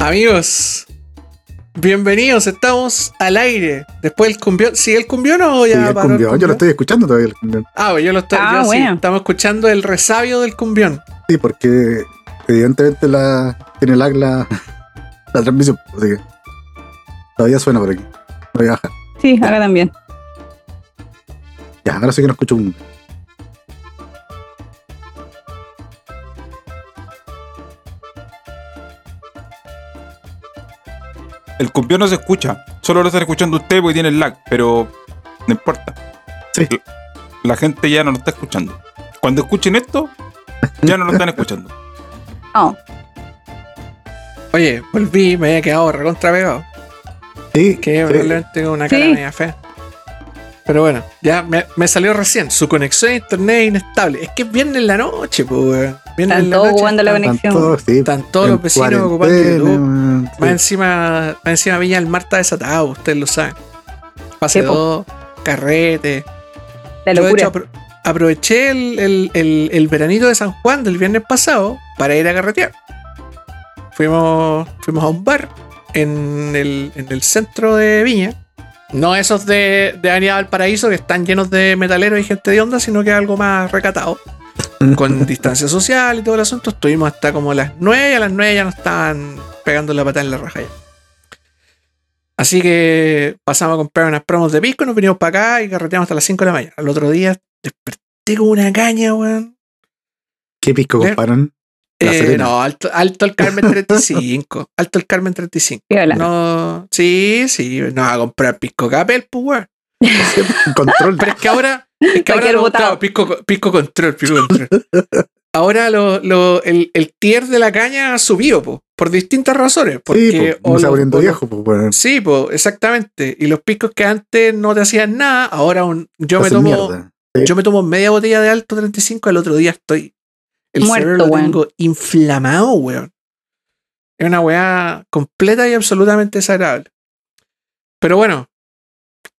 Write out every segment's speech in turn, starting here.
Amigos, bienvenidos, estamos al aire. Después del cumbión. ¿Sigue el cumbión o ya Sí, el paró el cumbión, yo lo estoy escuchando todavía. El cumbión. Ah, pues yo lo estoy. Ah, yo sí, bueno. estamos escuchando el resabio del cumbión. Sí, porque evidentemente la, tiene lag la, la transmisión. Así que todavía suena por aquí. Voy a bajar. Sí, acá también. Ya, ahora sí que no escucho un. El cumbión no se escucha. Solo lo están escuchando ustedes porque tiene el lag, pero no importa. Sí. La gente ya no lo está escuchando. Cuando escuchen esto, ya no lo están escuchando. Oh, Oye, volví, me había quedado recontra pegado. Sí, Que sí. probablemente tengo una cara Sí. media fea. Pero bueno, ya me, me salió recién. Su conexión a internet es inestable. Es que es viernes en la noche, pues, weón. Viernes Están en la todos noche. jugando la conexión. Están todos, sí, Están todos en los vecinos ocupando YouTube. sí. Más encima, más encima Villa del Mar está desatado, ustedes lo saben. Pase Sí, po. 2, carrete. la Yo, de hecho, locura. apro- aproveché el, el- el- el veranito de San Juan del viernes pasado para ir a carretear. Fuimos, fuimos a un bar en el, en el centro de Viña. No esos de, de Avenida Valparaíso que están llenos de metaleros y gente de onda, sino que algo más recatado. Con distancia social y todo el asunto. Estuvimos hasta como las 9 y a las 9 ya nos estaban pegando la patada en la raja ya. Así que pasamos a comprar unas promos de pisco, nos vinimos para acá y carreteamos hasta las 5 de la mañana. Al otro día desperté con una caña, weón. ¿Qué pisco? La Eh, no, alto, alto el Carmen 35. alto el Carmen 35. Piola. No, sí, sí, no va a comprar pisco capel, pues, weón. Control. Pero es que ahora. Es que ahora botado. claro, pisco, pisco control, pisco control. Ahora lo, lo- el, el tier de la caña ha subido, po, por distintas razones. sí, Porque pues, no o se va lo- poniendo o lo- viejo, pues, bueno. Sí, pues, exactamente. Y los piscos que antes no te hacían nada, ahora un- yo me tomo. mierda. Sí. Yo me tomo media botella de alto 35, al otro día estoy. El Muerto, cerebro lo weón. tengo inflamado, weón. Es una weá completa y absolutamente desagradable. Pero bueno,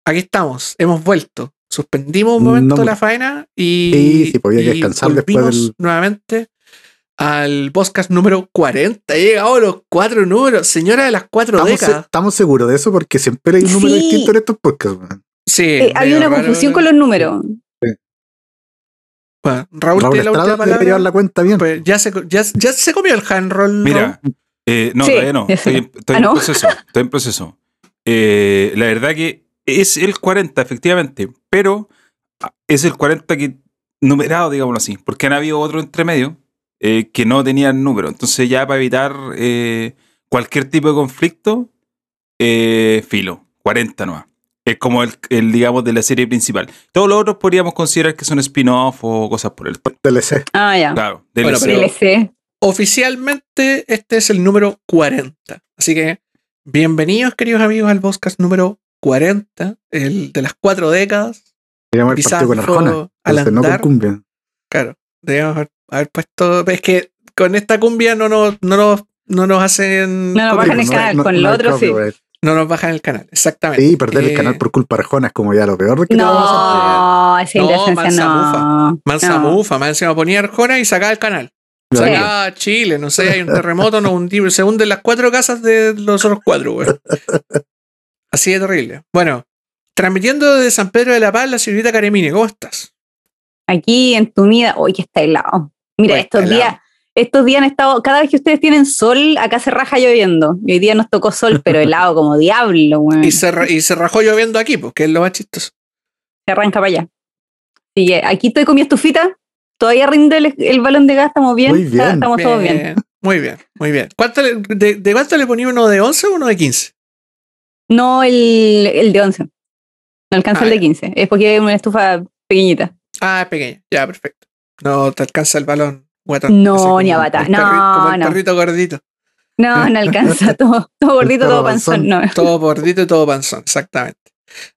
aquí estamos, hemos vuelto. Suspendimos un momento No, la faena y, Sí, sí, que y descansar después volvimos del- nuevamente al podcast número 40. He llegado a los cuatro números, señora de las cuatro Estamos, se- décadas. estamos seguros de eso porque siempre hay un número Sí. distinto en estos podcasts. man. Sí, Eh, había una raro. confusión con los números. Bueno, Raúl, Raúl tiene la última palabra. llevar la cuenta bien. Pues ya se, ya, ya se comió el hand roll. ¿no? Mira, eh, no, Sí, todavía no. Estoy, estoy Ah, en ¿no? proceso. Estoy en proceso. Eh, la verdad que es el 40, efectivamente, pero ah, es el 40 que numerado, digámoslo así, porque han habido otro entre medio eh, que no tenían número. Entonces, ya para evitar eh, cualquier tipo de conflicto, eh, filo, 40 nomás. Es como el, el, digamos, de la serie principal. Todos los otros podríamos considerar que son spin-off o cosas por el. DLC. Ah, ya. Claro, Bueno, DLC. pero- DLC. Oficialmente este es el número 40. Así que bienvenidos queridos amigos al podcast número 40, el de las cuatro décadas. Queríamos haber partido con Arjona. no con andar. cumbia. Claro, debíamos haber, haber puesto... Es que con esta cumbia no nos, no nos, no nos hacen... No nos bajan el canal, no- con no el otro sí. No nos bajan el canal, exactamente. Sí, perder el Eh, canal por culpa de Arjona es como ya lo peor que a pasar. No, esa No, indecencia mansa no. Mansa No. mufa, más encima ponía Arjona y sacaba el canal. Ya, Sí. Sacaba Chile, no sé, hay un terremoto, no hundí, se hunden las cuatro casas de los otros cuatro, güey. Así de terrible. Bueno, transmitiendo de San Pedro de la Paz, la señorita Caremine, ¿cómo estás? Aquí en tu vida, hoy que está helado. Mira, Hoy está estos helado. días, estos días han estado, cada vez que ustedes tienen sol, acá se raja lloviendo. Y hoy día nos tocó sol, pero helado como diablo, weón. Y se, ra- y se rajó lloviendo aquí, porque es lo más chistoso. Se arranca para allá. Que aquí estoy con mi estufita. Todavía rinde el, el balón de gas, estamos bien. Muy bien. Estamos todos bien. Muy bien, muy bien. ¿Cuánto le- de, de cuánto le ponía uno de 11 o uno de 15? No el, el de 11. No alcanza Ah, el de ya. 15. Es porque es una estufa pequeñita. Ah, es pequeña, ya, perfecto. No te alcanza el balón, guatón. No, ni a bata. No, como el no. perrito gordito. No, no alcanza. Todo, todo gordito, todo panzón. panzón. No. Todo gordito y todo panzón, exactamente.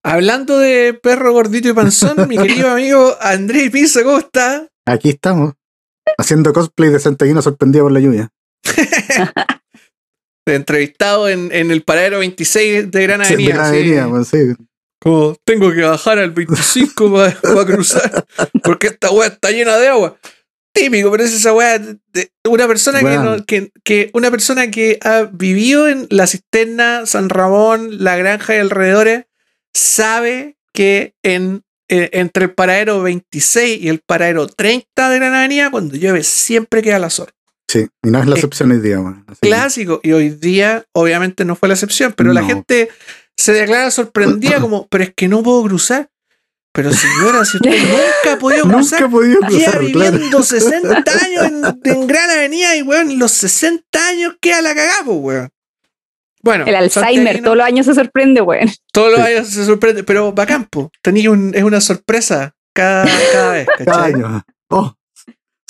Hablando de perro gordito y panzón, mi querido amigo Andrés Pizzo, ¿cómo está? Aquí estamos. Haciendo cosplay de Santellino sorprendido por la lluvia. Entrevistado en, en el paradero 26 de Gran de Avenida. pues, sí. como, tengo que bajar al 25 para cruzar, porque esta weá está llena de agua. típico, pero es esa weá de una persona que, no- que, que una persona que ha vivido en la cisterna, San Ramón, la granja y alrededores, sabe que en eh, entre el paradero 26 y el paradero 30 de Gran Avenida, cuando llueve, siempre queda la zorra. Sí, y no es la Eh, excepción hoy día, que- Clásico. Y hoy día, obviamente, no fue la excepción, pero la gente se declara sorprendida como, pero es que no puedo cruzar. Pero señora, si usted nunca ha podido Nunca cruzar, he podido cruzar, claro. viviendo 60 años en, en Gran Avenida y, weón, en los 60 años queda la cagada, pues, weón. Bueno, El Alzheimer todos los años se sorprende, weón. todos los Sí. años se sorprende, pero bacán, po. Tenía un, es una sorpresa cada, cada vez, Cada ¿cachai? año. Oh,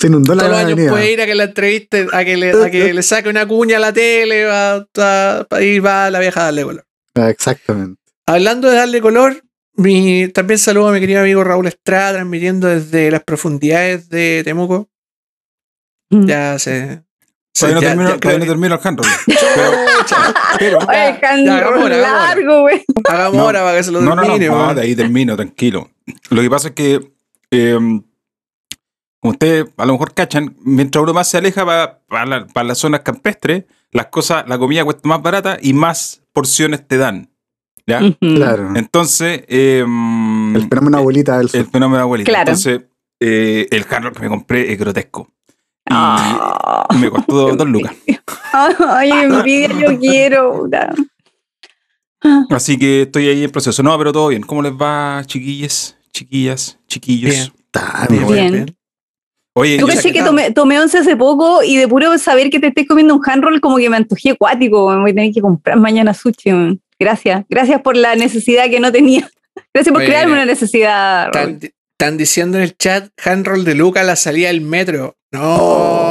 se inundó la Todos los años avenida. puede ir a que la entreviste, a que le, a que le saque una cuña a la tele, va, va- va- y va la vieja a darle color. Ah, Exactamente. Hablando de darle color, mi, también saludo a mi querido amigo Raúl Estrada, transmitiendo desde las profundidades de Temuco. Mm. Ya se. se- Todavía no ya- termino, ya- todavía no termino el handroll. Pero, hagámosla, hagámosla. largo, weón. Hagamos No, hora para que se lo no, no, no, termine, no, weón. de ahí termino, tranquilo. Lo que pasa es que, eh, como ustedes a lo mejor cachan, mientras uno más se aleja para, para, la- para las zonas campestres, las cosas, la comida cuesta más barata y más porciones te dan. ¿Ya? Ujú. Claro. Entonces, eh, El fenómeno abuelita del sur. el fenómeno abuelita. Claro. Entonces, eh, el handroll que me compré es grotesco. Y Ah. me costó dos, dos lucas. Ay, envidia, yo quiero. puta. Así que estoy ahí en proceso. No, pero todo bien. ¿Cómo les va, chiquillas, chiquillas, chiquillos? Bien. Está Bien. bien. Bien. Oye, Yo caché que tomé, tomé once hace poco y de puro saber que te estés comiendo un handroll como que me antojé acuático. weón. Voy a tener que comprar mañana sushi. Gracias. Gracias por la necesidad que no tenía. Gracias por Oye, crearme una necesidad. Raúl. Están, están diciendo en el chat handroll de Luca a la salida del metro. No,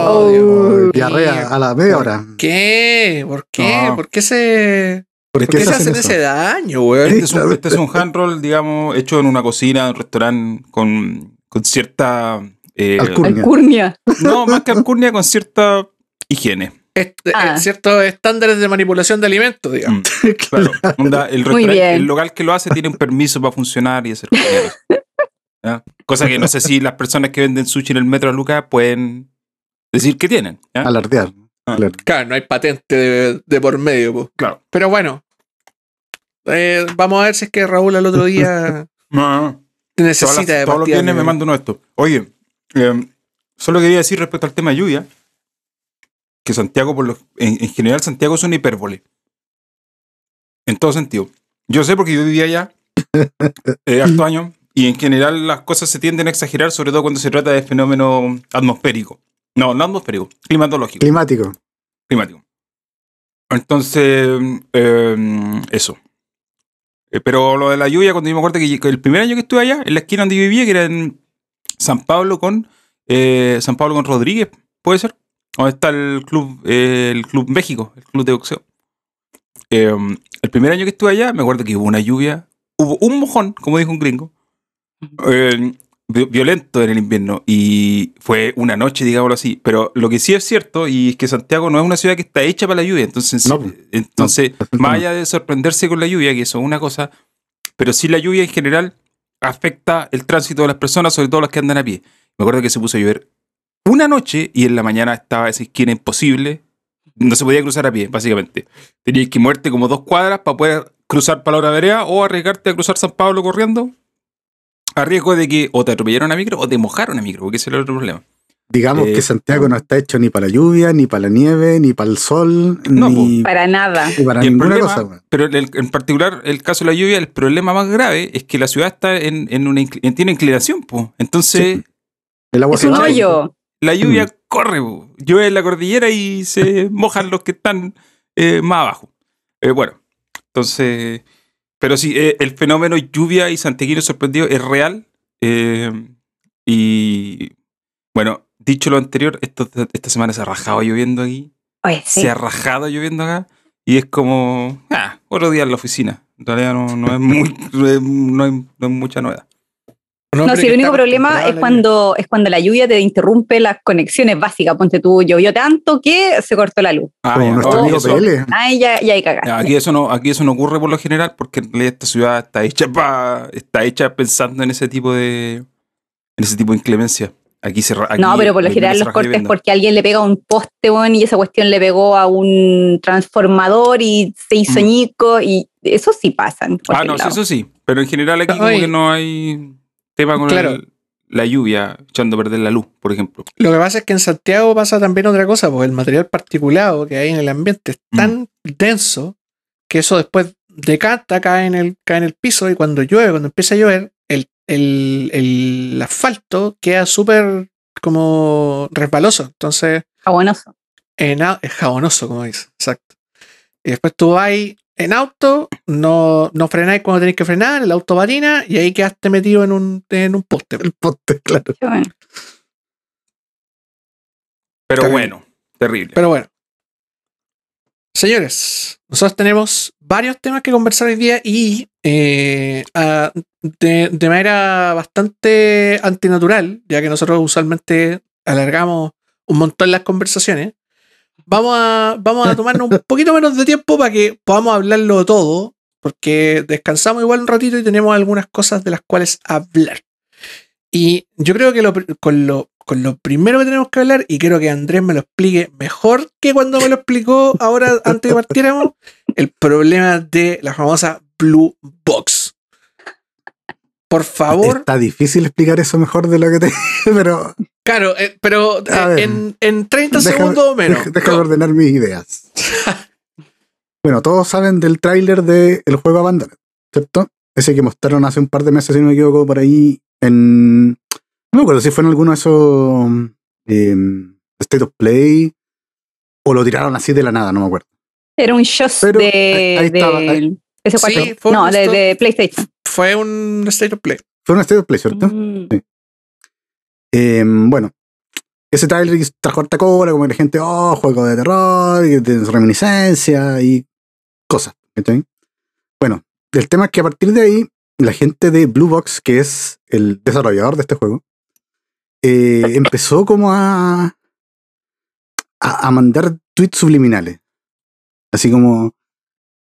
Oh. Dios Diarrea mío. a la media ¿Por hora. ¿Qué? ¿Por qué? No. ¿Por qué se, ¿Por por qué se hacen eso? ese daño, weón? Este es, un, este es un hand roll, digamos, hecho en una cocina, en un restaurante con, con cierta. Eh, Alcurnia. Alcurnia. no, más que alcurnia, con cierta higiene. Este- Ah. eh, ciertos estándares de manipulación de alimentos, digamos. Mm, claro. Onda, el, Muy restaurante- bien. el local que lo hace tiene un permiso para funcionar y hacer cosas. ¿Ya? Cosa que no sé si las personas que venden sushi en el metro de Lucas pueden decir que tienen. ¿ya? Alardear. Ah. Claro. No hay patente de, de por medio, po. Claro. Pero bueno, eh, vamos a ver si es que Raúl al otro día No, necesita las- de todos los viernes me manda uno de estos. Oye, eh, solo quería decir respecto al tema de lluvia, que Santiago, por lo, en, en general, Santiago es una hipérbole. En todo sentido. Yo sé porque yo vivía allá eh, años y en general las cosas se tienden a exagerar, sobre todo cuando se trata de fenómeno atmosférico. No, no atmosférico, climatológico, Climático. climático. Entonces, eh, eso. Eh, Pero lo de la lluvia, cuando yo me acuerdo que que el primer año que estuve allá, en la esquina donde yo vivía, que era en San Pablo con eh, San Pablo con Rodríguez, ¿puede ser? Donde está el club, eh, el club México, el club de boxeo. Eh, el primer año que estuve allá, me acuerdo que hubo una lluvia, hubo un mojón, como dijo un gringo, vi- violento en el invierno y fue una noche, digámoslo así. Pero lo que sí es cierto y es que Santiago no es una ciudad que está hecha para la lluvia, entonces, No, pues, entonces no, más allá de sorprenderse con la lluvia, que eso es una cosa, pero sí la lluvia en general afecta el tránsito de las personas, sobre todo las que andan a pie. Me acuerdo que se puso a llover una noche y en la mañana estaba esa esquina imposible. No se podía cruzar a pie, básicamente. Tenías que moverte como dos cuadras para poder cruzar para la vereda o arriesgarte a cruzar San Pablo corriendo a riesgo de que o te atropellaron a micro o te mojaron a micro, porque ese era el otro problema. Digamos Eh, que Santiago no está hecho ni para la lluvia, ni para la nieve, ni para el sol, No, ni Para nada. ni para Y el ninguna problema- cosa. Pero el- en particular, el caso de la lluvia, el problema más grave es que la ciudad está en, en una en- tiene inclinación, pues. Entonces, Sí. El agua Es se un hoyo. la lluvia Mm. corre, po. llueve en la cordillera y se mojan los que están eh, más abajo. Eh, bueno, entonces, pero sí, eh, el fenómeno lluvia y santiaguino sorprendido es real. eh, y bueno, dicho lo anterior, esto- esta semana se ha rajado lloviendo aquí. Oye, sí. se ha rajado lloviendo acá y es como, ah, otro día en la oficina. En realidad no, no es muy, no es, no hay- no hay mucha novedad. No, hombre si el único problema es cuando, es cuando la lluvia te interrumpe las conexiones básicas. Ponte tú, llovió tanto que se cortó la luz. Ah, Como ya, nuestro no, amigo eso- PL. Ay, ya, ya hay cagada. ya, aquí, eso no, aquí eso no ocurre por lo general porque en realidad esta ciudad está hecha pa- está hecha pensando en ese tipo de en ese tipo de inclemencia. Aquí se ra- aquí no, pero por lo los general los cortes porque alguien le pega un poste, y esa cuestión le pegó a un transformador y se hizo Mm. ñico, y eso sí pasa. Ah, no, lado. eso sí. Pero en general aquí como que no hay tema con Claro. el- la lluvia echando a perder la luz, por ejemplo. Lo que pasa es que en Santiago pasa también otra cosa, porque el material particulado que hay en el ambiente es Mm. tan denso que eso después decanta, cae en el, cae en el piso y cuando llueve, cuando empieza a llover, el, el, asfalto queda súper como resbaloso. Entonces, Jabonoso. en, es jabonoso, como dice, exacto. Y después tú vas en auto, no, no frenáis cuando tenéis que frenar, el auto patina y ahí quedaste metido en un, en un poste. El poste, claro. Qué bueno. Pero Terrible. bueno, terrible. Pero bueno. Señores, nosotros tenemos varios temas que conversar hoy día y eh, de, de manera bastante antinatural, ya que nosotros usualmente alargamos un montón las conversaciones, vamos a, vamos a tomarnos un poquito menos de tiempo para que podamos hablarlo todo, porque descansamos igual un ratito y tenemos algunas cosas de las cuales hablar. Y yo creo que lo con, lo, con lo primero que tenemos que hablar, y quiero que Andrés me lo explique mejor que cuando me lo explicó ahora antes de partiéramos, el problema de la famosa Blue Box. Por favor, Está difícil explicar eso mejor de lo que te pero claro, eh, pero ver, en, en 30 déjame- segundos o menos. déjame ordenar mis ideas. bueno, todos saben del tráiler del juego Abandoned, ¿cierto? Ese que mostraron hace un par de meses, si no me equivoco, por ahí en... No me acuerdo si fue en alguno de esos em, State of Play o lo tiraron así de la nada, no me acuerdo. Era un show Pero de, ahí- ahí estaba, PS4. Sí, fue no, un de, de PlayStation. Fue un State of Play. Fue un State of Play, ¿cierto? Mm. Em, bueno, ese trailer trajo harta cola, como que la gente, oh, juego de terror, y de reminiscencia y cosas. ¿cachai? Bueno, el tema es que a partir de ahí, la gente de Blue Box, que es el desarrollador de este juego, eh, empezó como a, a, mandar tweets subliminales. Así como,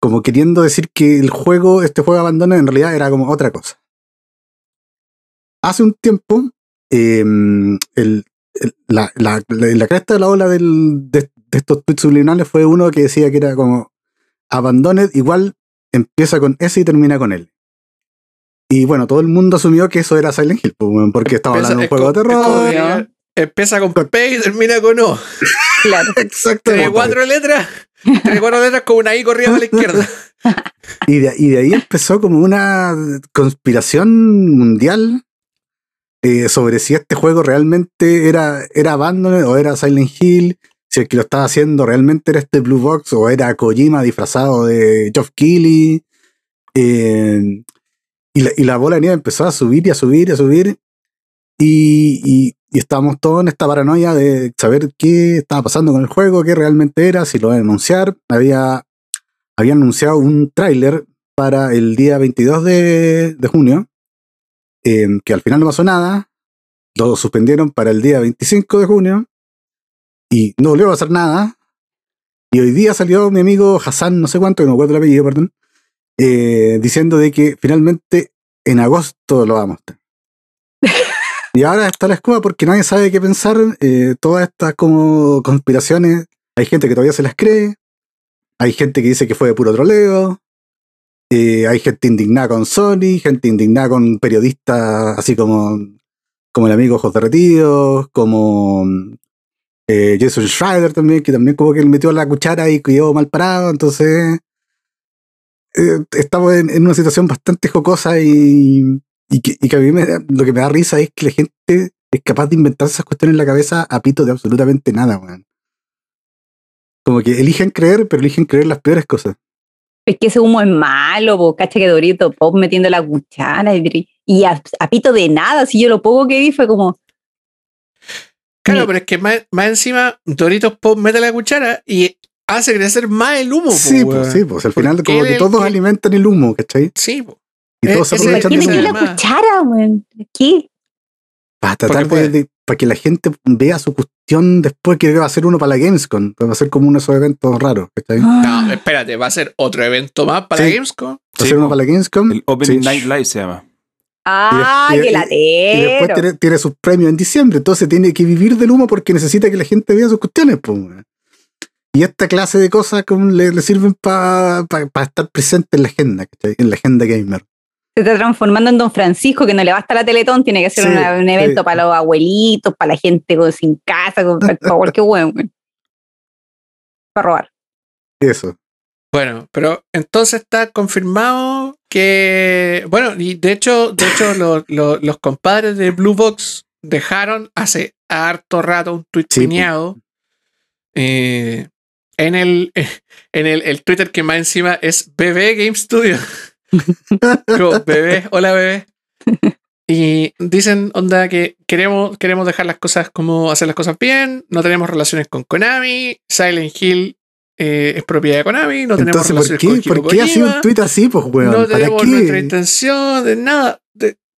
como queriendo decir que el juego, este juego abandono, en realidad era como otra cosa. Hace un tiempo, eh, el- la, la, la- cresta de la ola de estos tweets subliminales fue uno que decía que era como Abandoned igual empieza con S y termina con L. Y bueno, todo el mundo asumió que eso era Silent Hill, pues, porque estaba hablando de un juego de como- es como terror. Empieza con P y termina con O. Claro. Exacto. Tiene cuatro letras. Tiene cuatro letras con una I corrida a la izquierda. Y de, y de ahí empezó como una conspiración mundial eh, sobre si este juego realmente era, era Abandoned o era Silent Hill, si el que lo estaba haciendo realmente era este Blue Box o era Kojima disfrazado de Geoff Keighley. Eh, y, la, y la bola de empezó a subir y a subir y a subir. Y, y, y estábamos todos en esta paranoia de saber qué estaba pasando con el juego, qué realmente era, si lo iban a anunciar. Había había anunciado un tráiler para el día 22 de, de junio, eh, que al final no pasó nada, lo suspendieron para el día 25 de junio, y no volvió a pasar nada, y hoy día salió mi amigo Hassan, no sé cuánto, que no me acuerdo el apellido, perdón, eh, diciendo de que finalmente en agosto lo va a mostrar. Y ahora está la escoba porque nadie sabe qué pensar. eh, todas estas como conspiraciones, hay gente que todavía se las cree, hay gente que dice que fue de puro troleo. eh, hay gente indignada con Sony, gente indignada con periodistas así como, como el amigo Ojos Derretidos, como eh, Jason Schreider también, que también como que le metió la cuchara y quedó mal parado. Entonces, eh, estamos en, en una situación bastante jocosa y, y que, y que a mí me da- lo que me da risa es que la gente es capaz de inventarse esas cuestiones en la cabeza a pito de absolutamente nada, weón. Como que eligen creer, pero eligen creer las peores cosas. Es que ese humo es malo, po, cacha que Dorito Pop metiendo la cuchara y, y a, a pito de nada. Si yo lo poco que vi fue como, Claro, pero es que más, más encima Doritos Pop mete la cuchara y hace crecer más el humo. po, Sí, pues sí, pues al Porque final como que el todos que- alimentan el humo, ¿cachai? Sí, po. Y Eh, todos se ese- ¿para aprovechan de la cuchara, weón? ¿Qué? Para tratar de, para que la gente vea su cuestión después que va a ser uno para la Gamescom, va a ser como uno de esos eventos raros, ¿cachai? Va Ah. No, espérate, va a ser otro evento más para Sí. Gamescom. a Sí, ser uno po. para la Gamescom. El Open Sí. Night Live se llama. Ah, Y qué y- y después latero. tiene, tiene sus premios en diciembre, entonces tiene que vivir del humo porque necesita que la gente vea sus cuestiones. pues. Y esta clase de cosas como le, le sirven para estar presente en la agenda, ¿cachai? en la agenda gamer. Se está transformando en Don Francisco, que no le basta la Teletón, tiene que ser Sí, una- un evento sí. para los abuelitos, para la gente con- sin casa, con- para cualquier güey. Para robar. Eso. Bueno, pero entonces está confirmado que. Bueno, y de hecho, de hecho, lo- lo- los compadres de Blue Box dejaron hace harto rato un tweet Sí, piñado. eh, en el, en el, el Twitter que más encima es BB Game Studio. Como, bebé, hola bebé. Y dicen, onda, que queremos, queremos dejar las cosas como hacer las cosas bien, no tenemos relaciones con Konami, Silent Hill eh, es propiedad de Konami, no tenemos Entonces, ¿por relaciones qué, con Hideo ¿por qué hace un Kojima, tweet así, pues, weón? no ¿Para tenemos nuestra qué? intención de nada.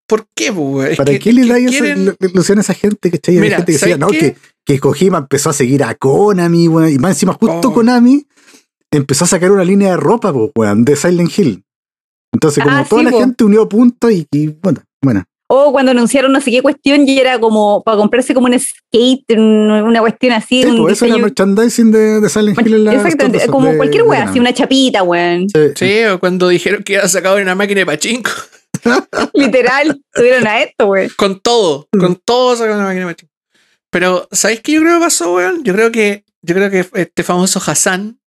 ¿Por qué, weón? Es ¿Para que- qué le esa quieren- ilu- ilusión a esa gente que Hay Mira, gente que decía, ¿sabes no, que, que Kojima empezó a seguir a Konami, weón, y más encima justo Oh. Konami empezó a sacar una línea de ropa, pues, weón, de Silent Hill. Entonces, como Ah, toda sí, la po. gente unió puntos y, y, bueno, bueno. O cuando anunciaron no sé qué cuestión y era como para comprarse como un skate, un- una cuestión así. Sí, un pues eso era diseño- merchandising de, de Silent Hill en la Exactamente, como de- cualquier Konami. así una chapita, weón. Sí. Sí, o cuando dijeron que iba a sacar una máquina de pachinko. Literal, tuvieron a esto, weón. Con todo, Mm. con todo sacaron una máquina de. Pero, ¿sabéis qué yo creo que pasó, weón? Yo creo que, yo creo que este famoso Hassan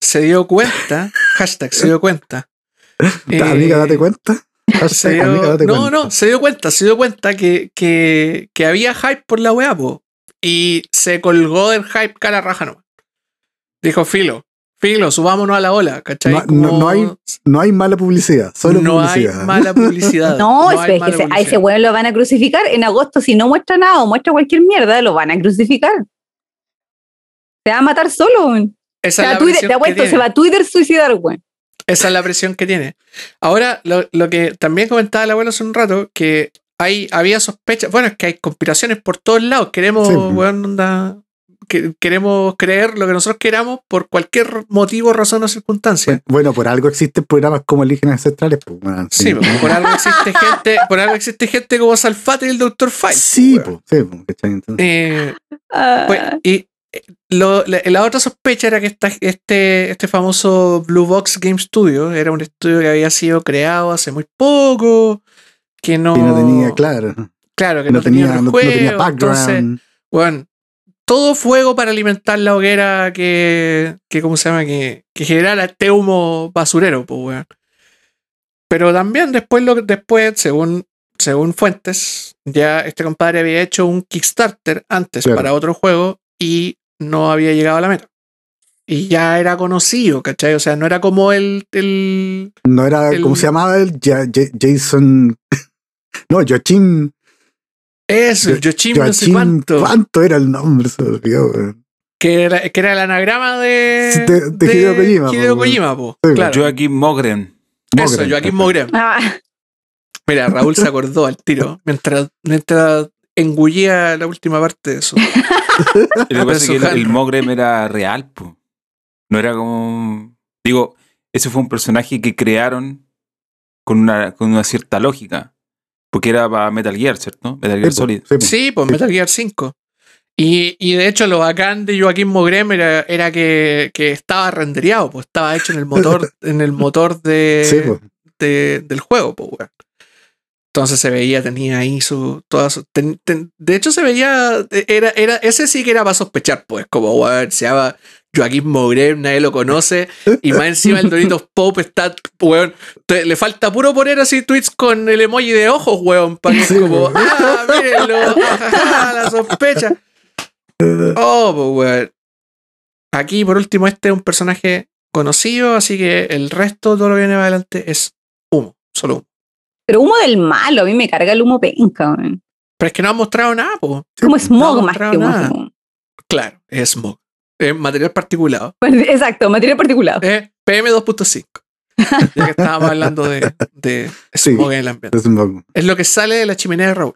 se dio cuenta, hashtag se dio cuenta. Eh, Amiga, date cuenta. se Hashtag, dio- amiga, date no, cuenta. no, se dio cuenta, se dio cuenta que, que, que había hype por la weá, po. Y se colgó del hype cara raja no. Dijo, filo, filo, subámonos a la ola, ¿cachai? No- no- no hay No hay mala publicidad, solo no hay mala publicidad. No, es, hay que se- a ese weón lo van a crucificar. En agosto, si no muestra nada o muestra cualquier mierda, lo van a crucificar. Se va a matar solo, weón. Esa Se es va la a Twitter, presión te que apuesto, tiene. se va a Twitter suicidar, weón. Esa es la presión que tiene. Ahora, lo, lo que también comentaba el abuelo hace un rato, que hay, había sospechas. Bueno, es que hay conspiraciones por todos lados. Queremos, Sí. weón, onda, que, queremos creer lo que nosotros queramos por cualquier motivo, razón o circunstancia. Bueno, por algo existen programas como Lígenes Ancestrales. Pues, Sí, po, por algo existe gente, por algo existe gente como Salfate y el Dr. Fight. Sí, pues, sí, pues, ¿cachai? Entonces, Eh, Ah, Pues, y eh, lo- la, la otra sospecha era que esta- este, este famoso Blue Box Game Studio era un estudio que había sido creado hace muy poco, que no, que no tenía, claro. claro, que No, no, tenía, no, no juego, tenía entonces, background. bueno, todo fuego para alimentar la hoguera que, que ¿cómo se llama? Que, que generara este humo basurero, pues, weón. Pero también después, lo, después según, según fuentes, ya este compadre había hecho un Kickstarter antes Claro. para otro juego y no había llegado a la meta. Y ya era conocido, ¿cachai? O sea, no era como el... el No era, el- ¿cómo se llamaba él? Ya- Ya- Jason. No, Joachim. Eso, el Yo- Yoshim no sé Joachim, cuánto. ¿Cuánto era el nombre? Se me olvidó, weón. Que era, que era el anagrama de... De- de Hideo Kojima, Hideo po, Kojima, po. Sí, claro. Joaquín Mogren. Eso. Joaquín Mogren. ah, Mira, Raúl se acordó al tiro mientras, mientras engullía la última parte de eso. Lo que pasa es que el, el. Mogren era real, po. No era como. Digo, ese fue un personaje que crearon con una, con una cierta lógica. Porque era para Metal Gear, ¿cierto? Metal Gear Sí, po, Solid. sí. Sí, pues Metal Gear 5. Y, y de hecho lo bacán de Joaquín Mogren era, era que, que estaba rendereado, pues estaba hecho en el motor, en el motor de, Sí, po. de- del juego, pues weón. Entonces se veía, tenía ahí su. Toda su- ten- ten- de hecho, se veía. Era, era, ese sí que era para sospechar, pues. Como, weón, se Joaquín Mogren, nadie lo conoce. Y más encima el Doritos Pop está, weón. te- le falta puro poner así tweets con el emoji de ojos, weón. Para que es Sí, como, weón. ah, mírenlo, ah, la sospecha. Oh, pues, weón. Aquí, por último, este es un personaje conocido, así que el resto, todo lo que viene adelante, es humo, solo humo. pero humo del malo, a mí me carga el humo penca, weón. Pero es que no han mostrado nada, po. Como no smog ha más que humo. nada. Claro, es smog. Es material particulado. Bueno, Exacto, material particulado. Es PM2.5. Ya que estábamos hablando de, de Sí. smog en el ambiente. Es un poco. Es lo que sale de la chimenea de Raúl.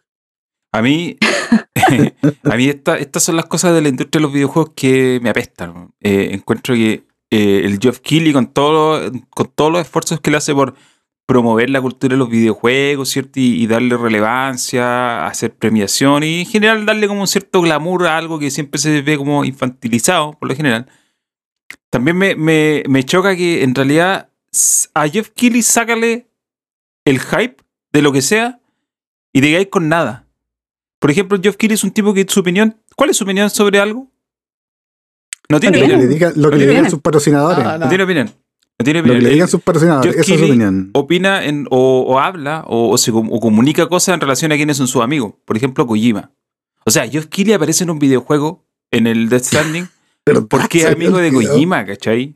A mí, a mí esta- estas son las cosas de la industria de los videojuegos que me apestan. Eh, encuentro que eh, el Geoff Keighley con, todo, con todos los esfuerzos que le hace por, promover la cultura de los videojuegos, ¿cierto? Y, y darle relevancia, hacer premiación y en general darle como un cierto glamour a algo que siempre se ve como infantilizado, por lo general. También me, me- me choca que en realidad a Jeff Keighley sácale el hype de lo que sea y digáis con nada. Por ejemplo, Jeff Keighley es un tipo que su opinión, ¿cuál es su opinión sobre algo? No tiene No Lo que opinión. lo que le digan sus patrocinadores. Ah, No tiene opinión. No tiene Lo que opinión. le digan sus patrocinadores. Jeff Esa es su opinión. opina en- o, o habla o, o se o comunica cosas en relación a quienes son sus amigos. Por ejemplo, Kojima. O sea, Jeff Keighley aparece en un videojuego, en el Death Stranding, porque es amigo de. Kojima, ¿cachai?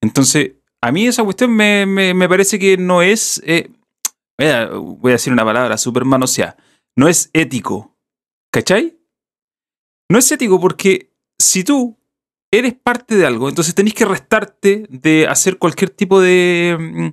Entonces, a mí esa cuestión me, me- me parece que no es. eh, voy, a, decir una palabra súper manoseada. No es ético. ¿Cachai? No es ético porque si tú eres parte de algo, entonces tenés que restarte de hacer cualquier tipo de. mm,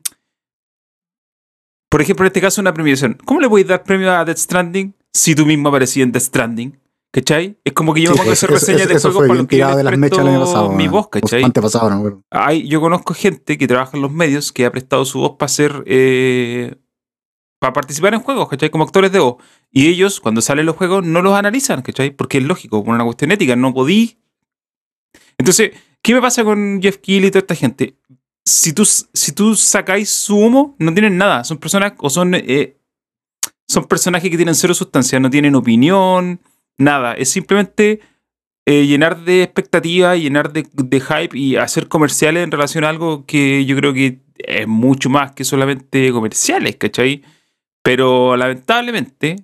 Por ejemplo, en este caso, una premiación. ¿Cómo le podéis dar premio a Death Stranding si tú mismo aparecías en Death Stranding? ¿Cachai? Es como que yo me pongo a hacer reseñas de juegos para los que de las mechas el año presto pasado. mi voz, O ¿cachai? antepasado, no. Hay- yo conozco gente que trabaja en los medios que ha prestado su voz para hacer. eh, para participar en juegos, ¿cachai? Como actores de voz. Y ellos, cuando salen los juegos, no los analizan, ¿cachai? Porque es lógico, por una cuestión ética, no podí. Entonces, ¿qué me pasa con Jeff Keighley y toda esta gente? Si tú, si tú sacáis su humo, no tienen nada. Son personas o son. eh, son personajes que tienen cero sustancia, no tienen opinión, nada. Es simplemente eh, llenar de expectativa, llenar de, de hype y hacer comerciales en relación a algo que yo creo que es mucho más que solamente comerciales, ¿cachai? Pero lamentablemente,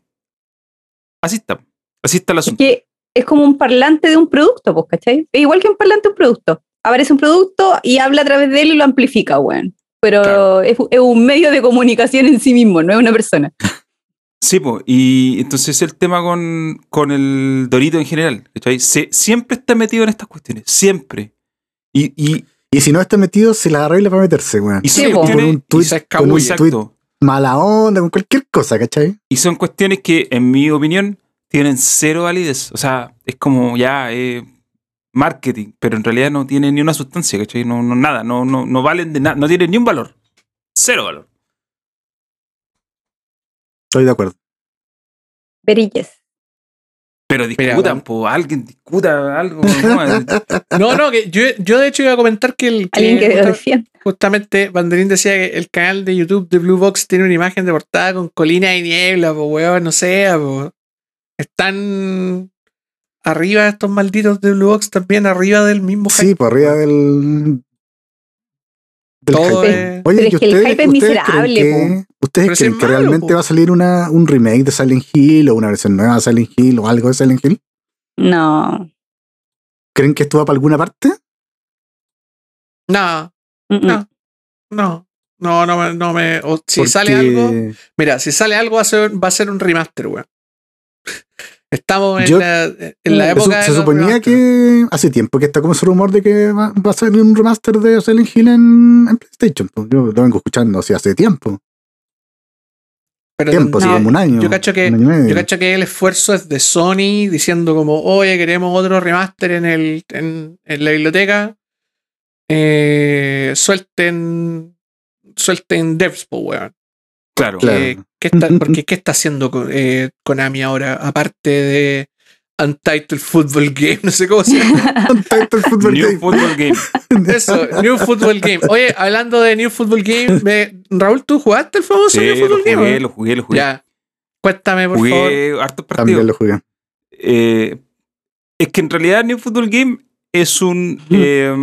así está. Así está el Es asunto. que es como un parlante de un producto, pues, ¿cachai? Es igual que un parlante de un producto. Aparece un producto y habla a través de él y lo amplifica, weón. Pero Claro. es, es un medio de comunicación en sí mismo, no es una persona. Sí, po, y entonces el tema con, con el Dorito en general, ¿cachai? Se- siempre está metido en estas cuestiones, siempre. Y, y, Y si no está metido, se la arregla para meterse, weón. y son Sí. Con cuestiones, un tweet, se con un tweet mala onda, con cualquier cosa, ¿cachai? y son cuestiones que, en mi opinión, tienen cero validez. O sea, es como ya eh, marketing, pero en realidad no tienen ni una sustancia, ¿cachai? No, no nada, no, no, no valen de nada, no tienen ni un valor. Cero valor. Estoy de acuerdo. Perillas. Pero discutan, po, alguien discuta algo. ¿no? No, no, que yo, yo de hecho iba a comentar que, el, Alguien que justa- defienda. justamente Banderín decía que el canal de YouTube de Blue Box tiene una imagen de portada con colina y niebla, pues weón, no sé, po. Están arriba estos malditos de Blue Box también, arriba del mismo Sí, hype. por arriba del. del Todo hype. es- Oye, Pero ¿y es que el ustedes, hype es ustedes miserable, creen que, ¿ustedes creen que malo, realmente po. va a salir una, un remake de Silent Hill o una versión nueva de Silent Hill o algo de Silent Hill? No. ¿Creen que esto va para alguna parte? No, Mm, mm. No. no, no, no me, no me. o si Porque- sale algo, mira, si sale algo va a ser, va a ser un remaster, weón. Estamos en Yo- la, en la Se, época. de se los suponía remaster. que hace tiempo que está como ese rumor de que va, va a salir un remaster de Silent Hill en, en PlayStation. pues. Yo lo vengo escuchando así hace tiempo. Pero Tiempo, así tendría- como un año. yo cacho que-. Yo cacho que el esfuerzo es de Sony diciendo como, oye, queremos otro remaster en, el, en, en la biblioteca. Eh, suelten suelten devs, po, weón. Claro. Claro. Eh, ¿qué está, porque ¿qué está haciendo eh, Konami ahora? Aparte de Untitled Football Game, no sé cómo se llama. Untitled Football New Game. Football Game. Eso, New Football Game. Oye, hablando de New Football Game, me- Raúl, ¿tú jugaste el famoso Sí, New Football Game? jugué, lo jugué, lo jugué. Ya. Cuéntame, por favor. Jugué hartos También partidos. lo jugué. Eh, es que en realidad New Football Game es un. eh,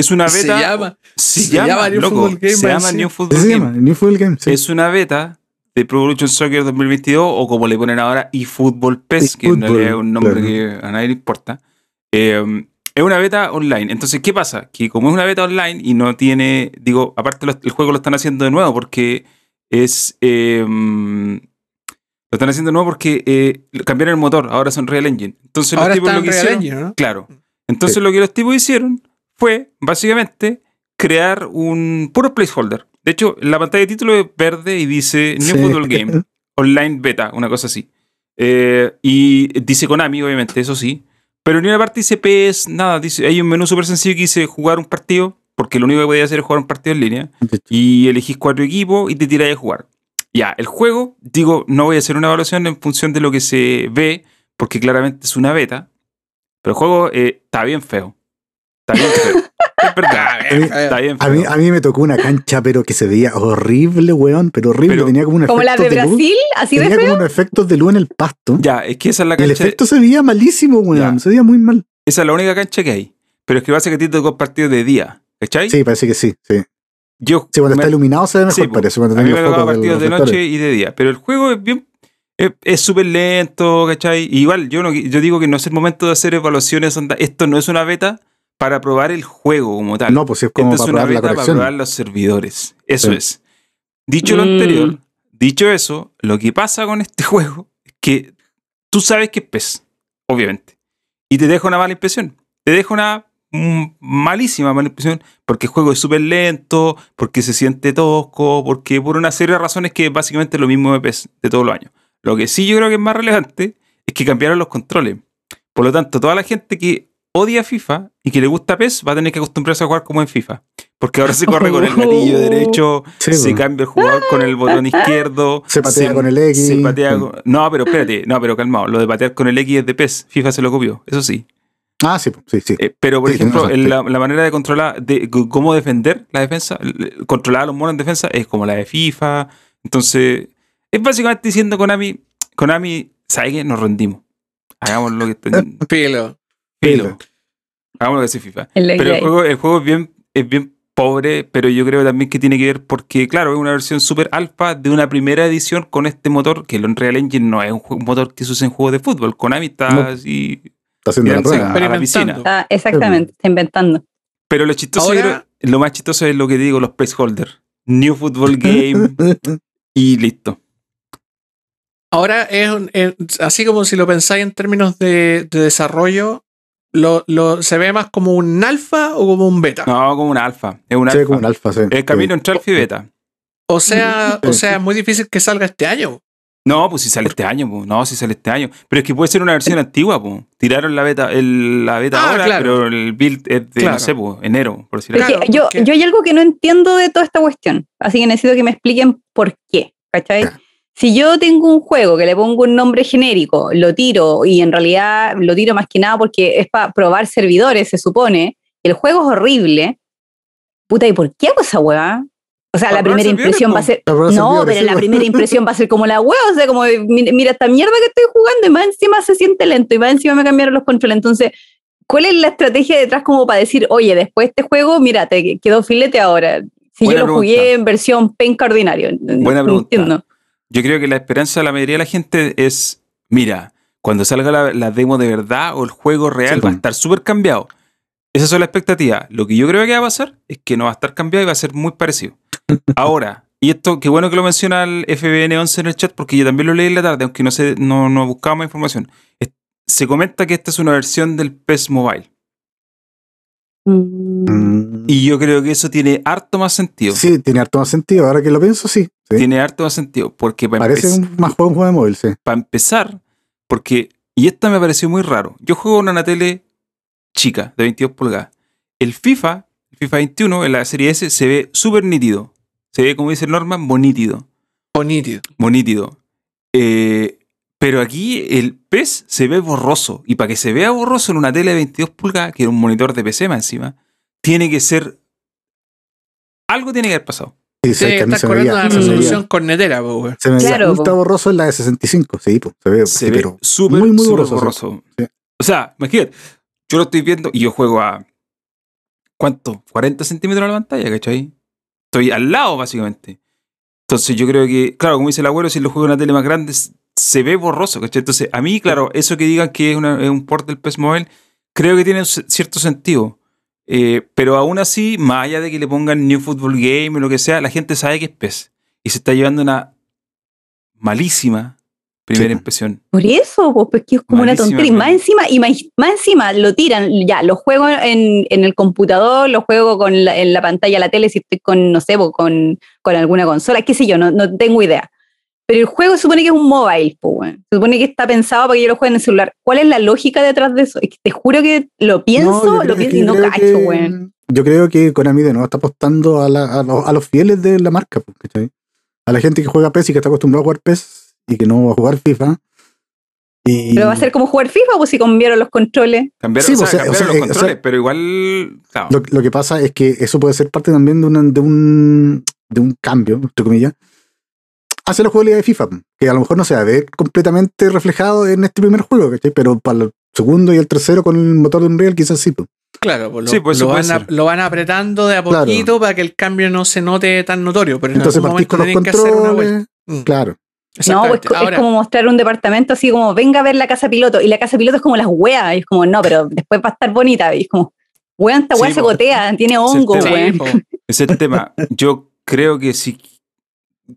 es una Se beta. llama. Se, se llama, llama New loco, Football Game, Se llama. New Football ¿Ese se Game. llama? New Football Game, sí. Es una beta de Pro Evolution Soccer 2022 o como le ponen ahora eFootball PES, que en realidad es un nombre claro. que a nadie le importa. Eh, es una beta online. Entonces, ¿qué pasa? Que como es una beta online y no tiene, digo, aparte el juego lo están haciendo de nuevo porque es... eh, lo están haciendo de nuevo porque eh, cambiaron el motor, ahora son Real Engine. Entonces los Ahora tipos está lo que Real hicieron... Engine, ¿no? Claro. Entonces lo que los tipos hicieron fue, básicamente, crear un puro placeholder. De hecho, la pantalla de título es verde y dice New Sí. Football Game, Online Beta, una cosa así. Eh, y dice Konami, obviamente, eso sí. Pero ni una parte dice PS, nada. Dice, hay un menú súper sencillo que dice jugar un partido, porque lo único que podía hacer es jugar un partido en línea. Y elegís cuatro equipos y te tiráis a jugar. Ya, el juego, digo, no voy a hacer una evaluación en función de lo que se ve, porque claramente es una beta. Pero el juego eh, está bien feo. Está bien feo. es verdad. Está bien A mí, a mí me tocó una cancha, pero que se veía horrible, weón, pero horrible. Pero- tenía como un Como la de luz. Brasil, así de Tenía feo. como unos efectos de luz en el pasto. Ya, es que esa es la Y el cancha. efecto se veía malísimo, weón. Ya. Se veía muy mal. Esa es la única cancha que hay. Pero es que pasa que a ti te tocó partidos de día. ¿Cachai? Sí, parece que sí. Sí, Yo, Sí, cuando me- está iluminado se ve mejor, Sí, parece. Cuando a mí me tocaba partidos de noche y de día. Pero el juego es bien. Es es súper lento, ¿cachai? Y igual, yo, no, yo digo que no es el momento de hacer evaluaciones. onda, Esto no es una beta para probar el juego como tal. No, pues es como Esto es para una probar la beta para probar los servidores. Eso Sí. es. Dicho lo Mm. anterior, dicho eso, lo que pasa con este juego es que tú sabes que es PES, obviamente. Y te deja una mala impresión. Te deja una malísima mala impresión porque el juego es súper lento, porque se siente tosco, porque por una serie de razones que es básicamente lo mismo de PES de todos los años. Lo que sí yo creo que es más relevante es que cambiaron los controles. Por lo tanto, toda la gente que odia FIFA y que le gusta PES va a tener que acostumbrarse a jugar como en FIFA. Porque ahora se corre con el gatillo derecho, Sí, se cambia el jugador con el botón izquierdo. Se patea con el X. Se patea con- No, pero espérate, no, pero calmado. Lo de patear con el X es de PES. FIFA se lo copió, eso sí. Ah, sí, sí, sí. Eh, pero, por Sí, ejemplo, la, la manera de controlar, de cómo defender la defensa, controlar a los monos en defensa es como la de FIFA. Entonces, es básicamente diciendo Konami, Konami, ¿sabes qué? Nos rendimos. Hagamos lo que Pilo. Filo. Hagamos lo que hace FIFA. El Pero el juego, el juego es bien, es bien pobre, pero yo creo también que tiene que ver porque, claro, es una versión super alfa de una primera edición con este motor, que el Unreal Engine no es un, motor que se usa en juegos de fútbol. Konami está No. así. Está haciendo la prueba. a la piscina. Está- exactamente, está inventando. Pero lo chistoso, Ahora- yo creo- lo más chistoso es lo que digo, los placeholders. New Football Game y listo. Ahora es, un- es así como si lo pensáis en términos de, de desarrollo, lo, lo- se ve más como un alfa o como un beta. No, como un alfa. Es un Se ve alfa. como un alfa, sí. Es el camino Sí. entre alfa y beta. O sea, o sea, es muy difícil que salga este año. No, pues si sale este año, pues. No, si sale este año. Pero es que puede ser una versión antigua, pues. Tiraron la beta, el- la beta Ah, ahora, claro. pero el build es de, Claro. no sé, pues, enero, por decir Es algo. Claro, que yo, yo hay algo que no entiendo de toda esta cuestión, así que necesito que me expliquen por qué, ¿cachai? Si yo tengo un juego que le pongo un nombre genérico, lo tiro y en realidad lo tiro más que nada porque es para probar servidores, se supone, y el juego es horrible, puta, ¿y por qué hago esa hueá? O sea, la primera impresión va a ser... No, servidores, pero la primera impresión va a ser como la hueá, o sea, como, mira, mira esta mierda que estoy jugando y más encima se siente lento y más encima me cambiaron los controles. Entonces, ¿cuál es la estrategia detrás como para decir, oye, después de este juego, mira, te quedó filete ahora? Si Buena yo lo pregunta. jugué en versión penca ordinario. Buena No pregunta. entiendo. Yo creo que la esperanza de la mayoría de la gente es, mira, cuando salga la, la demo de verdad o el juego real Sí, va a estar súper cambiado. Esas son las expectativas. Lo que yo creo que va a pasar es que no va a estar cambiado y va a ser muy parecido. Ahora, y esto, qué bueno que lo menciona el FBN11 en el chat, porque yo también lo leí en la tarde, aunque no sé, no, no buscaba más información. Es- se comenta que esta es una versión del PES Mobile. Mm. Y yo creo que eso tiene harto más sentido. Sí, tiene harto más sentido. Ahora que lo pienso, sí. sí. Tiene harto más sentido. Porque para Parece empezar- un, más juego un juego de móvil, sí. para empezar, porque, y esta me pareció muy raro, yo juego en una tele chica, de 22 pulgadas. El FIFA, el FIFA 21, en la serie S, se ve súper nítido. Se ve, como dice Norman, bonítido. O nítido. Bonítido. Eh, pero aquí el PES se ve borroso. Y para que se vea borroso en una tele de 22 pulgadas, que era un monitor de PC más encima, tiene que ser... Algo tiene que haber pasado. Sí, sí, que que me corriendo veía- resolución cornetera, po, weón. Se me Claro, po. borroso en la de 65, sí, po. se ve, Se sí, ve pero súper, muy, muy borroso, borroso. sí. O sea, imagínate, yo lo estoy viendo y yo juego a. ¿Cuánto? 40 centímetros de la pantalla, ¿cachai? Estoy al lado, básicamente. Entonces, yo creo que, claro, como dice el abuelo, si lo juego en una tele más grande, se ve borroso, ¿cachai? Entonces, a mí, claro, eso que digan que es, una- es un port del PES Mobile, creo que tiene un cierto sentido. Eh, pero aún así, más allá de que le pongan New Football Game o lo que sea, la gente sabe que es PES. Y se está llevando una malísima primera Sí. impresión. Por eso, pues, pues que es como una tontería. Y más encima, y más, más encima lo tiran, ya, lo juego en, en el computador, lo juego con la- en la pantalla de la tele, si estoy con, no sé, pues, con, con alguna consola, qué sé yo, no, no tengo idea. Pero el juego se supone que es un mobile, pues, weón. se supone que está pensado para que yo lo juegue en el celular. ¿Cuál es la lógica detrás de eso? Es que te juro que lo pienso, creo lo pienso y no cacho, que- weón. yo creo que Konami de nuevo está apostando a, la- a los, a los fieles de la marca, pues, ¿cachai? A la gente que juega PES y que está acostumbrado a jugar PES y que no va a jugar FIFA. Y, Pero va a ser como jugar FIFA, pues si cambiaron los controles. Cambiaron, Sí, o sea, o sea, cambiaron o sea, los eh, o sea, controles, pero igual. claro. Lo, lo que pasa es que eso puede ser parte también de, una- de un de un cambio, entre comillas, hacia la jugabilidad de FIFA, que a lo mejor no se va a ver completamente reflejado en este primer juego, ¿cachai? Pero para el segundo y el tercero con el motor de Unreal quizás sí. pues. Claro, pues lo, Sí, pues van a- ser. lo van apretando de a Claro. poquito para que el cambio no se note tan notorio. Pero en Entonces algún momento con los tienen que hacer una vuelta. controles, Mm, claro. No, pues Ahora, es como mostrar un departamento así como, venga a ver la casa piloto. Y la casa piloto es como las weas. Y es como, no, pero después va a estar bonita. Y es como, weón, esta Sí, wea se po. gotea, tiene hongo, weón. Ese es el tema. Yo creo que sí.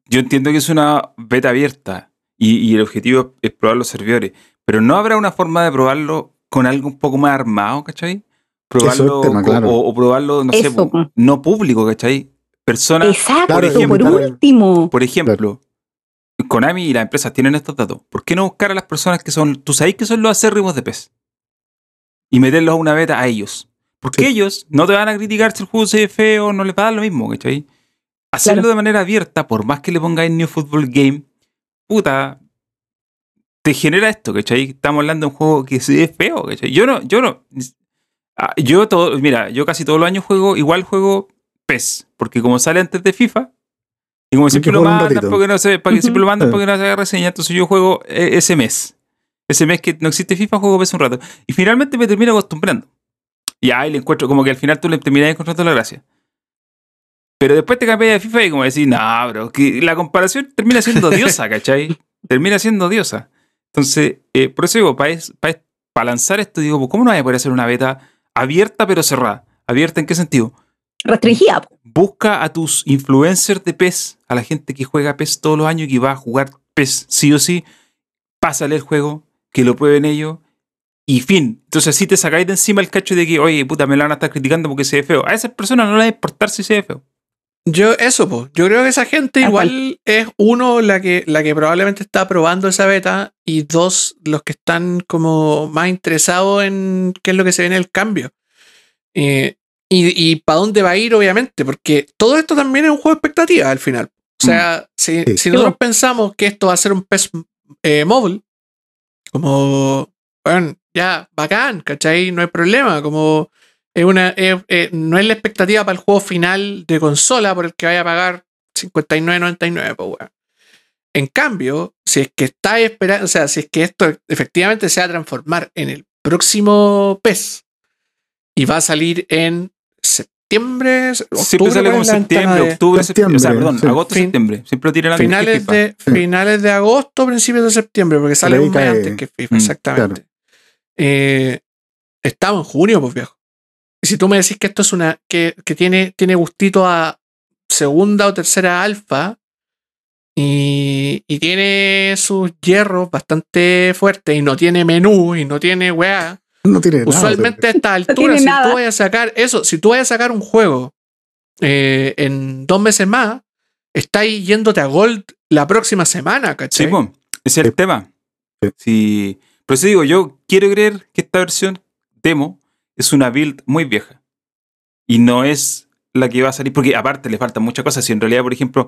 Yo entiendo que es una beta abierta y, y el objetivo es probar los servidores. Pero no habrá una forma de probarlo con algo un poco más armado, ¿cachai? Probarlo Eso es el tema, co- claro. o, o probarlo, no sé, Eso, no público, ¿cachai? Personas, Exacto, por, ejemplo, último. por ejemplo, Konami y las empresas tienen estos datos. ¿Por qué no buscar a las personas que son, tú sabes que son los acérrimos de PES? Y meterlos a una beta a ellos. Porque Sí. ellos no te van a criticar si el juego se ve feo, no les va a dar lo mismo, ¿cachai? Hacerlo Claro. de manera abierta, por más que le pongáis New Football Game, puta, te genera esto, ¿cachai? Estamos hablando de un juego que se ve feo, ¿cachai? Yo no, yo no. ah, Yo todo, mira, yo casi todos los años juego, igual juego PES, porque como sale antes de FIFA, y como siempre lo mandan porque no sé, para que siempre lo mandan Sí. porque no se haga reseña, entonces yo juego eh, ese mes. Ese mes que no existe FIFA, juego PES un rato. Y finalmente me termino acostumbrando. Y ahí le encuentro, como que al final tú le terminas encontrando la gracia. Pero después te cambias de FIFA y como decís, no, bro, que la comparación termina siendo odiosa, ¿cachai? Termina siendo odiosa. Entonces, eh, por eso digo, para lanzar esto, digo, pues, ¿cómo no voy a poder hacer una beta abierta pero cerrada? ¿Abierta en qué sentido? Restringida. Busca a tus influencers de PES, a la gente que juega PES todos los años y que va a jugar PES sí o sí, pásale el juego, que lo prueben ellos y fin. Entonces así te sacáis de encima el cacho de que, oye, puta, me lo van a estar criticando porque se ve feo. A esas personas no les va a importar si se ve feo. Yo, eso, pues. Yo creo que esa gente igual es uno la que, la que probablemente está probando esa beta y dos los que están como más interesados en qué es lo que se ve en el cambio. Eh, y y para dónde va a ir, obviamente, porque todo esto también es un juego de expectativas al final. O sea, si, Sí. si nosotros pensamos que esto va a ser un PES eh, móvil, como, bueno, ya, bacán, ¿cachai? No hay problema, como es una, es- eh, no es la expectativa para el juego final de consola por el que vaya a pagar 59.99, pues, weón. En cambio, si es que está esperando, o sea, si es que esto efectivamente se va a transformar en el próximo PES y va a salir en septiembre, Siempre octubre, sale ¿cuál como septiembre, de- octubre, septiembre. O sea, perdón, sí. agosto, Fin- septiembre. Siempre lo tiran finales de, finales de agosto, principios de septiembre, porque sale un mes antes que FIFA, Mm, exactamente. Eh, estamos en junio, pues viejo. Y si tú me decís que esto es una. que, que tiene, tiene gustito a segunda o tercera alfa. Y, y tiene sus hierros bastante fuertes y no tiene menú y no tiene weá. No tiene nada. Usualmente a esta altura, si nada. tú vayas a sacar eso, si tú vayas a sacar un juego eh, en dos meses más, estáis yéndote a Gold la próxima semana, Sí, ¿cachai? pues, ese es el Sí. tema. Sí. Sí. Pero eso digo, yo quiero creer que esta versión demo es una build muy vieja. Y no es la que va a salir, porque aparte le faltan muchas cosas. Si en realidad, por ejemplo,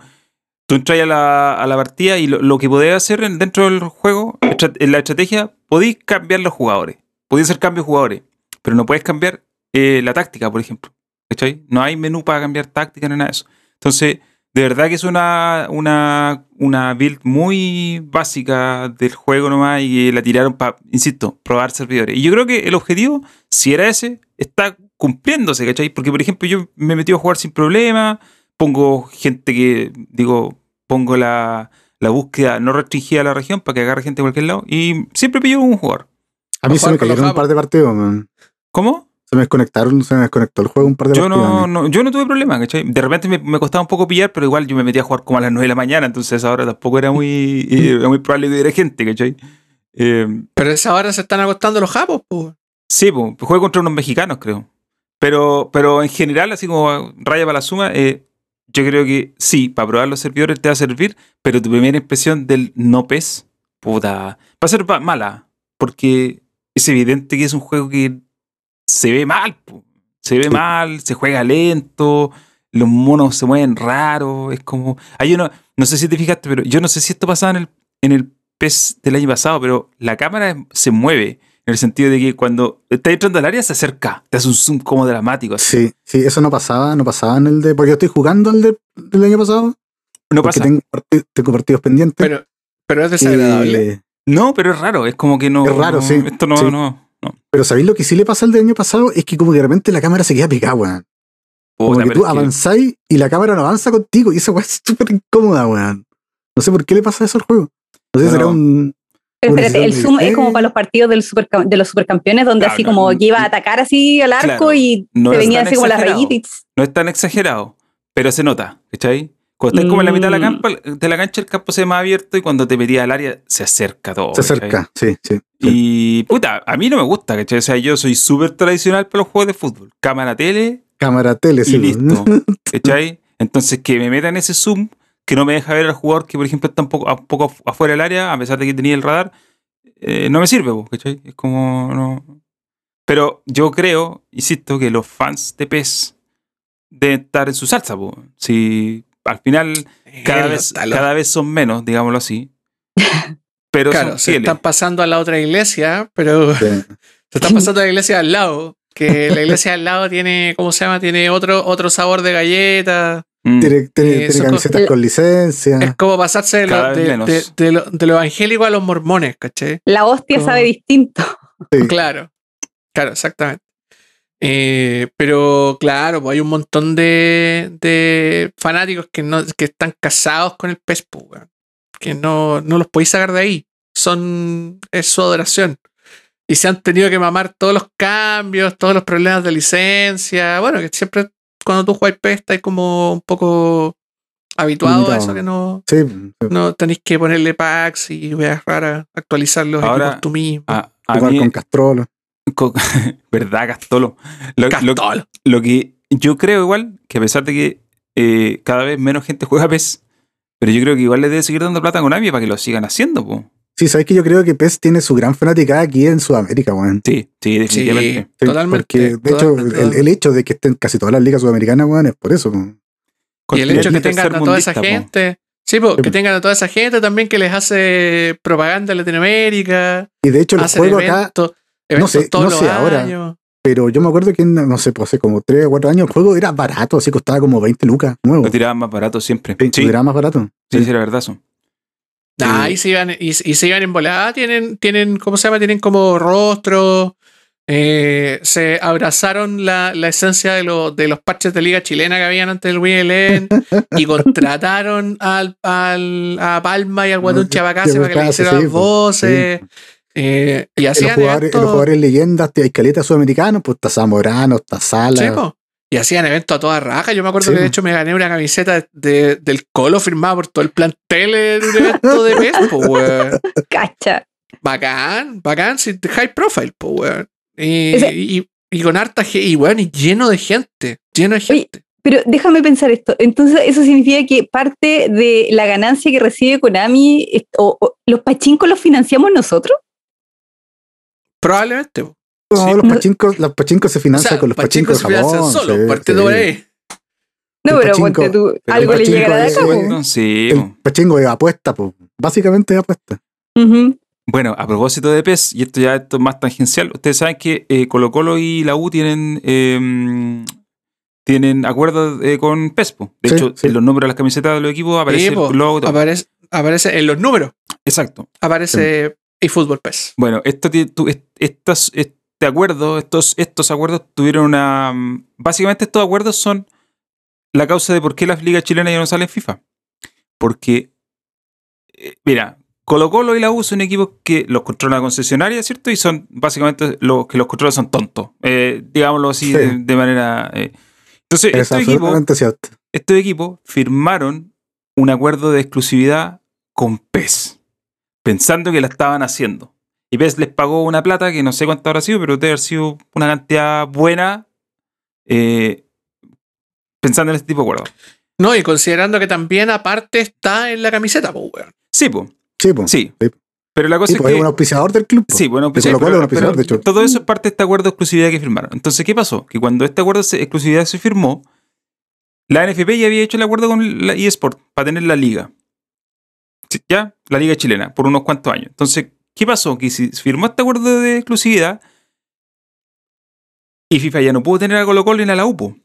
tú entras a la, a la partida y lo, lo que podés hacer en- dentro del juego, en la estrategia, podéis cambiar los jugadores. Podéis hacer cambios de jugadores, pero no puedes cambiar eh, la táctica, por ejemplo. ¿Cachai? No hay menú para cambiar táctica ni nada de eso. Entonces, de verdad que es una, una, una build muy básica del juego nomás y que la tiraron para, insisto, probar servidores. Y yo creo que el objetivo, si era ese, está cumpliéndose, ¿cachai? Porque, por ejemplo, yo me metí a jugar sin problema, pongo gente que, digo, pongo la, la búsqueda no restringida a la región para que agarre gente de cualquier lado y siempre pillo un jugador. A mí a se me cayeron un par de partidos, man. ¿Cómo? Se me desconectaron, se me desconectó el juego un par de Yo no, no- yo no tuve problema, ¿cachai? De repente me, me costaba un poco pillar, pero igual yo me metí a jugar como a las 9 de la mañana, entonces ahora tampoco era muy, eh, era muy probable que hubiera gente, ¿cachai? Eh, Pero esa hora se están acostando los japos, pues. sí, pues, juego contra unos mexicanos, creo. Pero, pero en general, así como raya para la suma, eh, yo creo que sí, para probar los servidores te va a servir, pero tu primera impresión del no PES, puta, va a ser mala, porque es evidente que es un juego que se ve mal, po. Se ve Sí. mal, se juega lento, los monos se mueven raro. Es como. Hay uno. No sé si te fijaste, pero yo no sé si esto pasaba en el, en el PES del año pasado, pero la cámara se mueve. En el sentido de que cuando está entrando al área se acerca, te hace un zoom como dramático. así. Sí, sí, eso no pasaba, no pasaba en el de. Porque yo estoy jugando el de- del año pasado. No porque pasa. tengo, tengo partidos pendientes. Pero, pero es desagradable. Eh, No, pero es raro. Es como que no. Es raro, no, sí, Esto no, sí. no, no. pero ¿sabéis lo que sí le pasa al del año pasado? Es que como que de repente la cámara se queda pegada, weón. Como Puta, que tú que- avanzáis y la cámara no avanza contigo. Y esa weá es súper incómoda, weón. No sé por qué le pasa eso al juego. No sé si será Bueno, un. Pero espérate, el zoom es como para los partidos del de los supercampeones, donde Claro, así como no, que iba a atacar así al arco Claro, y no se es venía tan así como las exagerado. rayitas. no es tan exagerado, pero se nota, ¿cachai? Cuando estás como en la mitad de la, Mm. de la cancha, el campo se ve más abierto y cuando te metías al área se acerca todo. Se acerca, sí, sí. sí. Y puta, a mí no me gusta, ¿cachai? O sea, yo soy súper tradicional para los juegos de fútbol. Cámara, tele Cámara tele, y sí. listo. ¿Cachai? Entonces que me metan ese zoom que no me deja ver al jugador que, por ejemplo, está un poco, un poco afuera del área, a pesar de que tenía el radar, eh, no me sirve, po, ¿cachai? Es como. No. Pero yo creo, insisto, que los fans de PES deben estar en su salsa, po. Si al final cada Eh, vez, cada vez son menos, digámoslo así. Pero Claro, son se están pasando a la otra iglesia, pero Sí. se están pasando a la iglesia al lado. Que la iglesia al lado tiene, ¿cómo se llama? Tiene otro, otro sabor de galleta. Mm. Tiene, tiene- Eh, tiene camisetas co- con licencia. Es como pasarse de lo, de, menos. de- de lo, de lo evangélico a los mormones, ¿caché? La hostia Como- sabe distinto. Sí. Claro, claro, exactamente. Eh, pero claro, pues hay un montón de, de fanáticos que no que están casados con el PES, pues, weón. que no, no los podéis sacar de ahí. Son, es su adoración. Y se han tenido que mamar todos los cambios, todos los problemas de licencia. Bueno, que siempre cuando tú juegas PES estás como un poco habituado a eso, que no, Sí, sí. no tenéis que ponerle packs y weas raras, actualizar los Ahora, equipos tú mismo. A, a Jugar mí- con Castrolo. Co- ¿Verdad, Castolo? Lo, lo- Castolo. lo que yo creo igual, que a pesar de que eh, cada vez menos gente juega PES, pero yo creo que igual le debe seguir dando plata con Konami para que lo sigan haciendo, po. Sí, sabes que yo creo que PES tiene su gran fanaticada aquí en Sudamérica, weón. Sí, sí, definitivamente. Sí, Totalmente, Porque, de hecho, totalmente, el, el hecho de que estén casi todas las ligas sudamericanas, weón, es por eso. weón. Y el hecho de que tengan a toda esa po. gente, sí, po, que tengan a toda esa gente también que les hace propaganda en Latinoamérica, Y de hecho, el hacen juego acá, no eventos sé- todos no sé ahora. años. pero yo me acuerdo que, en, no sé, pues hace como 3 o 4 años, el juego era barato, así costaba como 20 lucas, nuevo. Lo tiraban más barato siempre. Sí, Sí, Era más barato. sí, sí, la verdad. eso. Ah, Eh, y se iban, y, y se iban en volada, tienen, tienen, ¿cómo se llama? Tienen como rostro. eh, se abrazaron la, la esencia de, lo- de los parches de liga chilena que habían antes del Wii y contrataron al, al- a Palma y al Guatón Chabacase para que le hicieran sí, las voces. Eh, y En los, hacían jugadores, eventos- los jugadores leyendas, hay caletas sudamericanos, pues está Zamorano, está Sala. Sí, po. Y hacían eventos a toda raja. Yo me acuerdo Sí, que de hecho me gané una camiseta de- del Colo firmada por todo el plantel en un evento de PES, weón. Cacha. Bacán, bacán, de high profile, po, weón. Y, Ese- y, y con harta gente, y weón, y lleno de gente, lleno de Oye, gente. Pero déjame pensar esto. Entonces, eso significa que parte de la ganancia que recibe Konami, o, o los pachincos los financiamos nosotros. Probablemente, po. No, Sí. los, pachincos, los pachincos se O financian sea, con los pachincos pachincos de se Japón. solo, sí, partiendo sí. por ahí. No, El pero ponte tú, algo le llegará de acá. po. No, sí, po. El pachingo es apuesta, pues. Básicamente es apuesta. Bueno, a propósito de PES, y esto ya esto es más tangencial, ustedes saben que eh, Colo Colo y la U tienen eh, tienen acuerdos eh, con PES. po. De Sí, hecho, sí. en los nombres de las camisetas de los equipos aparece Sí, po. el logo. y todo. aparece, aparece en los números, Exacto. aparece eFootball PES. Bueno, esto, est- estas, este acuerdo, estos, estos acuerdos tuvieron una... mm, Básicamente estos acuerdos son la causa de por qué las ligas chilenas ya no salen en FIFA. Porque, eh, mira, Colo Colo y la U son equipos que los controla la concesionaria, ¿cierto? Y son básicamente los que los controlan son tontos. eh, digámoslo así Sí. de, de manera... eh. Entonces, Es estos equipos, cierto. estos equipos firmaron un acuerdo de exclusividad con PES, pensando que la estaban haciendo. Y PES les pagó una plata que no sé cuánto habrá sido, pero debe haber sido una cantidad buena eh, pensando en este tipo de acuerdo. No, y considerando que también aparte está en la camiseta, po, weón. Sí, pues, Sí, pues. sí. Sí. Pero la cosa Sí, es pues que. es un auspiciador del club. po. Sí, bueno, Colo pero- es un auspiciador, pero de hecho. todo eso es parte de este acuerdo de exclusividad que firmaron. Entonces, ¿qué pasó? Que cuando este acuerdo de exclusividad se firmó, la NFP ya había hecho el acuerdo con la eSport para tener la liga. Ya, la liga chilena, por unos cuantos años. Entonces, ¿qué pasó? Que si firmó este acuerdo de exclusividad y FIFA ya no pudo tener a Colo Colo ni a la UPO.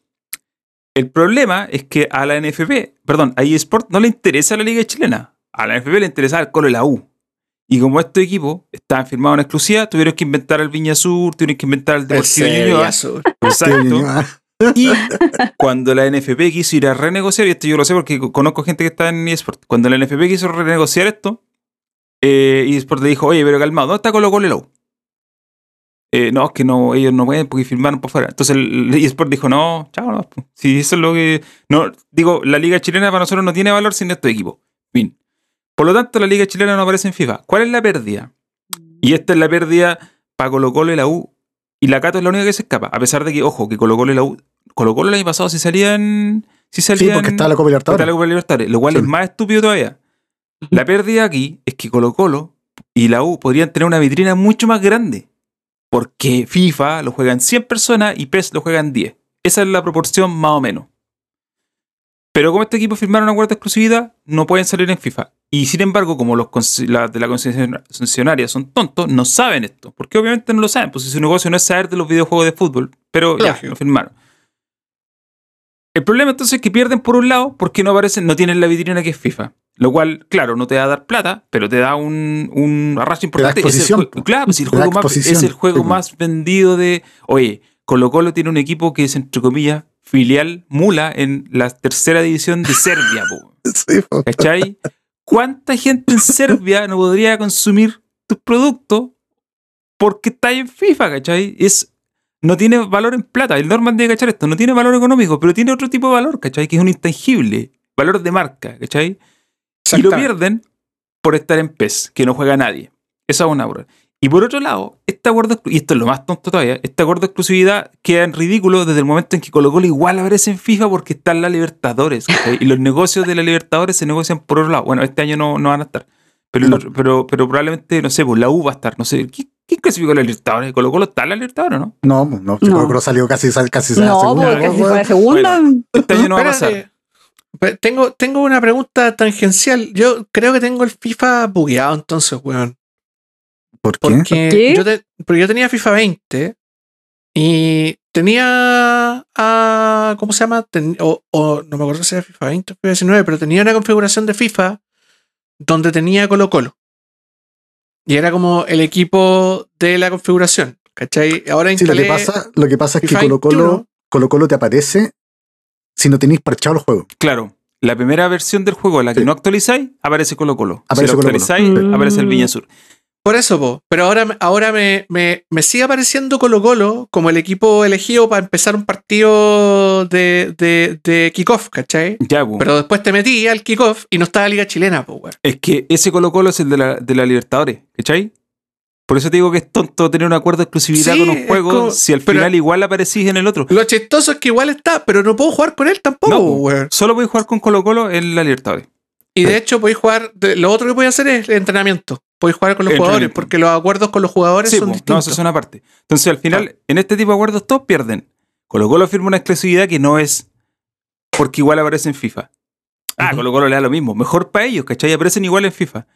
El problema es que a la NFP, perdón, a eSport no le interesa la liga chilena. A la NFP le interesa el Colo y la U. Y como estos equipos estaban firmados en exclusiva, tuvieron que inventar el Viña Sur, tuvieron que inventar el Deportivo Ñuñoa. Exacto. Y cuando la NFP quiso ir a renegociar, y esto yo lo sé porque conozco gente que está en eSport, cuando la NFP quiso renegociar esto, eh, eSport le dijo, oye, pero calmado, ¿dónde está Colo Colo U? Eh, no, es que no, ellos no pueden porque firmaron por fuera. Entonces el, eSport dijo, no, chao, no. Si eso es lo que. No, digo, la liga chilena para nosotros no tiene valor sin estos equipos. Fin. Por lo tanto, la liga chilena no aparece en FIFA. ¿Cuál es la pérdida? Y esta es la pérdida para Colo Colo y la U. Y la Cato es la única que se escapa. A pesar de que, ojo, que Colo Colo y la U. Colo Colo el año pasado sí salían. Sí Sí, salían. porque está la Copa está Libertadores. la Copa Libertadores, lo cual Sí. es más estúpido todavía. La pérdida aquí es que Colo Colo y la U podrían tener una vitrina mucho más grande. Porque FIFA lo juegan 100 personas y PES lo juegan 10. Esa es la proporción más o menos. Pero como este equipo firmaron un acuerdo de exclusividad, no pueden salir en FIFA. Y sin embargo, como los la- de la concesiona- concesionaria son tontos, no saben esto. Porque obviamente no lo saben, pues si su negocio no es saber de los videojuegos de fútbol. Pero ya, lo firmaron. El problema entonces es que pierden por un lado porque no aparecen, no tienen la vitrina que es FIFA. Lo cual, claro, no te va a dar plata, pero te da un, un arrastre importante. Es el claro, pues, si el juego más, es el juego po. más vendido de. Oye, Colo Colo tiene un equipo que es, entre comillas, filial mula en la tercera división de Serbia, po. Sí, po. ¿Cachai? ¿Cuánta gente en Serbia no podría consumir tus productos porque está en FIFA, ¿cachai? Es, no tiene valor en plata. El Norman debe cachar esto. No tiene valor económico, pero tiene otro tipo de valor, ¿cachai? Que es un intangible. Valor de marca, ¿cachai? Y lo pierden por estar en PES, que no juega nadie. Esa es una obra. Y por otro lado, este acuerdo, y esto es lo más tonto todavía, este acuerdo de exclusividad queda en ridículo desde el momento en que Colo Colo igual aparece en FIFA porque está en la Libertadores. ¿cachai? Y los negocios de la Libertadores se negocian por otro lado. Bueno, este año no, no van a estar. Pero, pero, pero probablemente, no sé, pues la U va a estar. No sé, ¿quién, quién clasificó la Libertadores? ¿Colo Colo está en la Libertadores o no? No, no, No. Colo Colo salió casi, casi a la No, segunda, casi fue la segunda. Este año no va a pasar. Tengo, tengo una pregunta tangencial. Yo creo que tengo el FIFA bugueado entonces, weón. ¿Por qué? Porque, qué? Yo, te- porque yo tenía FIFA 20 y tenía a. ¿Cómo se llama? Ten- o, o no me acuerdo si era FIFA 20 o FIFA 19, pero tenía una configuración de FIFA donde tenía Colo Colo. Y era como el equipo de la configuración. ¿Cachai? Ahora Sí, lo que pasa, lo que pasa es que Colo Colo, 21. Colo Colo te aparece si no tenéis parchado el juego. Claro, la primera versión del juego, la que Sí. no actualizáis, aparece Colo Colo. Aparece si lo Colo Colo. actualizáis, Sí. aparece el Viña Sur. Por eso, po. pero ahora, me- ahora me, me, me sigue apareciendo Colo Colo como el equipo elegido para empezar un partido de, de, de kickoff, ¿cachai? Ya, po. Pero después te metí al kickoff y no estaba Liga Chilena, pues, weón. Es que ese Colo Colo es el de la, de la Libertadores, ¿cachai? Por eso te digo que es tonto tener un acuerdo de exclusividad Sí, con un juego como- si al final igual aparecís en el otro. Lo chistoso es que igual está, pero no puedo jugar con él tampoco, No, po, po. weón. Solo podéis jugar con Colo Colo en la Libertadores. Y de hecho podéis jugar, lo otro que podéis hacer es el entrenamiento. Podéis jugar con los jugadores, porque los acuerdos con los jugadores Sí, son po. no, eso es una parte. Entonces, al final, en este tipo de acuerdos todos pierden. Colo Colo firma una exclusividad que no es porque igual aparece en FIFA. Ah, Ujú. Colo Colo le da lo mismo. Mejor para ellos, ¿cachai? Aparecen igual en FIFA.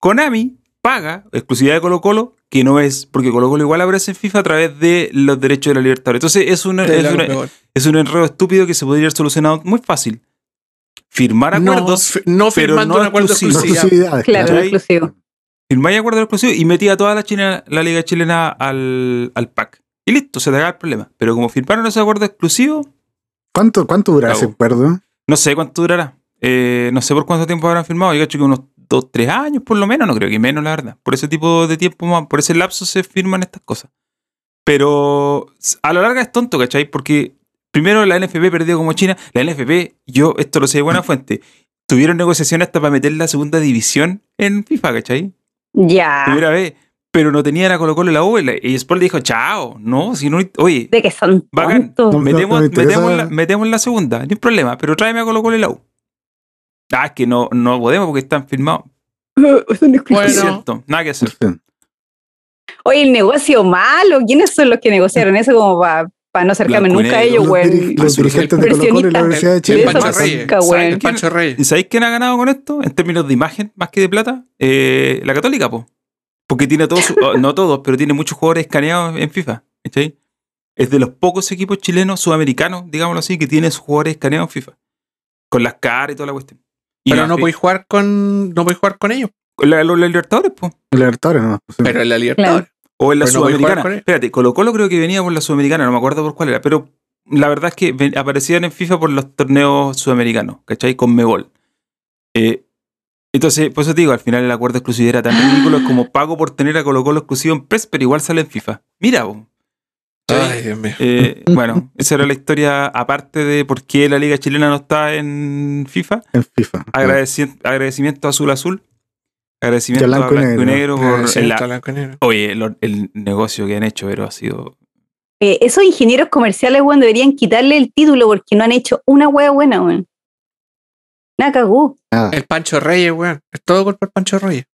Konami paga exclusividad de Colo Colo que no es porque Colo Colo igual aparece en FIFA a través de los derechos de la libertad. Entonces, es una, es una- es un enredo estúpido que se podría haber solucionado muy fácil. Firmar no, acuerdos, fi- no pero no un acuerdo de exclusivos. No Claro, exclusivo. firmáis acuerdos exclusivos y metía a toda la, China, la liga chilena al, al pack. Y listo, se te acaba el problema. Pero como firmaron ese acuerdo exclusivo, ¿Cuánto, ¿Cuánto dura Cabo. ese acuerdo? no sé cuánto durará. Eh, no sé por cuánto tiempo habrán firmado. Yo creo que unos dos, tres años por lo menos. No creo que menos, la verdad. Por ese tipo de tiempo, más- por ese lapso se firman estas cosas. Pero a la larga es tonto, ¿cachai? Porque primero la NFP perdió como China. La NFP, yo esto lo sé de buena fuente, tuvieron negociaciones hasta para meter la segunda división en FIFA, ¿cachai? Ya. Primera vez. Pero no tenían a Colo Colo en la U. Y Sport le dijo, chao. No, si no. Oye, De que son Bacán. tontos. Metemos, metemos, la, metemos la segunda, no hay problema, pero tráeme a Colo Colo y la U. Ah, es que no, no podemos porque están firmados. Bueno. nada que hacer. Oye, el negocio malo. ¿Quiénes son los que negociaron eso como para no acercarme Blanco nunca a ellos, Los, diri- los dirigentes de Colo Colo y la. Universidad de Chile. el Pancho es Reyes. banca, weón. El Pancho Reyes. ¿Y sabéis quién ha ganado con esto? En términos de imagen, más que de plata, Eh, la Católica, po. Porque tiene todos, oh, no todos, pero tiene muchos jugadores escaneados en FIFA. ¿cachai? Es de los pocos equipos chilenos, sudamericanos, digámoslo así, que tiene sus jugadores escaneados en FIFA. Con las caras y toda la cuestión. Y Pero no podéis jugar con. No podéis jugar con ellos. con la- los Libertadores, po. Libertadores, ¿no? Pero en la Libertadores. O en la Pero Sudamericana. Espérate, Colo Colo creo que venía por la Sudamericana, no me acuerdo por cuál era, pero la verdad es que ven- aparecían en FIFA por los torneos sudamericanos, ¿cachai? Con Megol. Eh, entonces, por eso te digo, al final el acuerdo de exclusividad era tan ridículo, es como pago por tener a Colo Colo exclusivo en PES, pero igual sale en FIFA. Mira, bo. Ay, Dios mío. Eh, bueno, esa era la historia aparte de por qué la liga chilena no está en FIFA. en FIFA. Agradeci- agradecimiento a Azul Azul. Agradecimiento a Blanco y Negro. Negro por Ah, sí, el- está blanco y negro. Oye, el negocio que han hecho, pero ha sido Eh, esos ingenieros comerciales, weón, deberían quitarle el título porque no han hecho una wea buena, weón. Nada cagó. Ah, El Pancho Reyes, weón. Es todo culpa del Pancho Reyes.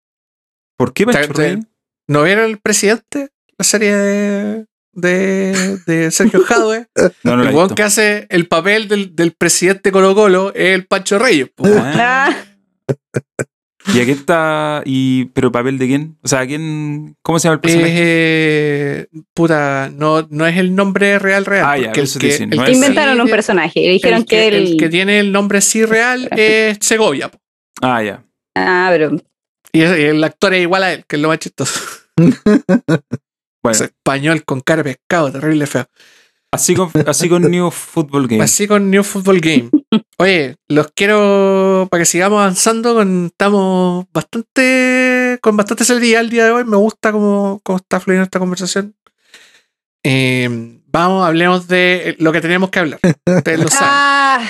¿Por qué Pancho Reyes? ¿No vieron el presidente? La serie de, de, de Sergio Jadwe. No, el weón que hace el papel del, del presidente Colo Colo es el Pancho Reyes. Ah. ¿Y a quién está? Y, ¿Pero papel de quién? O sea, ¿a quién? ¿Cómo se llama el personaje? Eh, puta, no, no es el nombre real real. Ah, ya, eso te decía, no el es- que Inventaron sí- un personaje y dijeron el que, que, el... el que tiene el nombre sí real es Segovia. Ah, ya. Ah, pero Y el actor es igual a él, que es lo más chistoso. Bueno, Es español con cara de pescado, terrible feo. así con, así con New Football Game. Así con New Football Game. Oye, los quiero para que sigamos avanzando. Con, estamos bastante con bastante celeridad el día de hoy. Me gusta cómo, cómo está fluyendo esta conversación. Eh, vamos, hablemos de lo que teníamos que hablar. Ustedes lo saben. Ah,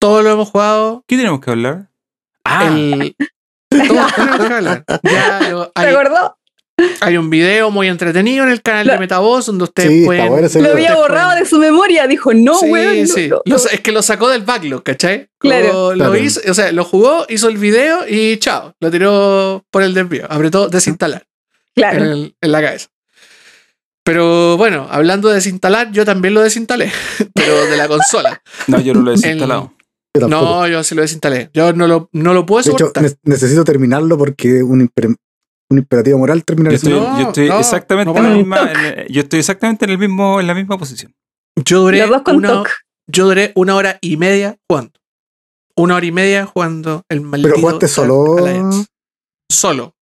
Todo lo hemos jugado. ¿Qué tenemos que hablar? Ah, El, todo tenemos que hablar. Ya lo- ¿te hay, acordó? Hay un video muy entretenido en el canal de Metavoz donde ustedes Sí, pueden. bueno Lo video. había borrado pueden- de su memoria. Dijo, no, sí, weón. sí. no, Lo- no. es que lo sacó del backlog, ¿cachai? Claro. Lo, Claro. hizo, o sea, lo jugó, hizo el video y chao, lo tiró por el desvío. Apretó desinstalar en, Claro. el- en la cabeza. Pero bueno, hablando de desinstalar, yo también lo desinstalé, pero de la consola. no, yo no lo he desinstalado. No, yo sí lo desinstalé. Yo no lo, no lo puedo de hecho, soportar. ne- necesito terminarlo porque es un, un imperativo moral terminar Yo estoy, No, yo estoy no, exactamente no en la misma, en- yo estoy exactamente en el mismo, en la misma posición. Yo duré, una, yo duré una hora y media jugando. Una hora y media jugando el maldito. Pero jugaste solo. Solo.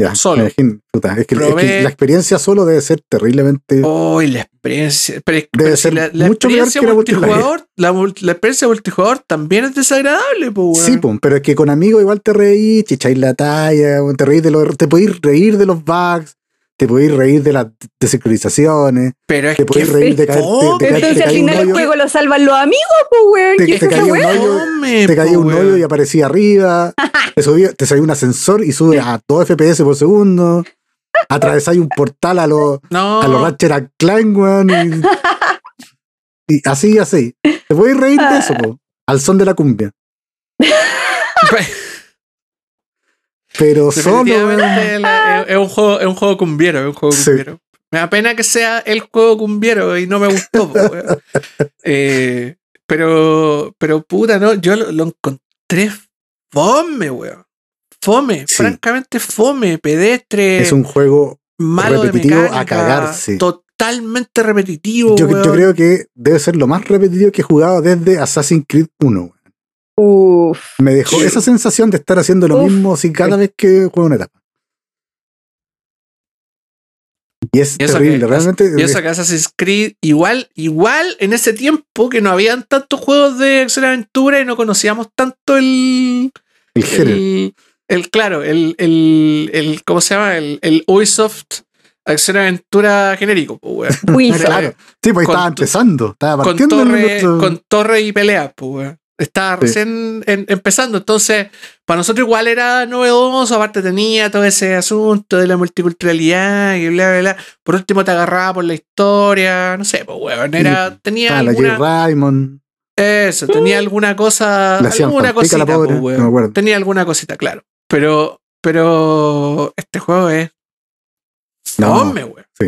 Ya, Solo. imagino. Puta, es, que, es que Probé- la experiencia solo debe ser terriblemente. Oh, la experiencia. Pero, Debe pero ser la, la mucho peor experiencia que la multiplayer. multijugador, la, la experiencia multijugador también es desagradable, pues, Sí, pum, pero es que con amigos igual te reís, chicháis la talla, te reís de los, te podéis reír de los bugs, te podéis reír de las desincronizaciones, Pero es te podéis reír de caer, te, Entonces al final el juego lo salvan los amigos, pues, weón. Te- ¿Qué es te caía un hoyo, te caía un hoyo y aparecía arriba, te, subía, te salía un ascensor y sube a 2 FPS por segundo, atravesáis un portal a los No, a los Ratchet Clank, weón, y, y así, así. Te podéis reír de eso, po, al son de la cumbia. Pero solo, la- es, es un juego, es un juego cumbiero, es un juego Sí. cumbiero. Me da pena que sea el juego cumbiero y no me gustó. Eh, pero, pero puta, no, yo lo, lo encontré fome, weón. Fome, Sí. francamente fome, pedestre. es un juego malo repetitivo de a cagarse. Totalmente repetitivo. Yo, yo creo que debe ser lo más repetitivo que he jugado desde Assassin's Creed 1. Uf. Me dejó esa sensación de estar haciendo lo Uf. mismo así cada vez que juego una etapa. Y es Y terrible, que- realmente. Y eso que Assassin's Creed, igual, igual en ese tiempo que no habían tantos juegos de acción aventura y no conocíamos tanto el. el género. El, el- claro, el, el, el- ¿Cómo se llama? El, el Ubisoft acción aventura genérico, pues, Claro. Sí, pues con estaba empezando. Estaba partiendo en torre, nuestro- con torre y pelea, pues. Estaba Sí. recién en- empezando, entonces para nosotros igual era novedoso, aparte tenía todo ese asunto de la multiculturalidad y bla, bla, bla. Por último te agarraba por la historia, no sé, pues, weón, era, tenía Ah, la J. alguna, Raymond. eso, tenía alguna cosa, alguna cosita, la pobre, pues, weón. no me acuerdo. tenía alguna cosita, claro, pero Pero este juego es. No. Fome, weón. ¿Tú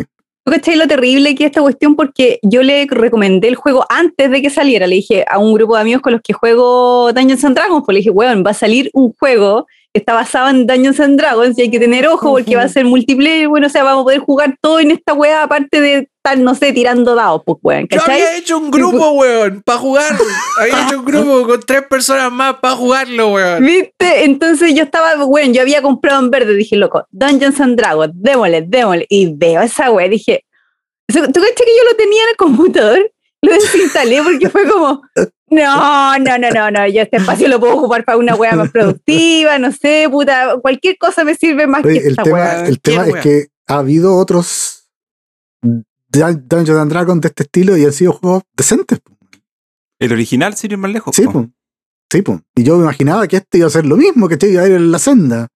cachai lo terrible que es esta cuestión? Porque yo le recomendé el juego antes de que saliera. Le dije a un grupo de amigos con los que juego Dungeons and Dragons, pues le dije, weón, va a salir un juego está basado en Dungeons and Dragons y hay que tener ojo porque va a ser multiplayer. Bueno, o sea, vamos a poder jugar todo en esta weá, aparte de estar, no sé, tirando dados, pues, weón. Yo había hecho un grupo, weón, para jugar. había hecho un grupo con tres personas más para jugarlo, weón. ¿Viste? Entonces yo estaba, bueno, yo había comprado en verde, dije, loco, Dungeons and Dragons, démosle, démosle. Y veo esa wea, dije, ¿tú crees que yo lo tenía en el computador? Lo desinstalé porque fue como, no, no, no, no, no, yo este espacio lo puedo ocupar para una wea más productiva, no sé, puta, cualquier cosa me sirve más Oye, que el esta tema, wea. el tema ¿Quién, es que ha habido otros Dun- Dungeons and Dragons de este estilo y han sido juegos decentes. El original, ir más lejos. Sí, po. po. Sí, po. Y yo me imaginaba que este iba a ser lo mismo, que este iba a ir en la senda.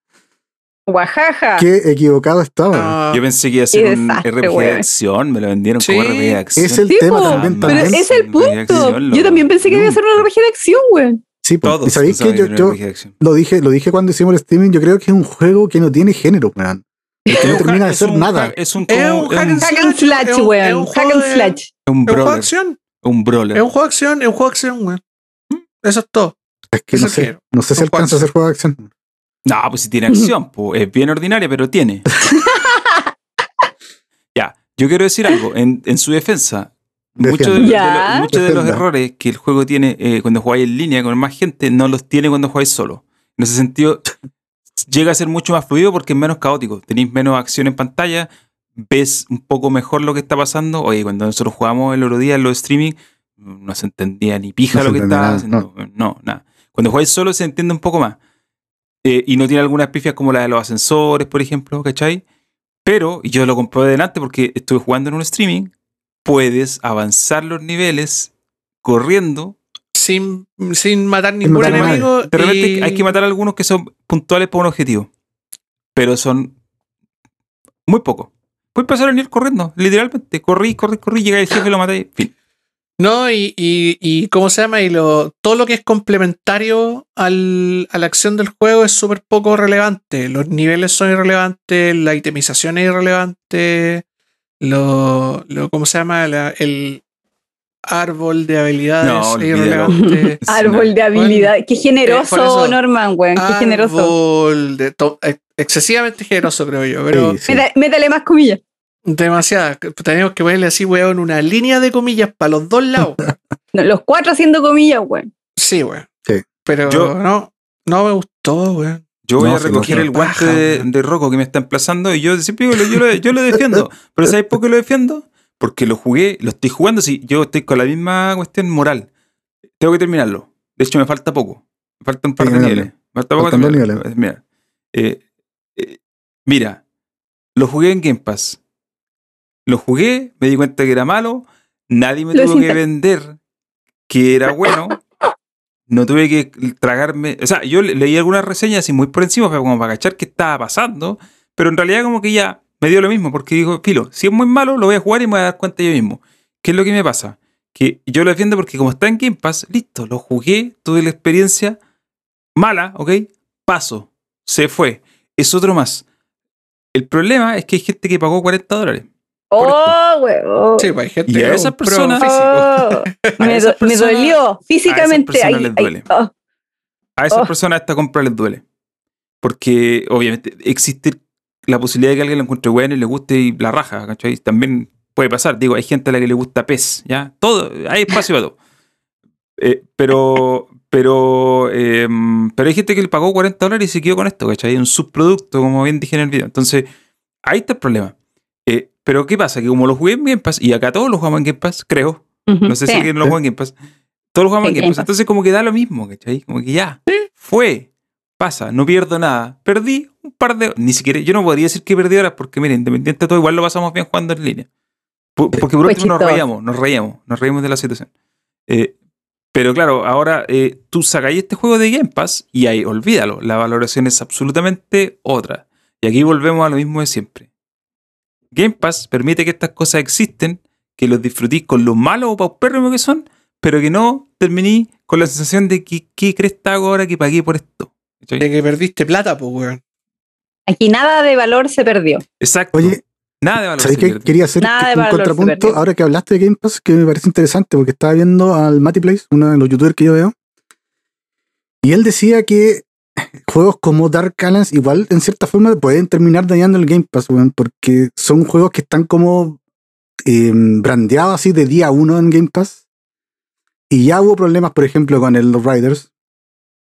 Guajaja. Qué equivocado estaba. Ah, Yo pensé que iba a ser un desastre, RPG de acción, me lo vendieron Sí. como RPG de acción. es el Sí, tema po, también. pero también. ese es el punto. Acción, Yo también pensé que iba a ser una RPG de acción, weón. Sí, po. Todos y sabéis que yo, era yo RPG de acción. lo dije, lo dije cuando hicimos el streaming, yo creo que es un juego que no tiene género, weón. Que no termina de un nada. hack- Es un, Es un hack un- and slash, un- un weón. Hack juego and de- slash. un es un juego de brawler. acción. Un brawler. Es un juego de acción, es un juego de acción, weón. Eso es todo. Es que no sé, no sé si Un alcanza a ser juego de acción. No, pues si tiene acción, pues es bien ordinaria, pero tiene. ya, yo quiero decir algo en, en su defensa. Muchos de, de los- muchos de los Defienda. errores que el juego tiene eh, cuando jugáis en línea con más gente no los tiene cuando jugáis solo. En ese sentido, llega a ser mucho más fluido porque es menos caótico. Tenéis menos acción en pantalla, ves un poco mejor lo que está pasando. Oye, cuando nosotros jugamos el otro día en los streaming, no se entendía ni pija No lo que estaba haciendo. No. nada. Cuando jugáis solo se entiende un poco más. Eh, y no tiene algunas pifias como la de los ascensores, por ejemplo, ¿cachai? Pero, y yo lo comprobé delante porque estuve jugando en un streaming, puedes avanzar los niveles corriendo. Sin, sin matar ningún matar a enemigo. De repente y- hay que matar algunos que son puntuales para un objetivo. Pero son muy pocos. Puedes pasar el nivel corriendo, literalmente. Corrí, corrí, corrí, llegué al jefe y lo maté. Fin. No, y, y, y ¿cómo se llama? Y lo, todo lo que es complementario al, a la acción del juego es súper poco relevante. Los niveles son irrelevantes, la itemización es irrelevante, lo, lo ¿cómo se llama? La- el árbol de habilidades No, es irrelevante. Árbol de habilidad. Qué eh, generoso, eso- Norman, weón. Qué generoso. árbol de to- ex- excesivamente generoso, creo yo, pero Sí, sí. Méta- Métale más comillas. Demasiada. Tenemos que ponerle así, weón, una línea de comillas para los dos lados. No, los cuatro haciendo comillas, weón. Sí, weón. Sí. Pero Yo- no, no me gustó, weón. Yo voy No, a sí, recoger el guante de, de Rocco que me está emplazando y yo siempre digo, yo, lo, yo lo defiendo. Pero ¿sabes por qué lo defiendo? Porque lo jugué, lo estoy jugando, si yo estoy con la misma cuestión moral. Tengo que terminarlo. De hecho, me falta poco. Me falta un par Sí, de niveles. Me falta poco. Mira, eh, eh, mira, lo jugué en Game Pass. Lo jugué, me di cuenta que era malo. Nadie me Lo tuvo que vender que era bueno. No tuve que tragarme. O sea, yo le- leí algunas reseñas así muy por encima, como para cachar qué estaba pasando. Pero en realidad, como que ya me dio lo mismo, porque digo, filo, si es muy malo, lo voy a jugar y me voy a dar cuenta yo mismo. ¿Qué es lo que me pasa? Que yo lo defiendo porque, como está en Game Pass, listo, lo jugué, tuve la experiencia mala, ¿ok? Paso, se fue. Es otro más. El problema es que hay gente que pagó 40 dólares. Oh, weón. Sí, pues hay gente Y a que esas personas-. Oh, me, esas do- me personas- dolió físicamente. personas Ay, les ay, duele. oh. A esas Oh. personas esta compra les duele. Porque obviamente existe la posibilidad de que alguien lo encuentre bueno y le guste y la raja, ¿cachai? También puede pasar. Digo, hay gente a la que le gusta pez, ¿ya? Todo, hay espacio para todo. Eh, pero, pero, eh, pero hay gente que le pagó 40 dólares y se quedó con esto, ¿cachai? Un subproducto, como bien dije en el video. Entonces, ahí está el problema. Pero ¿qué pasa? Que como lo jugué en Game Pass, y acá todos lo jugamos en Game Pass, creo, no sé sí. si alguien lo juega en Game Pass. Todos lo jugamos en En Game Pass. Entonces, como que da lo mismo, ¿cachai? Como que ya. Fue. Pasa. No pierdo nada. Perdí un par de. Ni siquiera. Yo no podría decir que perdí horas porque, miren, independiente de todo, igual lo pasamos bien jugando en línea. Por- Porque por último nos reíamos, nos reíamos, nos reímos de la situación. Eh, pero claro, ahora eh, tú sacáis este juego de Game Pass y ahí, olvídalo. La valoración es absolutamente otra. Y aquí volvemos a lo mismo de siempre. Game Pass permite que estas cosas existen, que los disfrutís con lo malo o paupérrimo que son, pero que no terminí con la sensación de que qué cresta hago ahora que pagué por esto. De que perdiste plata, pues, weón. Aquí nada de valor se perdió. Exacto. Oye, Nada de valor. ¿sabes se qué? Quería hacer Nada de un contrapunto ahora que hablaste de Game Pass, que me parece interesante, porque estaba viendo al Matty Place, uno de los youtubers que yo veo, y él decía que juegos como Dark Alliance igual en cierta forma pueden terminar dañando el Game Pass, weón, porque son juegos que están como eh, brandeados así de día uno en Game Pass. Y ya hubo problemas, por ejemplo, con el Love Riders,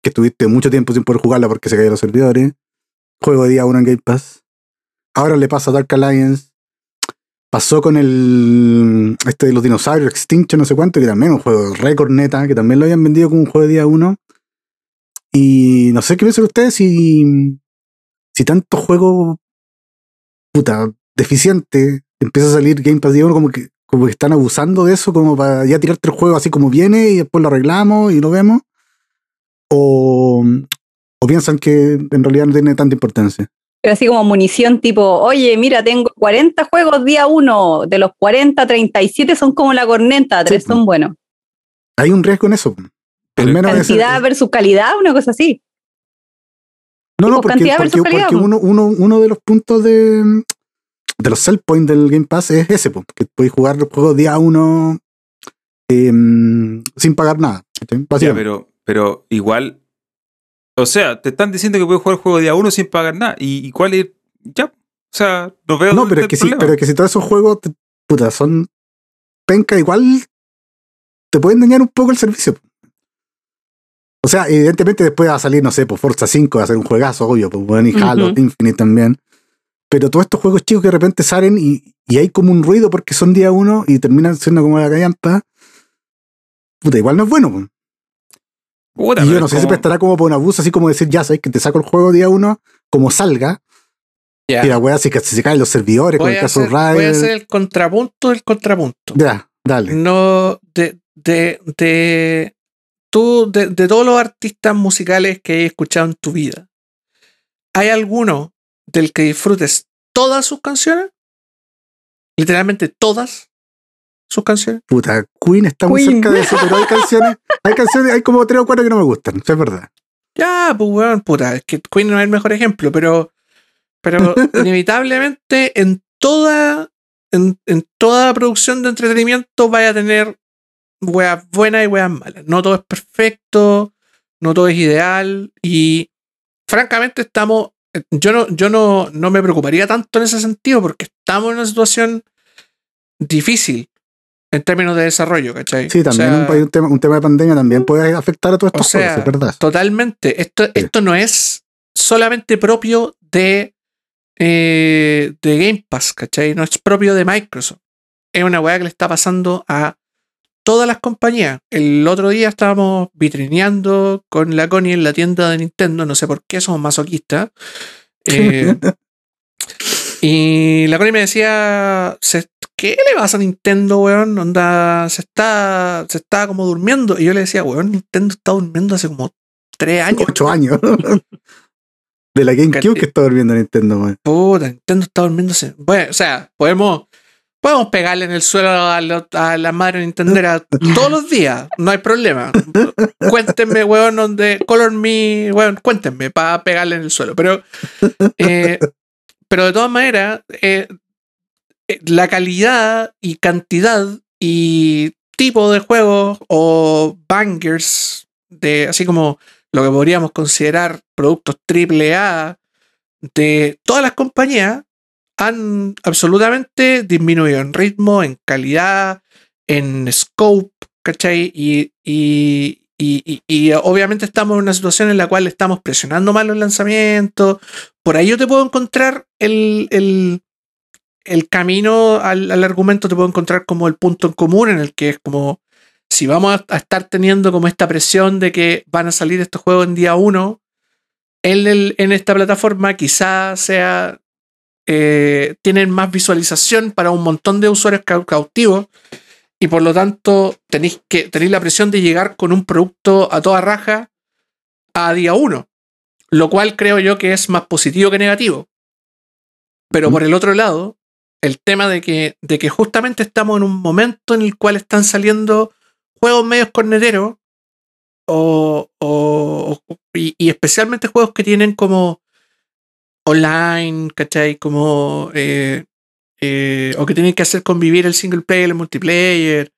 que estuviste mucho tiempo sin poder jugarla porque se cayeron los servidores. Juego de día uno en Game Pass. Ahora le pasa a Dark Alliance. Pasó con el. Este de los dinosaurios, Extinction, no sé cuánto, que también un juego récord neta, que también lo habían vendido como un juego de día uno. Y no sé qué piensan ustedes si. Si tanto juego. Puta, deficiente, empieza a salir Game Pass día uno, como que, como que están abusando de eso, como para ya tirarte el juego así como viene y después lo arreglamos y lo vemos. O. O piensan que en realidad no tiene tanta importancia. Pero así como munición tipo, oye, mira, tengo 40 juegos día 1, de los 40, 37 son como la corneta, tres Sí. son buenos. Hay un riesgo en eso. Cantidad versus calidad, una cosa así. No, no, porque, cantidad porque, versus calidad, porque po. uno, uno, uno de los puntos de, de los sell points del Game Pass es ese, po, que podéis jugar los juegos día uno em, sin pagar nada. Ya, pero, pero igual. O sea, te están diciendo que puedes jugar el juego día uno sin pagar nada. ¿Y, y cuál es? Ya. O sea, no veo. no, pero es, que si, pero es que si todos esos juegos te- puta, son penca, igual te pueden dañar un poco el servicio. O sea, evidentemente después va a salir, no sé, por Forza 5 va a ser un juegazo, obvio, pues bueno, y Halo Ujú. Infinite también. Pero todos estos juegos chicos que de repente salen y, y hay como un ruido porque son día uno y terminan siendo como la callampa. Puta, igual no es bueno. Puta, Y yo no sé si prestará como por un abuso, así como decir, ya sabes que te saco el juego día uno, como salga. Ya. Y la weá que se caen los servidores con Voy el a, caso hacer, voy a hacer el contrapunto del contrapunto. Ya, dale. No, de, de, de, tú, de, de todos los artistas musicales que he escuchado en tu vida, ¿hay alguno del que disfrutes todas sus canciones? Literalmente todas sus canciones. Puta, Queen está muy cerca de eso, pero hay canciones, hay canciones, hay como tres o cuatro que no me gustan, eso es verdad. Ya, pues weón, puta, es que Queen no es el mejor ejemplo, pero, pero inevitablemente en toda, en, en toda producción de entretenimiento vaya a tener weas buenas y weas malas. No todo es perfecto, no todo es ideal y francamente estamos, yo no, yo no, no me preocuparía tanto en ese sentido porque estamos en una situación difícil en términos de desarrollo, ¿cachai? Sí, también O sea, un, un tema, un tema de pandemia también puede afectar a todos o estos sea, es verdad. Totalmente. Esto, esto no es solamente propio de, eh, de Game Pass, ¿cachai? No es propio de Microsoft. Es una weá que le está pasando a todas las compañías. El otro día estábamos vitrineando con la Connie en la tienda de Nintendo, no sé por qué, somos masoquistas. Eh, y la Connie me decía, "Se- ¿qué le pasa a Nintendo, weón? Onda, se está, se está como durmiendo. Y yo le decía, weón, Nintendo está durmiendo hace como tres años. Ocho años. de la GameCube que está durmiendo Nintendo, weón. Puta, Nintendo está durmiendo hace... Bueno, o sea, podemos, podemos pegarle en el suelo a, lo- a la madre Nintendera todos los días, no hay problema. Cuéntenme, weón, donde Color Me, weón, cuéntenme para pegarle en el suelo. Pero, eh, pero de todas maneras, eh, eh, la calidad y cantidad y tipo de juegos o bangers de así como lo que podríamos considerar productos triple A de todas las compañías han absolutamente disminuido en ritmo, en calidad, en scope, ¿cachai? Y, y, y- y- obviamente estamos en una situación en la cual estamos presionando más los lanzamientos. Por ahí yo te puedo encontrar el, el, el camino al, al argumento, te puedo encontrar como el punto en común en el que es como si vamos a estar teniendo como esta presión de que van a salir estos juegos en día uno, en, el- en esta plataforma quizás sea eh, tienen más visualización para un montón de usuarios cau- cautivos y por lo tanto tenéis que tenéis la presión de llegar con un producto a toda raja a día uno, lo cual creo yo que es más positivo que negativo. Pero por el otro lado, el tema de que, de que justamente estamos en un momento en el cual están saliendo juegos medios corneteros o, o- y, y especialmente juegos que tienen como online, ¿cachai? Como. eh, eh, o que tienen que hacer convivir el single player, el multiplayer.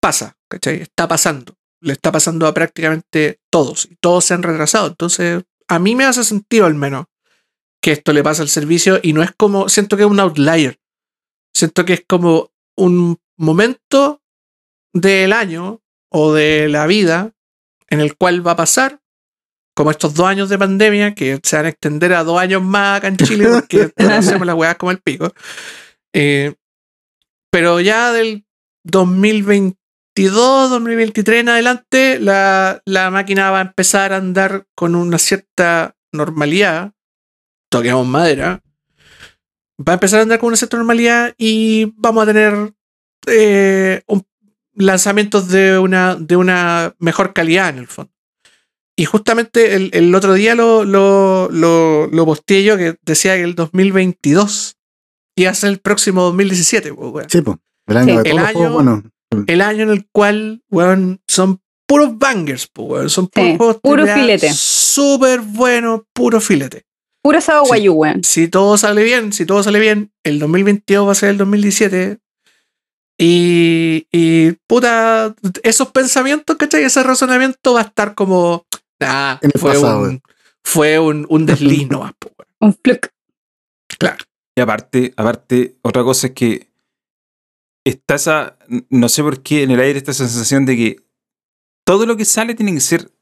Pasa, ¿cachai? Está pasando. Le está pasando a prácticamente todos. Y todos se han retrasado. Entonces, a mí me hace sentido al menos que esto le pasa al servicio y no es como. Siento que es un outlier. Siento que es como un momento del año o de la vida en el cual va a pasar, como estos dos años de pandemia, que se van a extender a dos años más acá en Chile, porque hacemos las weas como el pico. Eh, pero ya del 2022, 2023 en adelante, la, la máquina va a empezar a andar con una cierta normalidad. Toquemos madera. Va a empezar a andar con una cierta normalidad y vamos a tener eh, un- lanzamientos de una, de una mejor calidad en el fondo. Y justamente el, el otro día lo, lo, lo, lo posteé yo que decía que el 2022 iba a ser el próximo 2017. pues, weón. Sí, pues. El año Sí. de todos El los año- juegos, bueno. El año en el cual weón, son puros bangers, pues, weón. son puros Sí, juegos puro filete. Súper buenos, puro filete. Puro sábado guayú, weón. Si todo sale bien, si todo sale bien, el 2022 va a ser el 2017. Y, y puta, esos pensamientos, ¿cachai? Ese razonamiento va a estar como, nah, En el fue, pasado, un, fue un, un desliz nomás. Un fluke. Claro. Y aparte, aparte, otra cosa es que está esa, no sé por qué en el aire está esa sensación de que todo lo que sale tiene que ser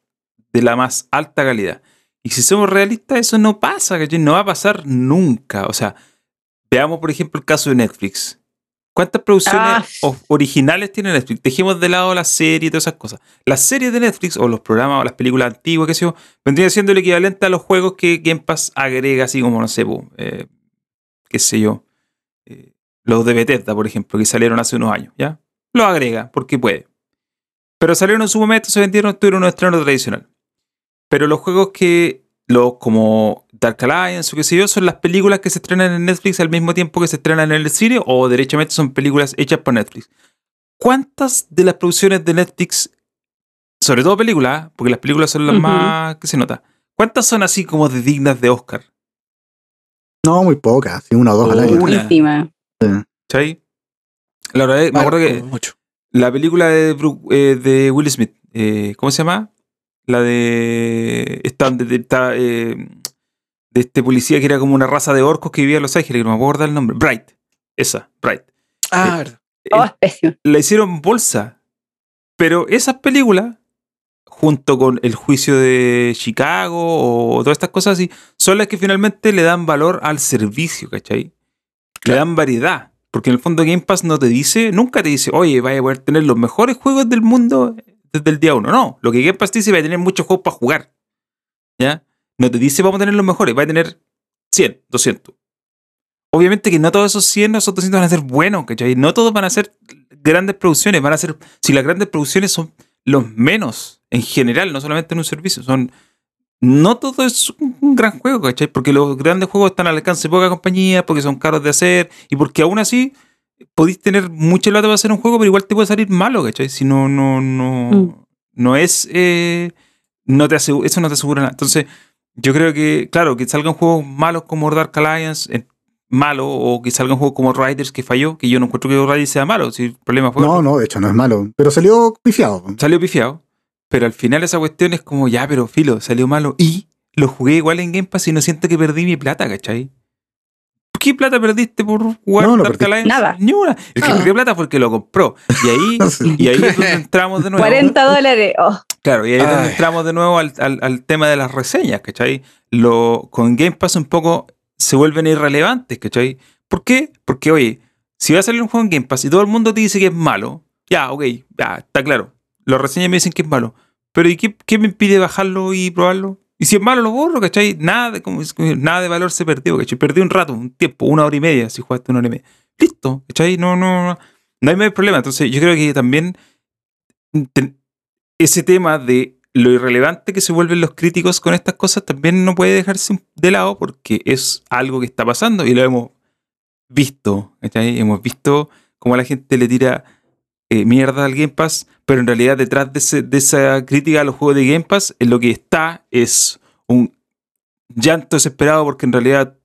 de la más alta calidad. Y si somos realistas, eso no pasa, ¿cachai? No va a pasar nunca. O sea, veamos por ejemplo el caso de Netflix. ¿Cuántas producciones Ah. originales tiene Netflix? Dejemos de lado las series y todas esas cosas. Las series de Netflix o los programas o las películas antiguas, qué sé yo, vendrían siendo el equivalente a los juegos que Game Pass agrega, así como, no sé, po, eh, qué sé yo, eh, los de Bethesda, por ejemplo, que salieron hace unos años, ¿ya? Los agrega, porque puede. Pero salieron en su momento, se vendieron, tuvieron un estreno tradicional. Pero los juegos que, los como Dark Alliance o qué sé yo, son las películas que se estrenan en Netflix al mismo tiempo que se estrenan en el cine o derechamente son películas hechas por Netflix. ¿Cuántas de las producciones de Netflix, sobre todo películas, porque las películas son las más que se nota, cuántas son así como de dignas de Oscar? No, muy pocas, sí, una o dos al año. Una. ¿Cachai? La verdad, me acuerdo que Como mucho. La película de, eh, de Will Smith, eh, ¿cómo se llama? La de. De- esta, eh, de este policía que era como una raza de orcos que vivía en Los Ángeles, que no me acuerdo el nombre. Bright. Esa, Bright. Ah, verdad. Oh, es pésimo. La hicieron bolsa. Pero esas películas, junto con El juicio de Chicago o todas estas cosas así, son las que finalmente le dan valor al servicio, ¿cachai? Le Claro. dan variedad. Porque en el fondo Game Pass no te dice, nunca te dice, oye, vaya a poder tener los mejores juegos del mundo desde el día uno. No, lo que Game Pass te dice, va a tener muchos juegos para jugar. ¿Ya? No te dice, vamos a tener los mejores, va a tener 100, 200. Obviamente que no todos esos 100 o esos 200 van a ser buenos, ¿cachai? No todos van a ser grandes producciones, van a ser, si las grandes producciones son los menos en general, no solamente en un servicio, son... No todo es un gran juego, ¿cachai? Porque los grandes juegos están al alcance de poca compañía, porque son caros de hacer, y porque aún así podéis tener mucha plata para hacer un juego, pero igual te puede salir malo, ¿cachai? Si no, no, no, Mm. no es, eh, no te asegu- eso no te asegura nada. Entonces, yo creo que, claro, que salgan juegos malos como Dark Alliance, eh, malo, o que salgan juegos como Riders que falló, que yo no encuentro que Riders sea malo, si el problema fue No, no, de hecho no es malo. Pero salió pifiado. salió pifiado, pero al final esa cuestión es como, ya, pero filo, salió malo y lo jugué igual en Game Pass y no siento que perdí mi plata, ¿cachai? ¿Qué plata perdiste por jugar No, no Dark perdiste Alliance? nada. Ni una. El que Ah. perdió plata fue el que lo compró. Y ahí, y ahí entramos de nuevo. 40 dólares. Oh, Claro, y ahí Ay. entramos de nuevo al, al- al tema de las reseñas, ¿cachai? Lo, con Game Pass un poco se vuelven irrelevantes, ¿cachai? ¿Por qué? Porque, oye, si va a salir un juego en Game Pass y todo el mundo te dice que es malo, ya, ok, ya, está claro. Los reseñas me dicen que es malo. Pero ¿y qué, qué me impide bajarlo y probarlo? Y si es malo, lo borro, ¿cachai? Nada de, como- nada de valor se perdió, ¿cachai? Perdí un rato, un tiempo, una hora y media, si jugaste una hora y media. Listo, ¿cachai? No, no, no, no hay más problema. Entonces, yo creo que también ese tema de lo irrelevante que se vuelven los críticos con estas cosas también no puede dejarse de lado porque es algo que está pasando y lo hemos visto. ¿cachai? Hemos visto cómo la gente le tira eh, mierda al Game Pass, pero en realidad detrás de, ese- de esa crítica a los juegos de Game Pass, en lo que está es un llanto desesperado porque en realidad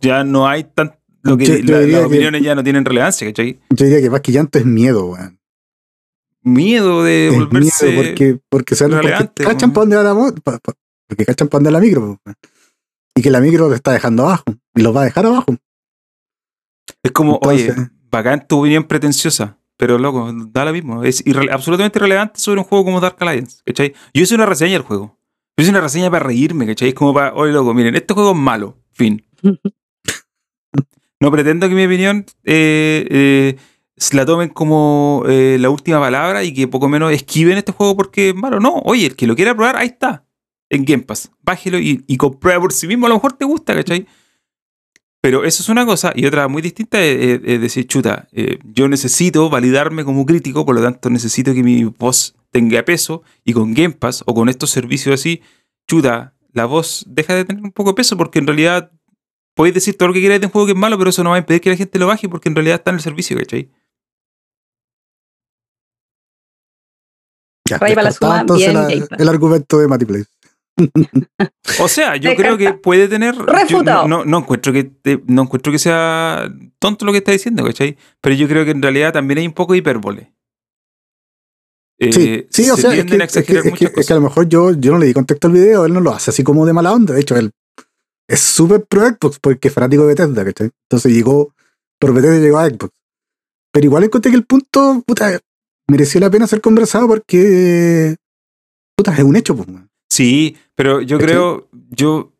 ya no hay tan. Lo que, Yo- yo la- diría las que- opiniones ya no tienen relevancia, ¿cachai? Yo diría que más que llanto es miedo, weón. Miedo de Es volverse. miedo porque, porque, se porque cachan para dónde va la mo- pa- pa- porque cachan para dónde va la micro, weón. Y que la micro lo está dejando abajo. Y los va a dejar abajo. Es como, Entonces- oye, bacán tu opinión pretenciosa, pero loco, da lo mismo. Es irre- absolutamente irrelevante sobre un juego como Dark Alliance, ¿cachai? Yo hice una reseña del juego. Yo hice una reseña para reírme, ¿cachai? Es como para, oye, loco, miren, este juego es malo, fin. No pretendo que mi opinión eh, eh, se la tomen como eh, la última palabra y que poco menos esquiven este juego porque es malo. No, oye, el que lo quiera probar, ahí está. En Game Pass. Bájelo y, y comprueba por sí mismo. A lo mejor te gusta, ¿cachai? Pero eso es una cosa. Y otra muy distinta es, es- es decir, chuta, eh, yo necesito validarme como crítico, por lo tanto necesito que mi voz tenga peso. Y con Game Pass o con estos servicios así, chuta, la voz deja de tener un poco de peso porque en realidad podéis decir todo lo que queráis de un juego que es malo, pero eso no va a impedir que la gente lo baje porque en realidad está en el servicio, ¿cachai? Ya, Raya para la suma, entonces bien, Pass. el argumento de Matty Place. O sea, yo creo que puede tener. Refutado. no, no, no encuentro que te- no encuentro que sea tonto lo que está diciendo, ¿cachai? Pero yo creo que en realidad también hay un poco de hipérbole. Eh, Sí, sí, o se sea, es que, a es que- exagerar es que- muchas es que a lo mejor yo, yo no le di contexto al video, él no lo hace así como de mala onda. De hecho, él es súper pro Xbox porque es fanático de Bethesda, ¿cachai? Entonces llegó, por Bethesda llegó a Xbox. Pero igual encontré que el punto, puta, mereció la pena ser conversado porque, puta, es un hecho, pues. Sí, pero yo creo, yo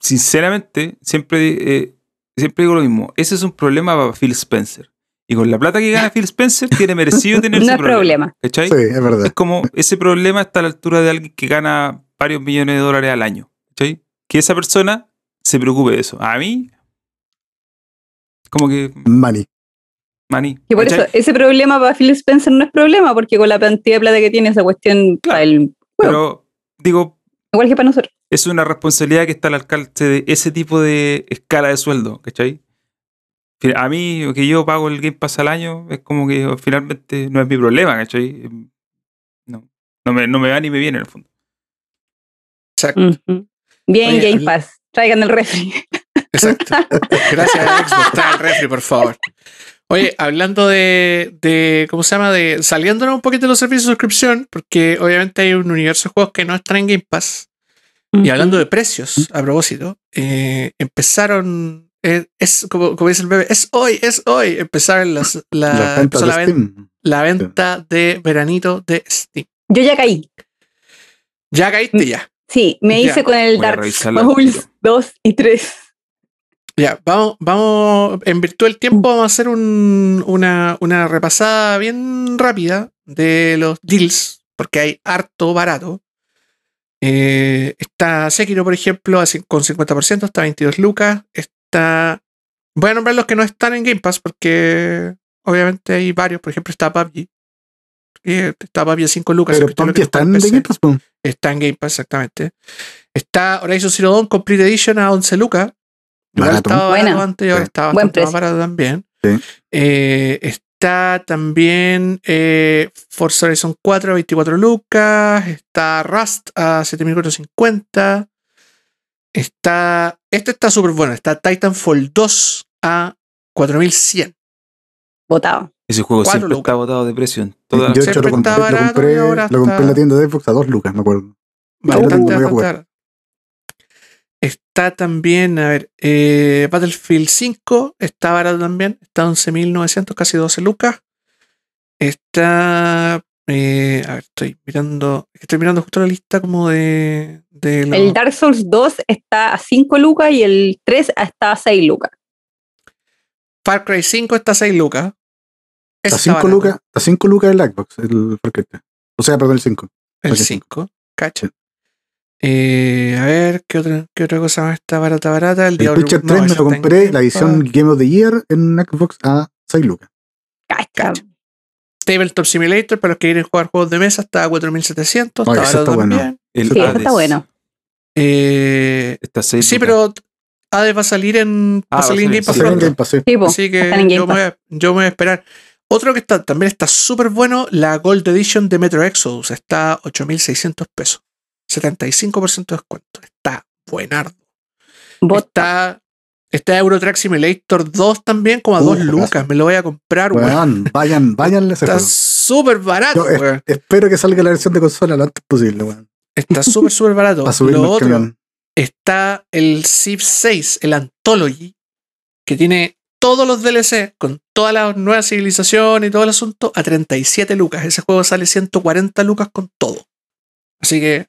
sinceramente siempre, eh, siempre digo lo mismo. Ese es un problema para Phil Spencer. Y con la plata que gana Phil Spencer, tiene merecido tener No ese es problema. ¿Cachai? Sí, es verdad. Es como ese problema está a la altura de alguien que gana varios millones de dólares al año. ¿cachai? Que esa persona se preocupe de eso. A mí, como que, Money. maní. Y por ¿cachai? eso, ese problema para Phil Spencer no es problema, porque con la cantidad de plata que tiene esa cuestión, Claro. para el, Pero, digo, igual que para nosotros. es una responsabilidad que está al alcance de ese tipo de escala de sueldo, ¿cachai? A mí, que yo pago el Game Pass al año, es como que finalmente no es mi problema, ¿cachai? No, no, me, no me va ni me viene en el fondo. Exacto. Bien, Oye, Game Pass. Traigan el refri. Exacto. Gracias a Xbox. Trae el refri, por favor. Oye, hablando de, de, ¿cómo se llama? De saliéndonos un poquito de los servicios de suscripción, porque obviamente hay un universo de juegos que no están en Game Pass. Y hablando de precios, a propósito, eh, empezaron, eh, es como, como dice el bebé, es hoy, es hoy, empezaron las, la, empezó la, ven- Steam. la venta de veranito de Steam. Yo ya caí. Ya caíste ya. Sí, me Ya, hice con el Dark Souls al tiro. 2 y 3. Ya, vamos, vamos, en virtud del tiempo vamos a hacer un- una, una repasada bien rápida de los deals, porque hay harto barato. Eh, está Sekiro, por ejemplo, con 50%, está 22 lucas. Está. Voy a nombrar los que no están en Game Pass, porque obviamente hay varios. Por ejemplo, está PUBG. Eh, Está PUBG a 5 lucas. Pero PUBG está en. Game Pass. Está en Game Pass, exactamente. Está Horizon Zero Dawn Complete Edition a 11 lucas. Igual estaba barato antes y ahora está bastante más barato también. Sí. Eh, está también eh, Forza Horizon 4 a 24 lucas. Está Rust a 7450. Está. Este está súper bueno. Está Titanfall 2 a 4100. Votado. Ese juego Cuatro siempre lucas. está botado de precio en todas Yo, hecho, lo compré, lo compré, lo compré en la tienda de Xbox a 2 lucas, me acuerdo. Bastante, bastante. Está también, a ver, eh, Battlefield 5 está barato también, está 11.900, casi 12 lucas. Está, eh, a ver, estoy mirando, estoy mirando justo la lista como de, de los- El Dark Souls 2 está a 5 lucas y el 3 está a 6 lucas. Far Cry 5 está a 6 lucas. Ese A está 5 barato, lucas, a 5 lucas el Xbox, el Far Cry. O sea, perdón, el 5. El Far Cry 5, cacha. Eh, a ver, ¿qué otra, ¿qué otra cosa más está barata, barata? El, El Witcher no, 3 me ese lo compré, Game la edición. Game of the Year en Xbox a 6 lucas. Cacha. Tabletop Simulator, para los que quieren jugar juegos de mesa, está a 4700. Oye, está barato está bueno. también. El Sí, está bueno. Eh, Está sí, pero Hades va a salir en, Ah, va a salir en Game Pass Así que. Game Pass, sí. Así yo me, voy a, yo me voy a esperar. Otro que está, también está súper bueno, la Gold Edition de Metro Exodus. Está a 8.600 pesos. 75% de descuento. Está buenardo. Está, está Euro Truck Simulator 2 también, como a 2 Uh, lucas. Me lo voy a comprar, weón. Weón, vayan, vayan a ese Está súper barato, Yo, es- weón. Espero que salga la versión de consola lo antes posible, weón. Está súper, súper barato. Lo otro, camión. está el Civ 6, el Anthology, que tiene todos los DLC con todas las nuevas civilizaciones y todo el asunto a 37 lucas. Ese juego sale 140 lucas con todo. Así que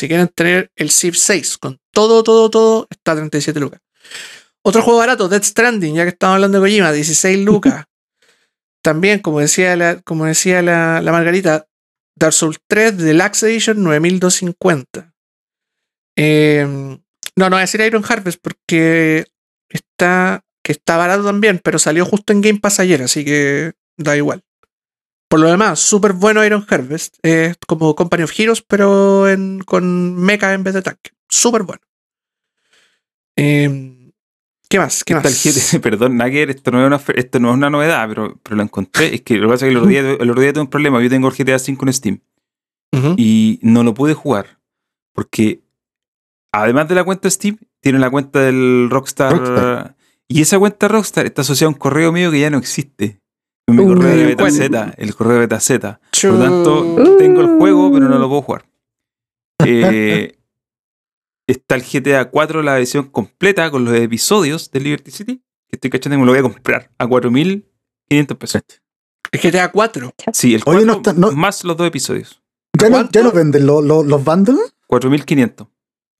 si quieren tener el Civ 6 con todo, todo, todo, está a 37 lucas. Otro juego barato, Dead Stranding, ya que estamos hablando de Kojima, 16 lucas. También, como decía la, como decía la, la Margarita, Dark Souls 3 Deluxe Edition 9250. Eh, no, no voy a decir Iron Harvest porque está, que está barato también, pero salió justo en Game Pass ayer, así que da igual. Por lo demás, súper bueno Iron Harvest. Es como Company of Heroes, pero en- con mecha en vez de tanque. Súper bueno. Eh, ¿Qué más? ¿Qué más? perdón, Nagger, esto no es una, esto no es una novedad, pero, pero lo encontré. Es que lo que pasa es que el otro día, el otro día tuve un problema. Yo tengo el GTA V en Steam y no lo pude jugar porque además de la cuenta Steam, tiene la cuenta del Rockstar. Rockstar. Y esa cuenta Rockstar está asociada a un correo mío que ya no existe. Mi correo de ¿cuál? Betaz, el correo de Betaz. Por Chu- lo tanto, tengo el juego, pero no lo puedo jugar. Eh, está el GTA 4, la versión completa con los episodios de Liberty City. Que estoy cachando y me lo voy a comprar a 4.500 pesos. Es GTA 4. Sí, el 4 Oye, no está- no- más los dos episodios. ¿Ya no, ya no venden lo- lo- los bundles? 4.500.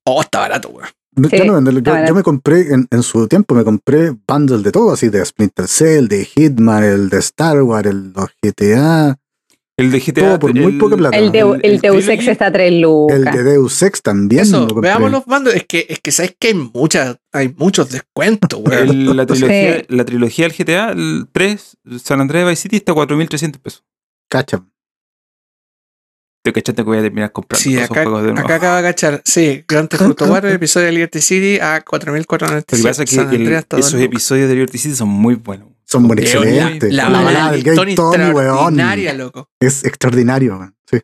Oh, está barato, weón. No, Sí, ya no venden. Yo, me compré, en, en su tiempo, me compré bundles de todo, así de Splinter Cell, de Hitman, el de Star Wars, el los GTA, El de GTA. Todo por muy el- poca plata. El, Deu- el- el el Deus. Ex está a 3 el lucas. de Deus Ex también. Eso, lo veamos los bandos. Es que, es que sabes que hay muchas, hay muchos descuentos, el- la, trilogía, Sí. la trilogía del GTA, el 3, San Andrés Vice City, está a 4.300 pesos. Cacha. Te cachaste que voy a terminar comprando Sí, esos acá, juegos de nuevo. acá acaba de cachar. Sí, Grand Theft Auto 4, episodio de Liberty City a 4.497. Lo que pasa es que el- esos episodios de Liberty City son muy buenos. Son muy Eh, excelentes. La, La, la del Tony extraordinaria, loco. Es extraordinario, weón. Sí.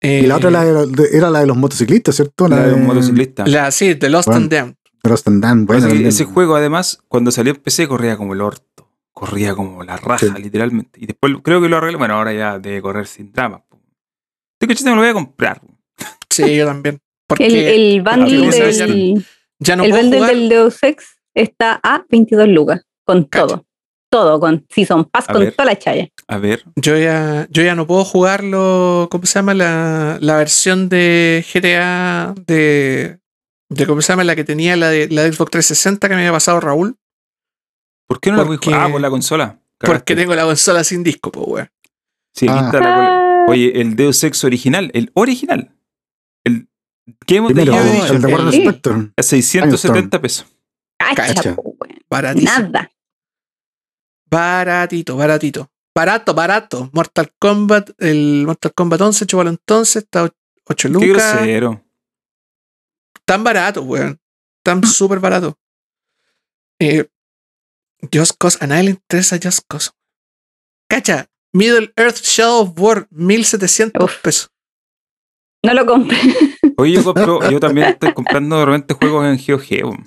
Eh, Y la otra la de- de- era la de los motociclistas, ¿cierto? La de un motociclista. la- sí, The Lost Bueno. and Damned. Lost and Damned, también. ese juego, además, cuando salió en PC, corría como el orto. Corría como la raja, Sí. literalmente. Y después creo que lo arreglé. Bueno, ahora ya debe correr sin drama. Po. Te cachate, me lo voy a comprar. Sí, yo también. Porque El, el bundle Porque del, ya no el bundle del Deus Ex está a 22 lucas. Con Cacha. todo. Todo, con Season Pass, A con ver. toda la chaya. A ver. Yo ya, yo ya no puedo jugarlo. ¿Cómo se llama? La, la versión de GTA de, de. ¿Cómo se llama? La que tenía la de, la de Xbox 360 que me había pasado Raúl. ¿Por qué no la voy a Porque- jugar? Ah, por la consola. Porque tengo la consola sin disco, pues, weón. Sí, aquí Ah. está la cola. Ah, Oye, el Deus Ex original, el original. El Game of the Primero, Year Oh, Edition, el de Warner Sí. Spectrum. a 670 pesos. cacha. Baratísimo. Nada. Baratito, baratito. Barato, barato. Mortal Kombat, el Mortal Kombat 11, chúpalo entonces, está 8 Qué lucas. grosero. Tan barato, weón. Tan súper barato. Eh, Just Cause, a nadie le interesa Just Cause. Cacha, Middle Earth Shadow of War, 1700 Uf. pesos. No lo compré. Oye, yo compro, yo también estoy comprando de repente juegos en GOG.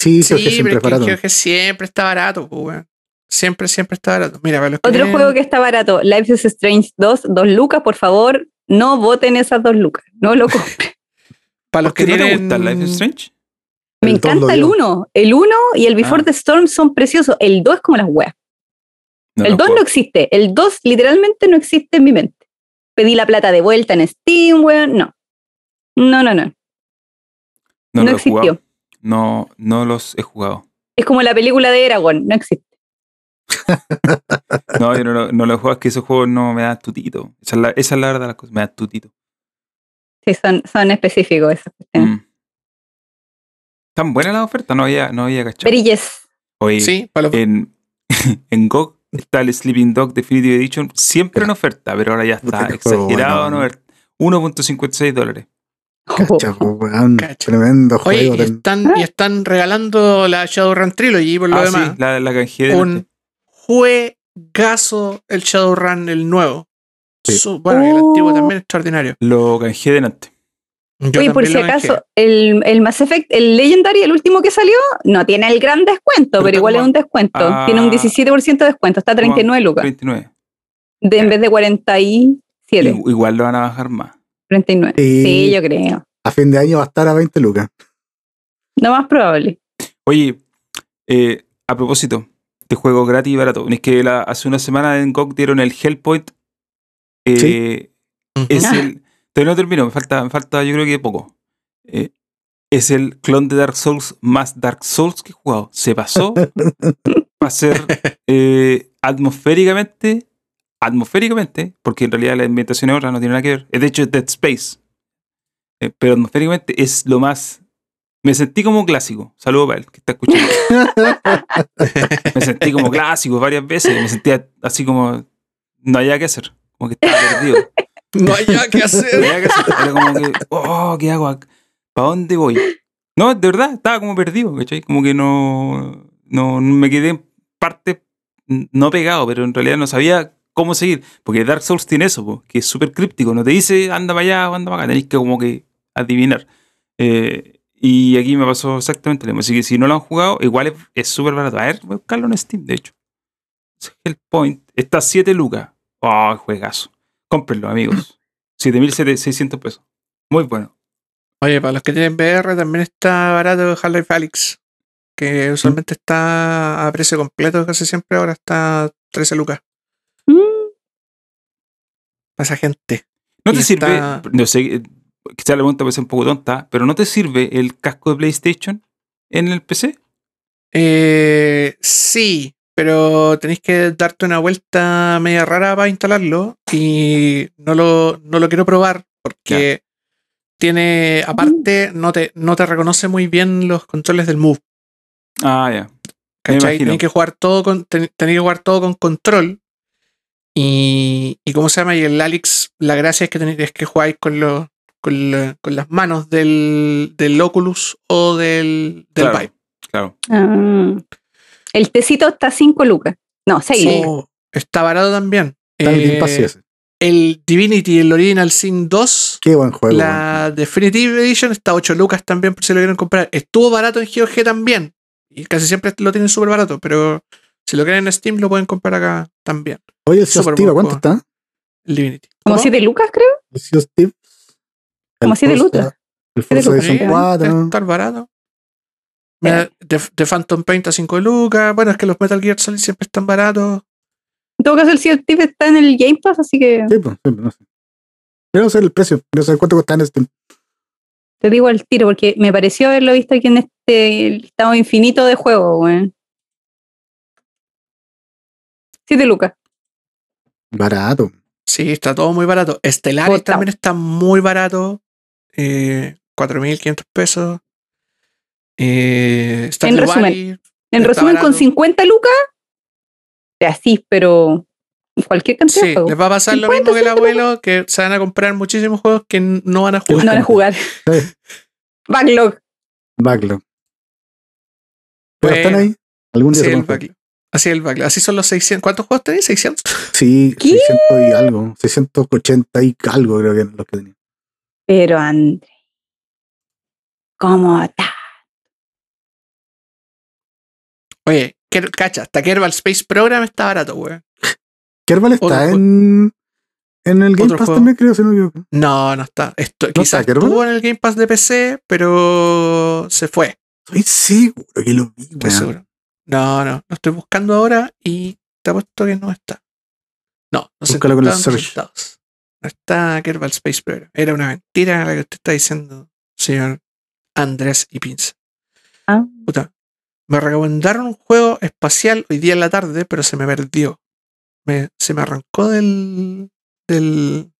Sí, Sí, que siempre pero es que barato. que siempre está barato, pues, weón. Siempre, siempre está barato. Mira, para los que Otro tienen- juego que está barato, Life is Strange 2, 2 lucas, por favor, no voten esas 2 lucas. No lo compren. para los ¿Por qué que no te tienen- gusta Life is Strange? Me El encanta el dio. 1. El 1 y el Before Ah. the Storm son preciosos. El 2 es como las weas. No el lo 2 no existe. El 2 literalmente no existe en mi mente. Pedí la plata de vuelta en Steam, weón. No. No, no, no. No, existió. No, no los he jugado. Es como la película de Eragon. No existe. No, yo no, lo- no lo he jugado, es que esos juegos no me dan tutito. Esa es la, esa es la verdad de las cosas, me dan tutito. Sí, son, son específicos esas cuestiones. Mm. Tan buena la oferta, no había, no había cachado. Perilles. Oye, Sí, para los, en, en GOG está el Sleeping Dog Definitive Edition, siempre en oferta, pero ahora ya está Puta, exagerado bueno. en oferta. 1.56 dólares. Cacha, weón. Cacha. Tremendo Oye, juego. y están, y están regalando la Shadowrun Trilogy por lo Ah, demás. sí, la, la canjeé de un juegazo el Shadowrun, el nuevo. Sí. Su- bueno, y el Oh. antiguo también extraordinario. Lo canjeé delante. Yo Oye, por si acaso, el, el Mass Effect, el Legendary, el último que salió, no tiene el gran descuento, Pero igual es un descuento. Ah. tiene un 17% de descuento, está a 39 lucas, 29. de, en vez de 47, I- Igual lo van a bajar más. 39. Sí. Sí, yo creo. A fin de año va a estar a 20 lucas. Lo más probable. Oye, eh, a propósito de juegos gratis y barato, es que la- hace una semana en GOG dieron el Hellpoint. Eh, Sí. Es Ah. el. Todavía no termino, me falta, me falta yo creo que poco. Eh, es el clon de Dark Souls más Dark Souls que he jugado. Se pasó a ser eh, atmosféricamente, atmosféricamente, porque en realidad la ambientación es otra, no tiene nada que ver. De hecho, es Dead Space. Eh, pero atmosféricamente es lo más. Me sentí como clásico. Saludo para él que está escuchando. me sentí como clásico varias veces. Me sentía así como. No había que hacer. Como que estaba perdido. No hay nada que hacer. había que hacer. Era como que. Oh, ¿qué hago? ¿Para dónde voy? No, de verdad, estaba como perdido, ¿cachai? Como que no. No, me quedé en parte. No pegado, pero en realidad no sabía cómo seguir. Porque Dark Souls tiene eso, po, que es súper críptico. No te dice anda para allá o anda para acá. Tenéis que como que adivinar. Eh, y aquí me pasó exactamente lo mismo. Así que si no lo han jugado, igual es- es súper barato. A ver, voy a buscarlo en Steam, de hecho. El Point está a 7 lucas. Oh, juegazo. Cómprenlo, amigos. 7.600 pesos. Muy bueno. Oye, para los que tienen VR también está barato Half-Life Alyx, que usualmente está a precio completo casi siempre, ahora está 13 lucas. Mm, Para esa gente. ¿No Y te sirve? No sé, quizá la pregunta puede ser un poco tonta, pero ¿no te sirve el casco de PlayStation en el PC? Eh, sí, pero tenéis que darte una vuelta media rara para instalarlo y no lo, no lo quiero probar porque tiene, aparte, no te, no te reconoce muy bien los controles del Move. Ah, ya. Imagino. Tenéis que jugar todo con, ten- que jugar todo con control. Y, y ¿cómo se llama? Y el Alex, la gracia es que tenéis es que jugáis con los con, la- con las manos del, del Oculus o del, del Claro, Vive. claro. ah. El tecito está a 5 lucas. No, 6 Sí, lucas. está barato también. Está en el Eh, el Divinity, el Original Sin 2, Qué buen juego. la Definitive Edition está a 8 lucas también por si lo quieren comprar. Estuvo barato en GOG también. Y casi siempre lo tienen súper barato, pero si lo quieren en Steam lo pueden comprar acá también. Oye, el Steve, ¿a buen ¿cuánto está? El Divinity. Como ¿Cómo? 7 lucas, creo. El Steve. Como El siete Forza- lucas. El Forza lucas, Edition sí, 4. Está barato. Mira, The, The Phantom Paint a 5 lucas. Bueno, es que los Metal Gear Solid siempre están baratos. En todo caso, el Sea of Thieves está en el Game Pass, así que Sí, pues, sí, pues, no sé. Quiero saber el precio. Quiero saber cuánto cuesta en Steam. te digo al tiro, porque me pareció haberlo visto aquí en este listado infinito de juegos, weón. 7 lucas. Barato. Sí, está todo muy barato. Stellaris Botao. también está muy barato. Eh, 4.500 pesos. Eh, En resumen, Valley, En resumen, con barato. 50 lucas, así, pero cualquier cantidad de Sí, juegos. les va a pasar lo 50, mismo que el 60 abuelo, que se van a comprar muchísimos juegos que no van a No jugar. van a jugar. Sí. Backlog. Backlog. Pero Bueno, están ahí. Algún día Así se el backlog. Así el backlog. Así son los 600. ¿Cuántos juegos tenéis? ¿600? Sí, ¿Qué? 600 y algo. 680 y algo creo que eran los que tenía. Pero André, ¿cómo está? Oye, Ker- cacha, hasta Kerbal Space Program está barato, weón. Kerbal Otro está juego. en, en el Game Otro Pass juego. también, creo, si no me equivoco. No, no está. Esto, quizás está Kerbal? estuvo en el Game Pass de PC, pero se fue. Estoy seguro que lo vi, Estoy seguro. No, no, lo estoy buscando ahora y te apuesto que no está. No, no se con search. resultados. No está Kerbal Space Program. Era una mentira la que usted está diciendo, señor Andrés y Pinza. Ah. Puta. Me recomendaron un juego espacial hoy día en la tarde, pero se me perdió. Me- se me arrancó del. del.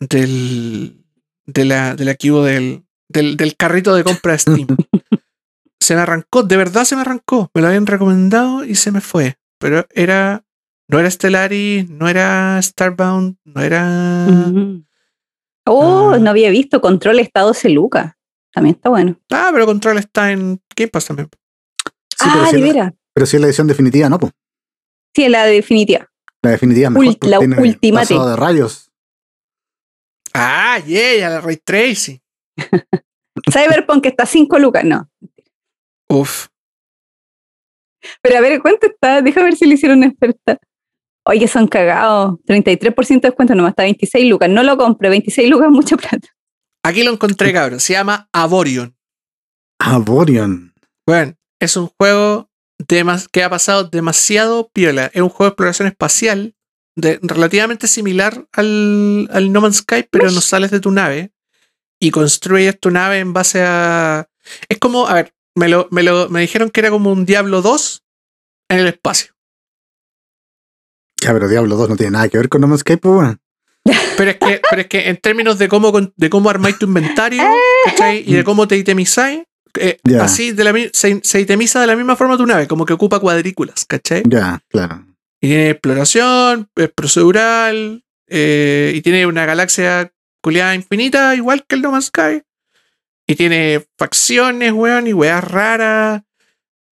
del. de la, del del, del, del carrito de compra de Steam. se me arrancó, de verdad se me arrancó. Me lo habían recomendado y se me fue. Pero era. No era Stellaris, no era Starbound, no era. Oh, Ah. no había visto Control está a 12 lucas. También está bueno. Ah, pero Control está en Game Pass también. Sí, pero, ah, si de es la, pero si es la edición definitiva, no, pues. Sí, la definitiva. La definitiva es mejor. Ult- la pasado de rayos. Ah, yeah, la Ray Tracy. Cyberpunk está a 5 lucas, no. Uf. Pero a ver, ¿cuánto está? Déjame ver si le hicieron una oferta. Oye, son cagados. 33% de descuento, nomás está 26 lucas. No lo compre, 26 lucas es mucha plata. Aquí lo encontré, cabrón. Se llama Aborion. Aborion. Bueno, es un juego demas- que ha pasado demasiado piola. Es un juego de exploración espacial de- relativamente similar al, al No Man's Sky, pero no sales de tu nave y construyes tu nave en base a. Es como, a ver, me, lo, me, lo, me dijeron que era como un Diablo 2 en el espacio. Ya, pero Diablo 2 no tiene nada que ver con No Man's Sky, pues, weón. Pero es que, pero es que en términos de cómo, de cómo armáis tu inventario ¿cachai? y de cómo te itemizáis, eh, así de la, se, se itemiza de la misma forma tu nave, como que ocupa cuadrículas, ¿cachai? Ya, claro. Y tiene exploración, es procedural, eh, y tiene una galaxia culiada infinita, igual que el No Man's Sky. Y tiene facciones, weón, y weas raras.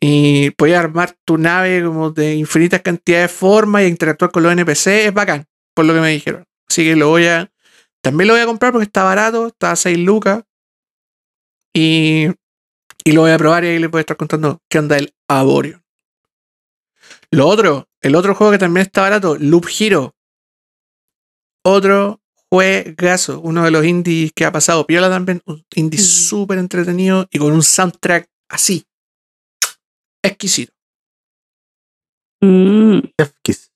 Y puedes armar tu nave como de infinitas cantidades de formas y interactuar con los NPC. Es bacán, por lo que me dijeron. Así que lo voy a. También lo voy a comprar porque está barato, está a 6 lucas. Y, y lo voy a probar y ahí les voy a estar contando qué onda el Aborion. Lo otro, el otro juego que también está barato, Loop Hero. Otro juegazo, uno de los indies que ha pasado piola también, un indie Mm. súper entretenido y con un soundtrack así. Exquisito. Mm, Chef Kiss.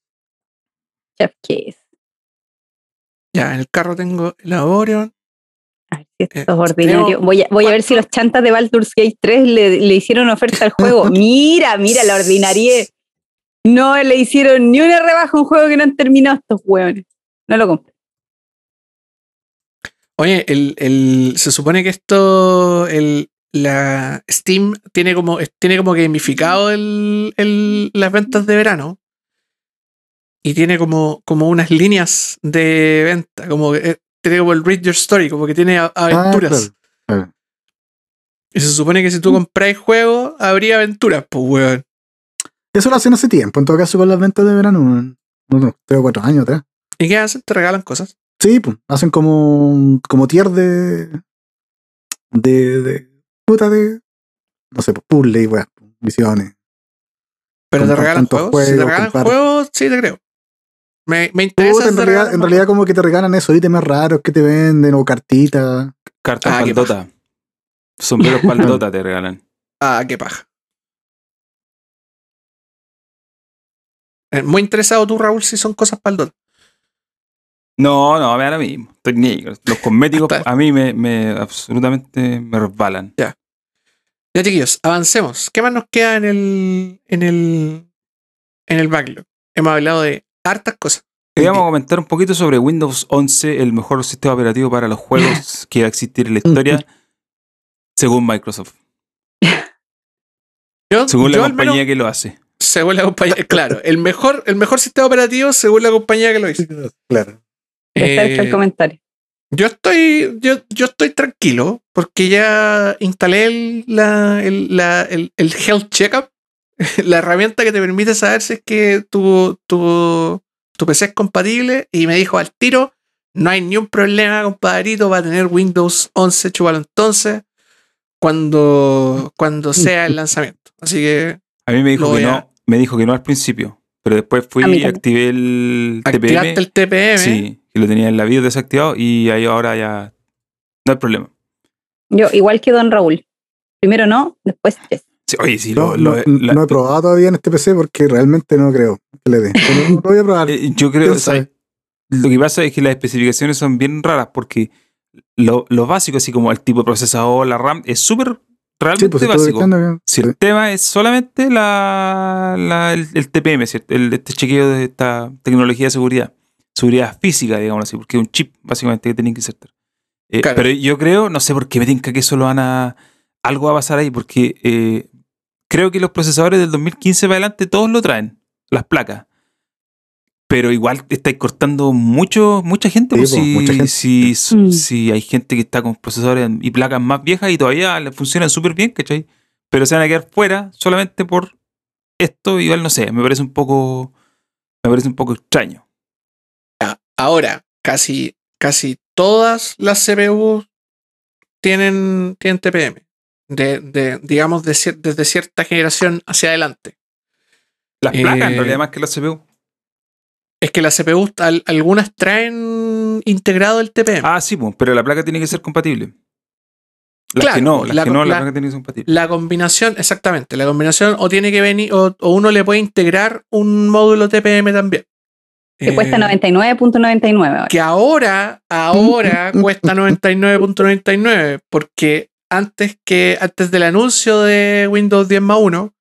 Chef Kiss. Ya, en el carro tengo el Aborion. Ay, si esto Eh, es ordinario. tengo- Voy a, voy a ver si los chantas de Baldur's Gate 3 le, le hicieron oferta al juego. Mira, mira la ordinarie. No le hicieron ni una rebaja a un juego que no han terminado estos hueones. No lo compro. Oye, el, el- se supone que esto, el, la Steam tiene como, tiene como gamificado el, el- las ventas de verano. Y tiene como, como unas líneas de venta, como eh, tiene como el Read Your Story, como que tiene Ah, aventuras. claro, claro. Y se supone que si Mm. tú compráis juegos, habría aventuras, pues weón. Eso lo hacen hace tiempo, en todo caso, con las ventas de verano. weón. Unos tres o cuatro años atrás. ¿Y qué hacen? Te regalan cosas. Sí, pues, hacen como, como tier de. de. de. puta de. no sé, pues, puzzle y pues, misiones. Pero te regalan tantos juegos. si te juegos, regalan comprar- juegos, sí te creo. Me, me interesa. Puta, en, realidad, en realidad, como que te regalan esos ítems raros que te venden, o cartitas. Cartas Ah, paldota. Sombreros paldota te regalan. Ah, qué paja. Eh, Muy interesado tú, Raúl, si son cosas dot. No, no, me da lo mismo. Estoy. Los cosméticos a mí me, me absolutamente me resbalan. Ya, chiquillos, avancemos. ¿Qué más nos queda en el, en el, en el backlog? Hemos hablado de hartas cosas. Queríamos comentar un poquito sobre Windows 11, el mejor sistema operativo para los juegos que va a existir en la historia, según Microsoft. Yo, Según yo la menos- compañía que lo hace. según la compañía, claro, el mejor, el mejor sistema operativo según la compañía que lo hizo. Claro. Está hecho el Eh, comentario. Yo estoy, yo, yo estoy tranquilo porque ya instalé el, la- el, la- el- el Health Checkup, la herramienta que te permite saber si es que tu, tu, tu PC es compatible y me dijo al tiro, no hay ni un problema, compadrito, va a tener Windows 11, chúpalo entonces, cuando, cuando sea el lanzamiento. Así que A mí me dijo que a- no, me dijo que no al principio, pero después fui y activé el activaste TPM. el TPM. Sí, que lo tenía en la BIOS desactivado y ahí ahora ya no hay problema. Yo, igual que Don Raúl. Primero no, después yes. Sí, oye, sí, No, lo- no- lo- no he probado todavía en este PC porque realmente no creo que le dé. Pero lo voy a probar. eh, yo creo, ¿Quién o sea, lo que pasa es que las especificaciones son bien raras porque lo, lo básico, así como el tipo de procesador, la RAM, es súper Sí, realmente pues estoy básico. Si el tema es solamente la, la- el, el TPM, ¿cierto? El, este chequeo de esta tecnología de seguridad. Seguridad física, digamos así, porque es un chip básicamente que tienen que insertar. Eh, Claro. Pero yo creo, no sé por qué me tinca que eso lo van a. Algo va a pasar ahí, porque eh, creo que los procesadores del 2015 para adelante todos lo traen, las placas. Pero igual estáis cortando mucho, mucha gente. Sí, pues, pues, si, mucha gente. Si, Mm. si hay gente que está con procesadores y placas más viejas y todavía le funcionan súper bien, ¿cachai? Pero se van a quedar fuera solamente por esto, igual no sé, me parece un poco. Me parece un poco extraño. Ahora, casi, casi todas las CPU tienen, tienen TPM. De, de, digamos, de cier- desde cierta generación hacia adelante. Las placas, en Eh, realidad, más que la CPU. Es que las CPU, al- algunas traen integrado el TPM. Ah, sí, pues, pero la placa tiene que ser compatible. Las Claro, que no, las la- que no, la, la- placa tiene que ser compatible. La combinación, exactamente, la combinación o tiene que venir, o, o uno le puede integrar un módulo TPM también. Que Eh, cuesta 99.99 ahora. Que ahora, ahora cuesta 99.99, porque antes que, antes del anuncio de Windows 10 más 1,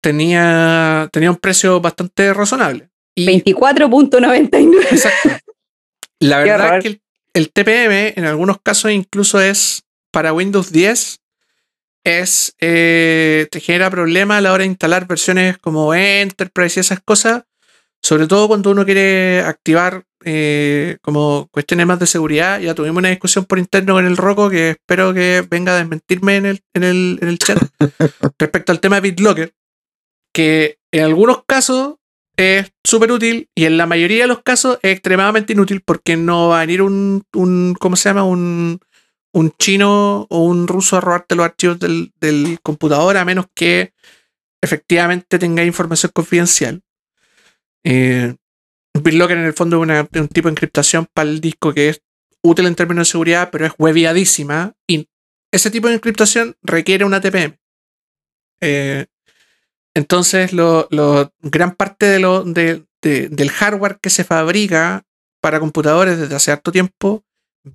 tenía, tenía un precio bastante razonable. Y 24.99. Exacto. La verdad es que el, el TPM en algunos casos incluso es para Windows 10 es eh, te genera problemas a la hora de instalar versiones como Enterprise y esas cosas, sobre todo cuando uno quiere activar eh, como cuestiones más de seguridad. Ya tuvimos una discusión por interno con el Rocco que espero que venga a desmentirme en el, en el, en el chat respecto al tema de BitLocker, que en algunos casos es súper útil y en la mayoría de los casos es extremadamente inútil porque no va a venir un, un ¿cómo se llama? Un, un chino o un ruso a robarte los archivos del, del computador a menos que efectivamente tenga información confidencial. Eh, BitLocker en el fondo es un tipo de encriptación para el disco que es útil en términos de seguridad, pero es hueviadísima y ese tipo de encriptación requiere una TPM. Eh, entonces, lo, gran parte de lo, de- de- del hardware que se fabrica para computadores desde hace harto tiempo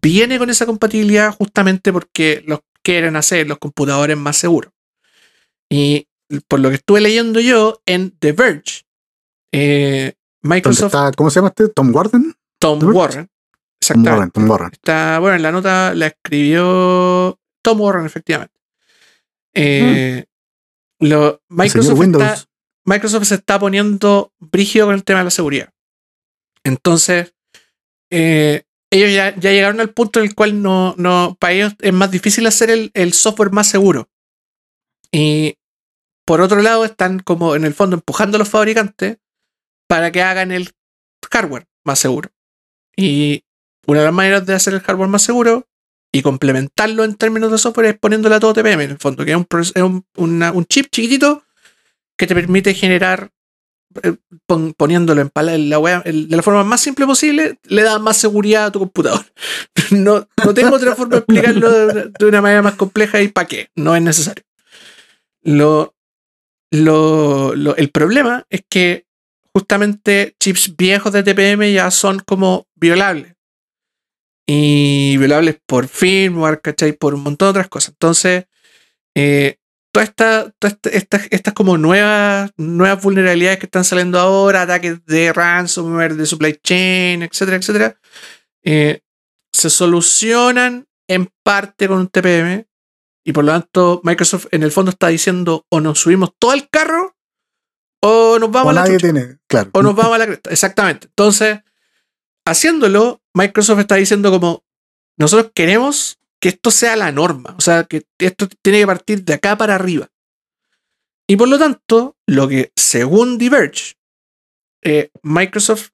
viene con esa compatibilidad justamente porque los quieren hacer los computadores más seguros. Y por lo que estuve leyendo yo en The Verge, eh, ¿Dónde Microsoft, está, ¿Cómo se llama este? ¿Tom Warden? Tom? Warren, Tom exactamente. Warren, Tom Warren. Está, bueno, en la nota la escribió Tom Warren, efectivamente. Eh, lo- El señor Microsoft, está, Microsoft se está poniendo brígido con el tema de la seguridad. Entonces, eh, ellos ya, ya llegaron al punto en el cual no, no, para ellos es más difícil hacer el, el software más seguro. Y por otro lado, están como en el fondo empujando a los fabricantes para que hagan el hardware más seguro. Y una de las maneras de hacer el hardware más seguro y complementarlo en términos de software es poniéndole todo TPM en el fondo, que es un, chip chiquitito que te permite generar, eh, pon- poniéndolo en, pala- en la en- de la forma más simple posible, le da más seguridad a tu computador. No, no tengo otra forma de explicarlo de, una- manera más compleja y para qué, no es necesario. Lo- lo- el problema es que justamente chips viejos de TPM ya son como violables. Y violables por firmware, ¿cachai? Por un montón de otras cosas. Entonces, eh, todas esta, toda esta- estas, estas como nuevas, nuevas vulnerabilidades que están saliendo ahora, ataques de ransomware, de supply chain, etcétera, etcétera, eh, se solucionan en parte con un TPM. Y por lo tanto, Microsoft en el fondo está diciendo o nos subimos todo al carro o nos vamos O a la nadie chucha tiene, claro. o nos vamos a la cresta. Exactamente. Entonces, haciéndolo, Microsoft está diciendo como, nosotros queremos que esto sea la norma, o sea, que esto tiene que partir de acá para arriba. Y por lo tanto, lo que según Diverge, eh, Microsoft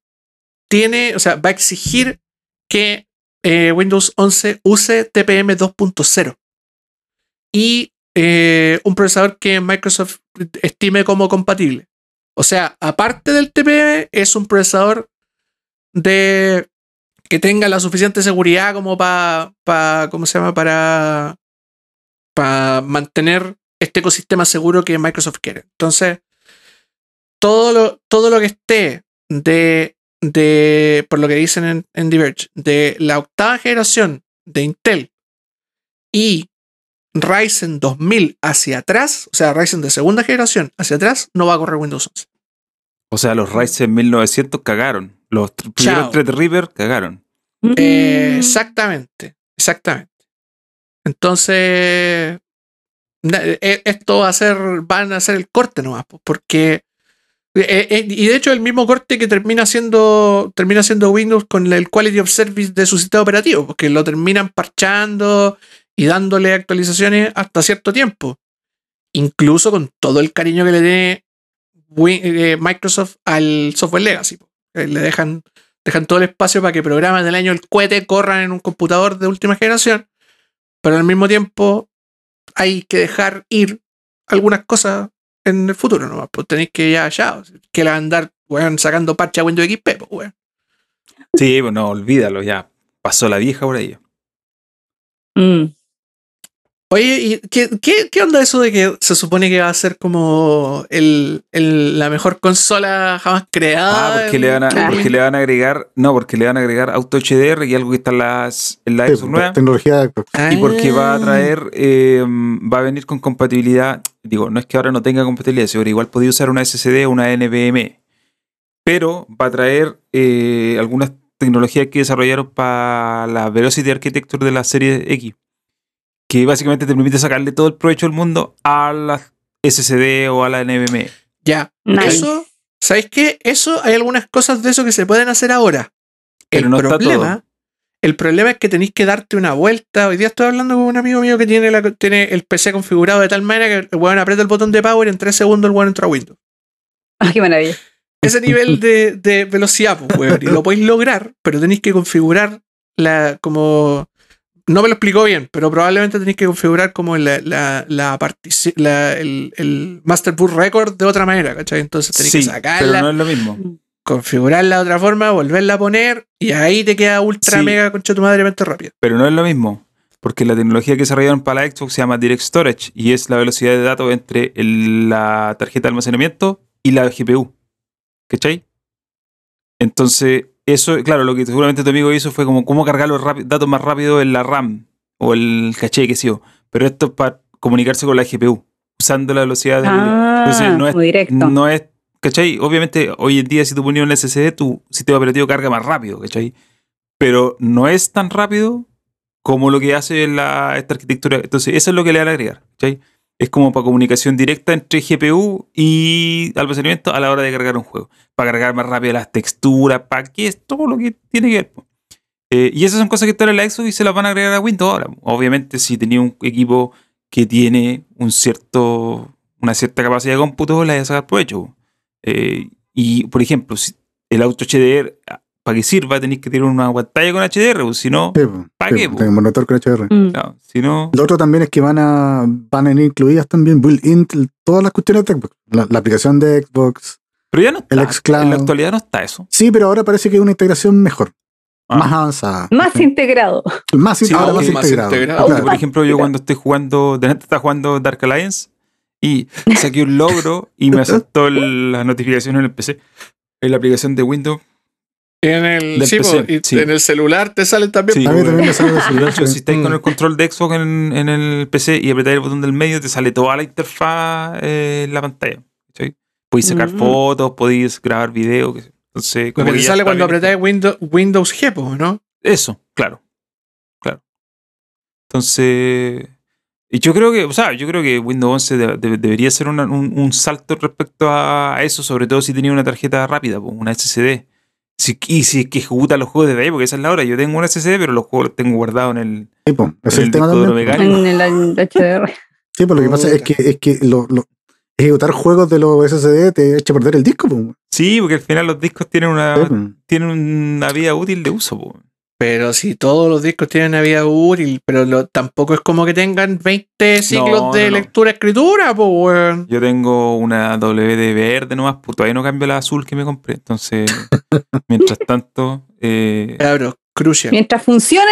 tiene, o sea, va a exigir que eh, Windows 11 use TPM 2.0 y eh, un procesador que Microsoft estime como compatible. O sea, aparte del TPM, es un procesador de que tenga la suficiente seguridad como para, ¿cómo se llama? Para, para mantener este ecosistema seguro que Microsoft quiere. Entonces, todo lo, todo lo que esté de, de, por lo que dicen en, en Diverge, de la octava generación de Intel y Ryzen 2000 hacia atrás, o sea, Ryzen de segunda generación hacia atrás, no va a correr Windows 11. O sea, los Ryzen 1900 cagaron. Los primeros. Threadripper cagaron. Eh, Mm. exactamente, exactamente. Entonces, eh, esto va a ser, van a ser el corte nomás, po, porque eh, eh, y de hecho el mismo corte que termina siendo termina siendo Windows con el quality of service de su sistema operativo, porque lo terminan parchando y dándole actualizaciones hasta cierto tiempo, incluso con todo el cariño que le tiene eh, Microsoft al software legacy. Eh, Le dejan dejan todo el espacio para que programas del año el cohete corran en un computador de última generación, pero al mismo tiempo hay que dejar ir algunas cosas en el futuro nomás, pues tenéis que ya, ya, que la andar, weón, sacando parche a Windows XP, pues, weón. Sí, pues no, olvídalo, ya. Pasó la vieja por ahí. Mm. Oye, ¿y qué, qué, qué onda eso de que se supone que va a ser como el, el- la mejor consola jamás creada? Ah, porque le, van a, Claro. porque le van a agregar, no, porque le van a agregar Auto HDR y algo que está en, las, en la Sí, Xbox nueva. tecnología. Ah. Y porque va a traer, eh, va a venir con compatibilidad. Digo, no es que ahora no tenga compatibilidad, seguro, igual podía usar una SSD o una NVMe. Pero va a traer eh, algunas tecnologías que desarrollaron para la Velocity Architecture de la serie X. Que básicamente te permite sacarle todo el provecho del mundo a la SSD o a la NVMe. Ya, Nice. eso, ¿sabéis qué? Eso, hay algunas cosas de eso que se pueden hacer ahora. Pero el no está problema, todo. el problema es que tenéis que darte una vuelta. Hoy día estoy hablando con un amigo mío que tiene, la, tiene el PC configurado de tal manera que el weón aprieta el botón de power y en 3 segundos el weón entra a Windows. Ah, qué maravilla. Ese nivel de, de velocidad, pues, weón. Y lo podéis lograr, pero tenéis que configurar la como. No me lo explicó bien, pero probablemente tenéis que configurar como la, la, la la- el, el Master Boot Record de otra manera, ¿cachai? Entonces tenéis Sí, que pero sacarla, no es lo mismo. configurarla de otra forma, volverla a poner, y ahí te queda ultra Sí. mega concha tu madre mente rápida. Pero no es lo mismo. Porque la tecnología que desarrollaron para la Xbox se llama Direct Storage y es la velocidad de datos entre el- la tarjeta de almacenamiento y la GPU. ¿Cachai? Entonces, eso, claro, lo que seguramente tu amigo hizo fue como cómo cargar los datos más rápido en la RAM o el caché, que yo. Pero esto es para comunicarse con la GPU, usando la velocidad del. Ah, Entonces, no es, muy directo. no es, ¿cachai? Obviamente, hoy en día, si tú ponías un SSD, tu sistema operativo carga más rápido, ¿cachai? Pero no es tan rápido como lo que hace la, esta arquitectura. Entonces, eso es lo que le van a agregar, ¿cachai? Es como para comunicación directa entre GPU y almacenamiento a la hora de cargar un juego. Para cargar más rápido las texturas, para que es todo lo que tiene que ver. Eh, y esas son cosas que están en la Xbox y se las van a agregar a Windows ahora. Obviamente, si tenía un equipo que tiene un cierto, una cierta capacidad de cómputo, la vas a sacar provecho. Eh, y, por ejemplo, si el auto HDR, para que sirva, tenéis que tener una pantalla con HDR, o si no, Sí, po. ¿Pa' Sí, qué, po? tengo monitor con HDR. Mm. no, si no, Lo otro también es que van a van a ir incluidas también built-in todas las cuestiones de Xbox. La, la aplicación de Xbox. pero ya no está. El xCloud. En la actualidad no está eso. Sí, pero ahora parece que es una integración mejor, Ah. más avanzada. Más Sí. integrado. Más, Sí, ahora más, más integrado. integrado. Porque, Claro. por ejemplo, yo cuando estoy jugando, de repente estaba jugando Dark Alliance y saqué un logro y me saltó el- las notificaciones en el PC. En la aplicación de Windows. En el, sí, PC, sí. en el celular te salen también. Sí. po, A mí weón. también me sale De celular, sí. si estáis con el control de Xbox en, en el PC y apretáis el botón del medio, te sale toda la interfaz eh, en la pantalla. ¿cachai? Podéis sacar Mm. fotos, podéis grabar sé. Entonces, Lo como que que te sale cuando apretáis Windows, Windows G, po, ¿no? Eso, claro. Claro. Entonces. Y yo creo que, o sea, yo creo que Windows 11 de- de- debería ser una- un, un salto respecto a eso, sobre todo si tenía una tarjeta rápida, una SSD. Si, y si es que ejecuta los juegos desde ahí, porque esa es la hora. Yo tengo una SSD, pero los juegos los tengo guardados en el. Sí, po, ese es el el tema. En el HDR. Sí, pues lo que pasa es que, es que lo- lo- ejecutar juegos de los SSD te echa a perder el disco. po. Sí, porque al final los discos tienen Sí, una, tienen una vida útil de uso. po. Pero si todos los discos tienen una vida útil, pero lo- tampoco es como que tengan 20 ciclos No, de no, no. lectura-escritura, pues, weón. Yo tengo una WD verde nomás, pues todavía no cambio la azul que me compré. Entonces, mientras tanto, eh, Cabros, crucial. Mientras funcione,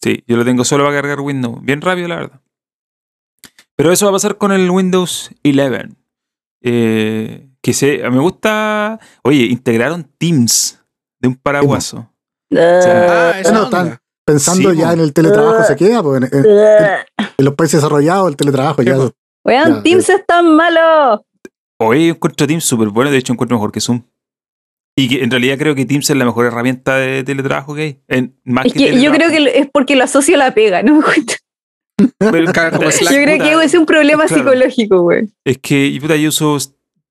Sí, yo lo tengo solo para cargar Windows. Bien rápido, la verdad. Pero eso va a pasar con el Windows 11. Eh, que se, me gusta. Oye, integraron Teams de un paraguaso. Ah, esa Bueno, onda. tan- Pensando Sí, ya en el teletrabajo se queda, pues, en, en- en los países desarrollados el teletrabajo ya. Weón, Ya, Teams es tan malo. Yo encuentro Teams súper bueno. De hecho, encuentro mejor que Zoom. Y que en realidad creo que Teams es la mejor herramienta de teletrabajo que hay. En, más Es que yo creo que es porque lo asocio a la pega, ¿no? Pero, puta, Slack, Yo creo puta, que es un problema claro. psicológico, güey. Es que puta, yo uso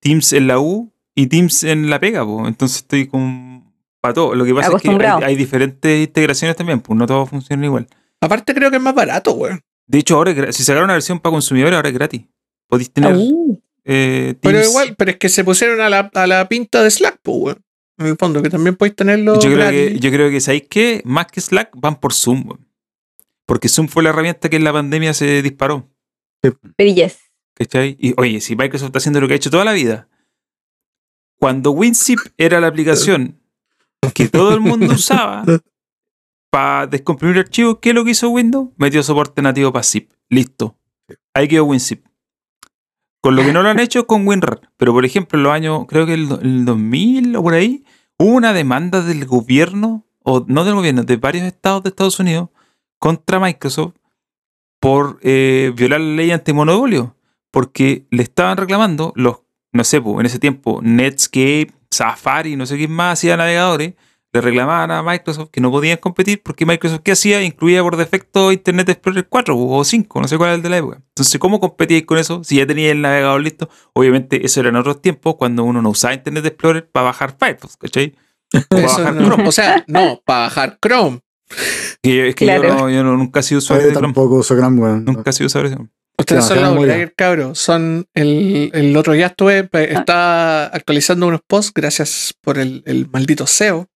Teams en la U y Teams en la pega, po. entonces estoy con para todo. Lo que pasa es que hay, diferentes integraciones también, pues no todos funcionan igual. Aparte creo que es más barato, weón. De hecho, ahora si sacaron una versión para consumidores, ahora es gratis. Podéis tener Uh, eh, Pero igual, pero es que se pusieron a la, a la pinta de Slack, pues, weón. en el fondo, que también podéis tenerlo. Yo creo, que, yo creo que, ¿sabéis qué? Más que Slack, van por Zoom. weón. Porque Zoom fue la herramienta que en la pandemia se disparó. Perillez. ¿Cachai? Y oye, si Microsoft está haciendo lo que ha hecho toda la vida, cuando WinZip era la aplicación que todo el mundo usaba para descomprimir archivos, ¿qué es lo que hizo Windows? Metió soporte nativo para zip. Listo. Ahí quedó WinZip. Con lo que no lo han hecho con WinRAR. Pero por ejemplo, en los años, creo que el, el 2000 o por ahí, hubo una demanda del gobierno, o no del gobierno, de varios estados de Estados Unidos contra Microsoft por eh, violar la ley antimonopolio. Porque le estaban reclamando los, no sé, en ese tiempo, Netscape, Safari, no sé quién más hacía navegadores, le reclamaban a Microsoft que no podían competir porque Microsoft, ¿qué hacía? Incluía por defecto Internet Explorer 4 o 5, no sé cuál es el de la época. Entonces, ¿cómo competíais con eso si ya tenía el navegador listo? Obviamente, eso era en otros tiempos cuando uno no usaba Internet Explorer para bajar Firefox, ¿cachai? O para Eso bajar no. Chrome. O sea, no, para bajar Chrome. Que yo- es que yo, no- yo no- nunca he sido usuario de Chrome. tampoco uso Chrome, weón. Nunca he sido usuario de Chrome. Ustedes son muy Outlier, cabros. Son el, el otro día estuve, Ah. estaba actualizando unos posts gracias por el, el maldito SEO.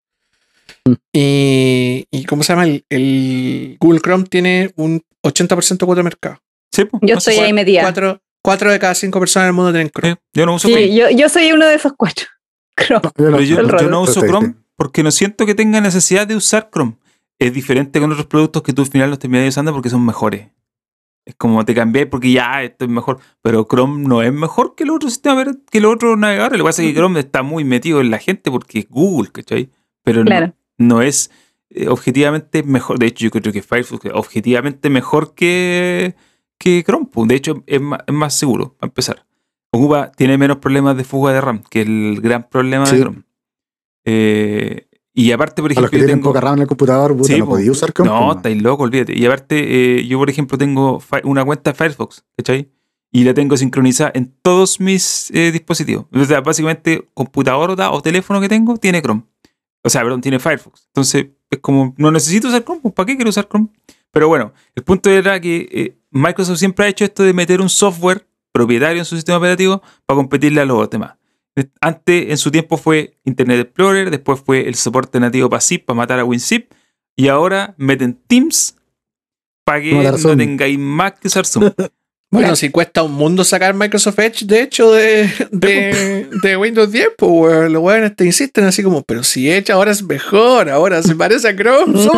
Mm. Y, y ¿cómo se llama? El, el Google Chrome tiene un 80% de cuota de mercado. Sí, pues, Yo estoy ahí metida. Cuatro, cuatro de cada cinco personas en el mundo tienen Chrome. Yo no uso Chrome. Sí, yo, yo soy uno de esos cuatro. Creo. No, yo yo, no uso. Chrome porque no siento que tenga necesidad de usar Chrome. Es diferente con otros productos que tú al final los terminas usando porque son mejores. Es como te cambié porque ya esto es mejor. Pero Chrome no es mejor que el otro sistema, que el otro navegador. Lo que pasa es que Chrome está muy metido en la gente porque es Google, ¿cachai? Pero no- Claro. no, es eh, objetivamente mejor. De hecho, yo creo que Firefox es objetivamente mejor que, que Chrome. pues. De hecho, es más, es más seguro, para empezar. Ocupa, tiene menos problemas de fuga de RAM, que el gran problema Sí. de Chrome. Eh, y aparte, por A los ejemplo, que yo tienen tengo- poca RAM en el computador, puta, Sí, no po. podía usar Chrome. No, estáis loco, olvídate. Y aparte, eh, yo, por ejemplo, tengo una cuenta de Firefox, ¿cachai? Y la tengo sincronizada en todos mis eh, dispositivos. O sea, básicamente, computador o, teléfono que tengo tiene Chrome. O sea, perdón, tiene Firefox. Entonces, es como, no necesito usar Chrome, ¿para qué quiero usar Chrome? Pero bueno, el punto era que eh, Microsoft siempre ha hecho esto de meter un software propietario en su sistema operativo para competirle a los demás. Eh, Antes, en su tiempo, fue Internet Explorer, después fue el soporte nativo para zip, para matar a WinZip, y ahora meten Teams para que no tengáis más que usar Zoom. Bueno, si cuesta un mundo sacar Microsoft Edge, de hecho, de, de, de Windows 10, pues los weones te insisten así como, pero si Edge ahora es mejor, ahora se parece a Chrome, somos.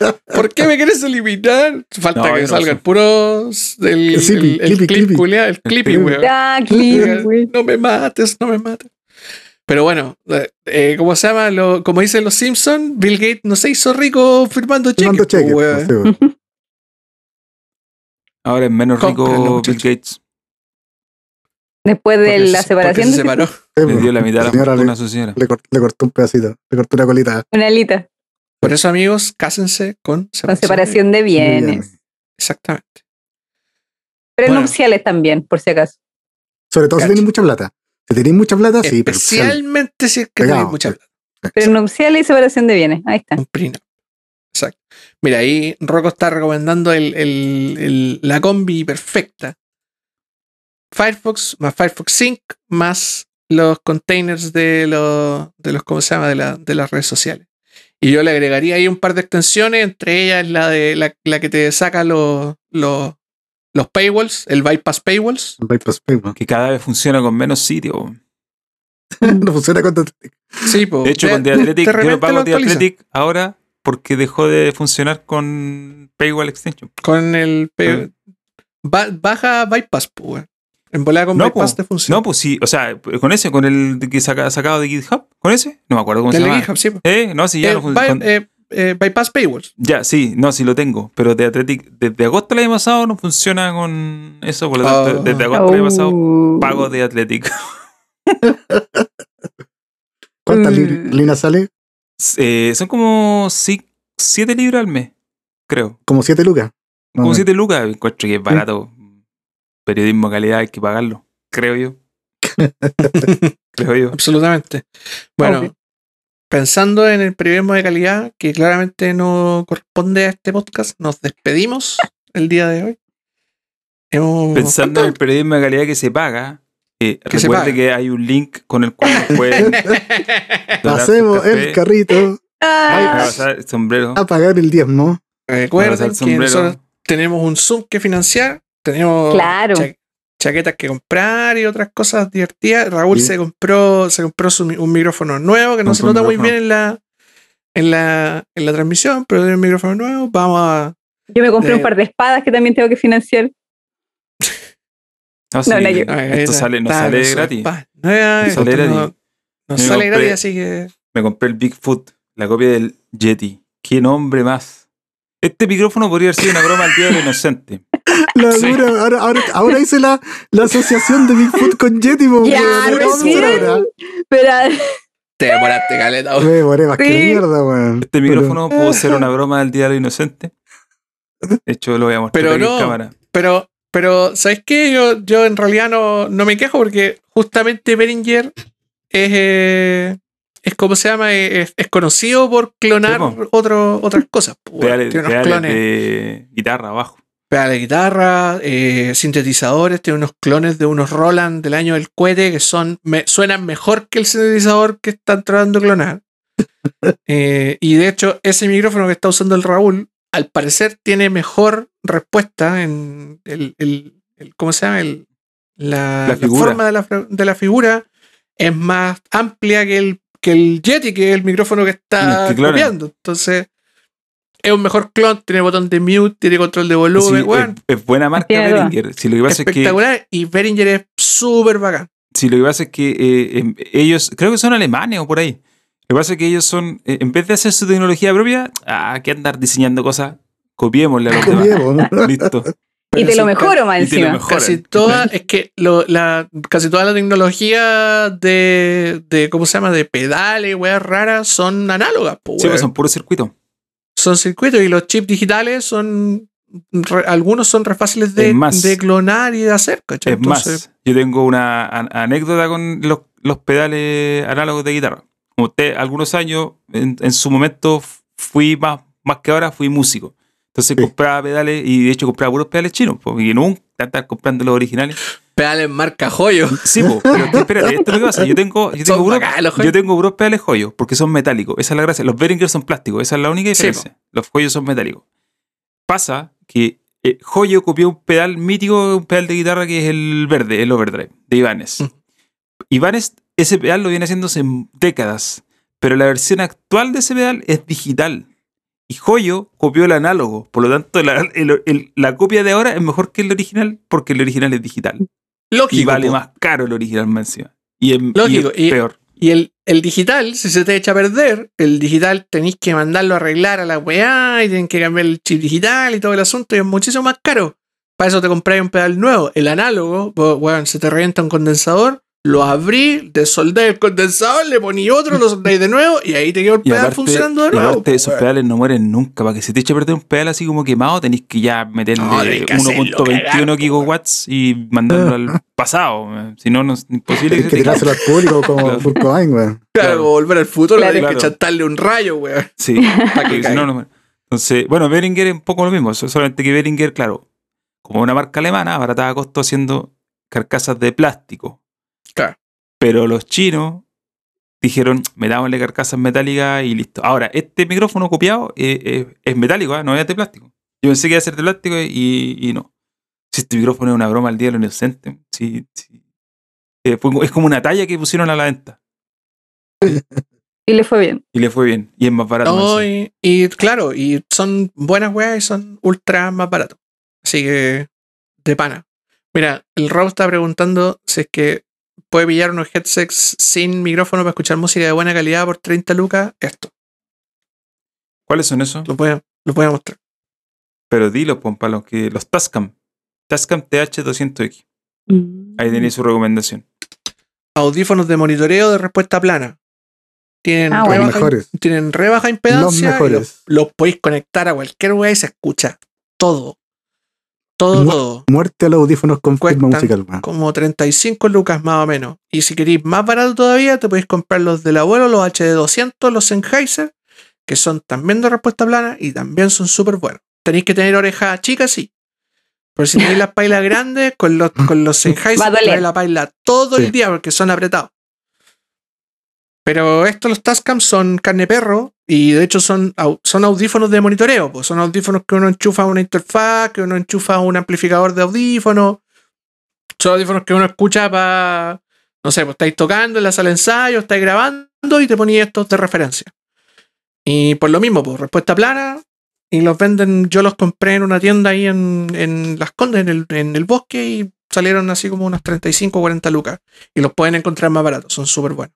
No. ¿Por qué me quieres eliminar? Falta No, que no salga el puro el, El el- el clip culiao, el Clippy, weón. Clip. No me mates, no me mates. Pero bueno, eh, eh, ¿cómo se llama? Lo- como dicen los Simpsons, Bill Gates no se hizo rico firmando cheques. Mando po, cheques, Ahora es menos rico Bill. Gates. Después de Porque la se- separación se de separó. Sí, Le po. dio la mitad de la fortuna le, a su señora. le cort- le cortó un pedacito, le cortó una colita. una alita, Por eso, amigos, cásense con separación. con separación de bienes. Exactamente. Prenupciales también, por si acaso. Sobre todo si tenéis mucha plata. Si tenéis mucha plata, sí, Especialmente si es que tenéis mucha plata. Prenupciales y separación de bienes. Ahí está. Un prenup. Mira, ahí Rocco está recomendando el, el- el- la combi perfecta. Firefox más Firefox Sync más los containers de los, de los ¿cómo se llama? De, la- de las redes sociales. Y yo le agregaría ahí un par de extensiones, entre ellas la de la, la que te saca los, los, los paywalls, el bypass paywalls. bypass pay, weón. Que cada vez funciona con menos sitio. no funciona con Sí, po. De hecho, De- con The de- Athletic, de yo no pago. Athletic ahora porque dejó de funcionar con Paywall Extension. Con el. ba- baja bypass, weón. En volada con No, bypass po. te funciona. No, pues sí, o sea, con ese, con el que saca, sacado de GitHub, con ese, no me acuerdo cómo Del se llama. GitHub, sí. Eh, no, sí, ya Eh, no by- funciona. eh, eh, bypass paywalls. Ya, sí, no, sí lo tengo. Pero de Athletic, desde agosto del año pasado no funciona con eso. Por lo tanto, Oh. desde agosto del año pasado Oh. pago de Athletic. ¿Cuántas Mm. li- líneas sale? Eh, son como 7 libras al mes, creo. Como 7 lucas. Como No, 7 lucas. Encuentro que es barato. Periodismo de calidad hay que pagarlo, creo yo. creo yo. Absolutamente. Bueno, pensando en el periodismo de calidad, que claramente no corresponde a este podcast, nos despedimos el día de hoy. Hemos- Pensando en el periodismo de calidad que se paga, eh, Que recuerde que hay un link con el cual pueden Hacemos el carrito Ah, el sombrero. a pagar el diezmo. Recuerden que nosotros tenemos un Zoom que financiar, tenemos Claro. cha- chaquetas que comprar y otras cosas divertidas. Raúl Sí. se compró, se compró su un micrófono nuevo que no se nota muy bien en la, en la, en la transmisión, pero tiene un micrófono nuevo. Vamos a. yo me compré un par de espadas que también tengo que financiar. No, sí, No, no, yo- esto sale, no está sale gratis. spa. No, ya, sale gratis. no- no Yo sale gratis, así que. Me compré el Bigfoot, la copia del Yeti. Qué nombre más. Este micrófono podría haber sido una broma al día del inocente. La Sí. dura, ahora, ahora, ahora hice la, la asociación de Bigfoot con Yeti. po, Ya, weón. Pero Te demoraste, caleta. Me demoré más que Sí. mierda, weón. Este micrófono pudo ser una broma al día del inocente. De hecho, lo voy a mostrar Pero aquí no. en cámara. Pero, pero, ¿sabes qué? Yo, yo en realidad no, no me quejo porque justamente Behringer es, eh, es como se llama, es, es conocido por clonar otro- otras cosas. Pedales, tiene unos clones, de guitarra abajo. pedales de guitarra, eh, sintetizadores, tiene unos clones de unos Roland del año del cohete que son me- suenan mejor que el sintetizador que están tratando de clonar. Eh, y de hecho, ese micrófono que está usando el Raúl, al parecer tiene mejor respuesta en el, el- el- ¿cómo se llama? El- la, La la forma de la, de la figura es más amplia que el, que el Yeti, que es el micrófono que está Mm, que copiando. Entonces, es un mejor clon, tiene botón de mute, tiene control de volumen, Sí, es, es buena marca. Behringer. Si lo que pasa es que, espectacular. Y Behringer es súper bacán. si lo que pasa es que eh, em, ellos, creo que son alemanes o por ahí. Lo que pasa es que ellos son, eh, en vez de hacer su tecnología propia, ah, que andar diseñando cosas, copiémosle a los demás. Listo. y te lo sí, mejoro más y te lo encima. Casi toda, es que lo- la, casi toda la tecnología de, de, ¿cómo se llama? De pedales, weas raras, son análogas, po, Sí, pues weón. son puro circuito. son circuitos y los chips digitales son, re- algunos son re fáciles de, más. de clonar y de hacer, ¿cachai? Es Entonces, más, yo tengo una an- anécdota con los, los pedales análogos de guitarra. Como usted, algunos años, en, en su momento, fui más, más que ahora, fui músico. Entonces Sí. compraba pedales y de hecho compraba puros pedales chinos, porque nunca estar comprando los originales. pedales marca joyo. Sí, po, pero que espérate, esto es lo que pasa. Yo tengo, yo tengo, puros, yo tengo puros pedales joyos, porque son metálicos. Esa es la gracia. Los Behringer son plásticos, esa es la única Sí, diferencia. los joyos son metálicos. Pasa que eh, Joyo copió un pedal mítico, un pedal de guitarra que es el verde, el overdrive, de Ibanez. Mm. Ibanez, ese pedal lo viene haciendo hace décadas, pero la versión actual de ese pedal es digital. Y Joyo copió el análogo, por lo tanto la, el- el- la copia de ahora es mejor que el original porque el original es digital. Lógico. Y vale po. más caro el original más encima. Y es, Lógico, y es peor. Y el, el digital, si se te echa a perder, el digital tenéis que mandarlo a arreglar a la weá y tienen que cambiar el chip digital y todo el asunto y es muchísimo más caro. Para eso te compráis un pedal nuevo. El análogo, weón, se te revienta un condensador, lo abrí, desoldé el condensador, le poní otro, lo soldáis de nuevo y ahí te quedó el pedal aparte, funcionando de y nuevo. aparte esos pedales no mueren nunca. Para que se te eche a perder un pedal así como quemado, tenéis que ya meterle No, tenés que hacerlo 1.21 cagar, po, gigawatts y mandarlo al pasado. Si no, no es imposible que Tienes que te tirárselo al público como Cobain, weón. Claro, volver al futuro, Claro. tenés que chantarle un rayo, weón. Sí, Para que si no, no muere. Entonces, bueno, Behringer es un poco lo mismo. so- Solamente que Behringer, claro, como una marca alemana, abarataba costo haciendo carcasas de plástico. Claro. Pero los chinos dijeron, metámosle carcasas metálicas y listo. Ahora, este micrófono copiado eh, eh, es metálico, ¿ah? no es de plástico. Yo pensé que iba a ser de plástico y, y no. Si este micrófono es una broma al día de lo inocente, sí, sí. Eh, fue- es como una talla que pusieron a la venta Y le fue bien. y le fue bien. Y es más barato. No, y, y claro, y son buenas weas y son ultra más baratos. Así que, de pana. Mira, el Rob está preguntando si es que puede pillar unos headsets sin micrófono para escuchar música de buena calidad por 30 lucas. Esto, ¿Cuáles son esos? lo voy a, lo voy a mostrar. Pero dilo, pompa, los que los Tascam. Tascam TH200X. Mm. Ahí tenéis su recomendación. Audífonos de monitoreo de respuesta plana. Tienen, Ah, re bueno. Los baja- mejores. tienen re baja impedancia. Los mejores. Los, los podéis conectar a cualquier wea y se escucha todo. Todo, Mu- todo. Muerte a los audífonos con firma musical, weón. como 35 lucas más o menos. Y si queréis más barato todavía, te podéis comprar los del abuelo, los HD200, los Sennheiser, que son también de respuesta plana y también son súper buenos. Tenéis que tener orejas chicas, sí. Pero si tenéis las pailas grandes, con los, con los Sennheiser, la paila todo Sí. el día porque son apretados. Pero estos, los Tascam, son carne perro y de hecho son, son audífonos de monitoreo. Pues son audífonos que uno enchufa a una interfaz, que uno enchufa a un amplificador de audífonos. Son audífonos que uno escucha para, no sé, pues estáis tocando en la sala de ensayo, estáis grabando y te ponéis estos de referencia. Y por lo mismo, pues respuesta plana. Y los venden, yo los compré en una tienda ahí en, en Las Condes, en el, en el bosque, y salieron así como unas 35 o 40 lucas. Y los pueden encontrar más baratos, son súper buenos.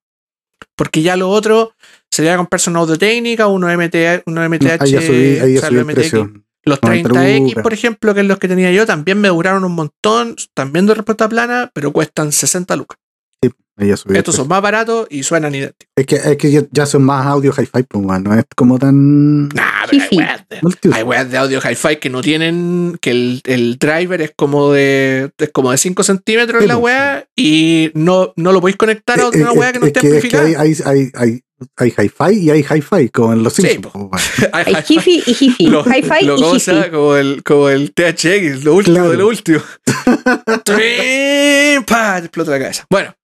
Porque ya lo otro sería comprarse una audio técnica, uno MT, uno MTH, ahí ya subí, ahí o ya sea, subí los el MTX. precio. Los 90 30X, lucas. por ejemplo, que es los que tenía yo, también me duraron un montón, también de respuesta plana, pero cuestan 60 lucas. Ahí ya subí el Estos son más baratos y suenan idénticos. Es que, es que ya, son más audio hi-fi, pues, no es como tan Nah, pero hay weas de-. Hay weas de audio hi-fi que no tienen, que el, el driver es como de es como de 5 centímetros Sí, la pues, wea y no, no lo podéis conectar a Eh, otra eh, wea que no es esté que, es que amplificada. hay, hay, hay, hay, hay hi-fi y hay hi-fi, como en los Sí, Simpsons. pues. Hay hi-fi. Y Hi-Fi lo- y ¿cómo se Jiffy. llama? Como el, como el THX, lo último Claro. de lo último. Explota la cabeza. Bueno,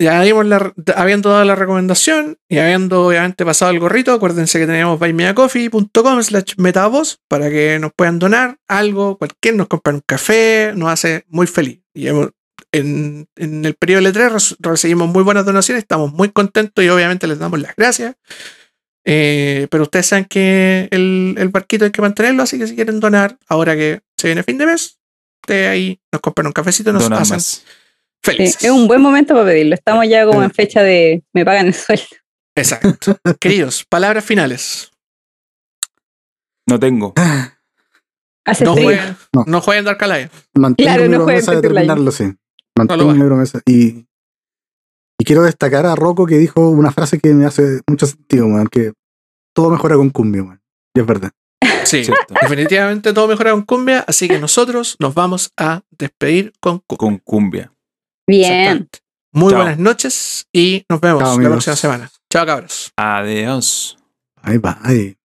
ya dimos la, habiendo dado la recomendación y habiendo obviamente pasado el gorrito, acuérdense que tenemos buymeacoffee.com slash metavoz para que nos puedan donar algo, cualquier, nos compran un café, nos hace muy feliz. Y hemos- en, en el periodo L3 res- recibimos muy buenas donaciones, estamos muy contentos y obviamente les damos las gracias. Eh, pero ustedes saben que el, el barquito hay que mantenerlo, así que si quieren donar, ahora que se viene fin de mes, de ahí nos compran un cafecito nos Donar hacen más. Sí, es un buen momento para pedirlo. Estamos ya como en fecha de me pagan el sueldo. Exacto. Queridos, palabras finales. No tengo. Hace No jueguen, No. no jueguen Dark. Mantengo Claro, mi no promesa de terminarlo, sí. Mantengo mi promesa. Y, y quiero destacar a Rocco que dijo una frase que me hace mucho sentido, weón, que todo mejora con cumbia, weón. Y es verdad. Sí, Cierto. definitivamente todo mejora con cumbia, así que nosotros nos vamos a despedir con cumbia. Con cumbia. Bien. Muy Chao. buenas noches y nos vemos Chao, la amigos. próxima semana. Chao, cabros. Adiós. Bye bye.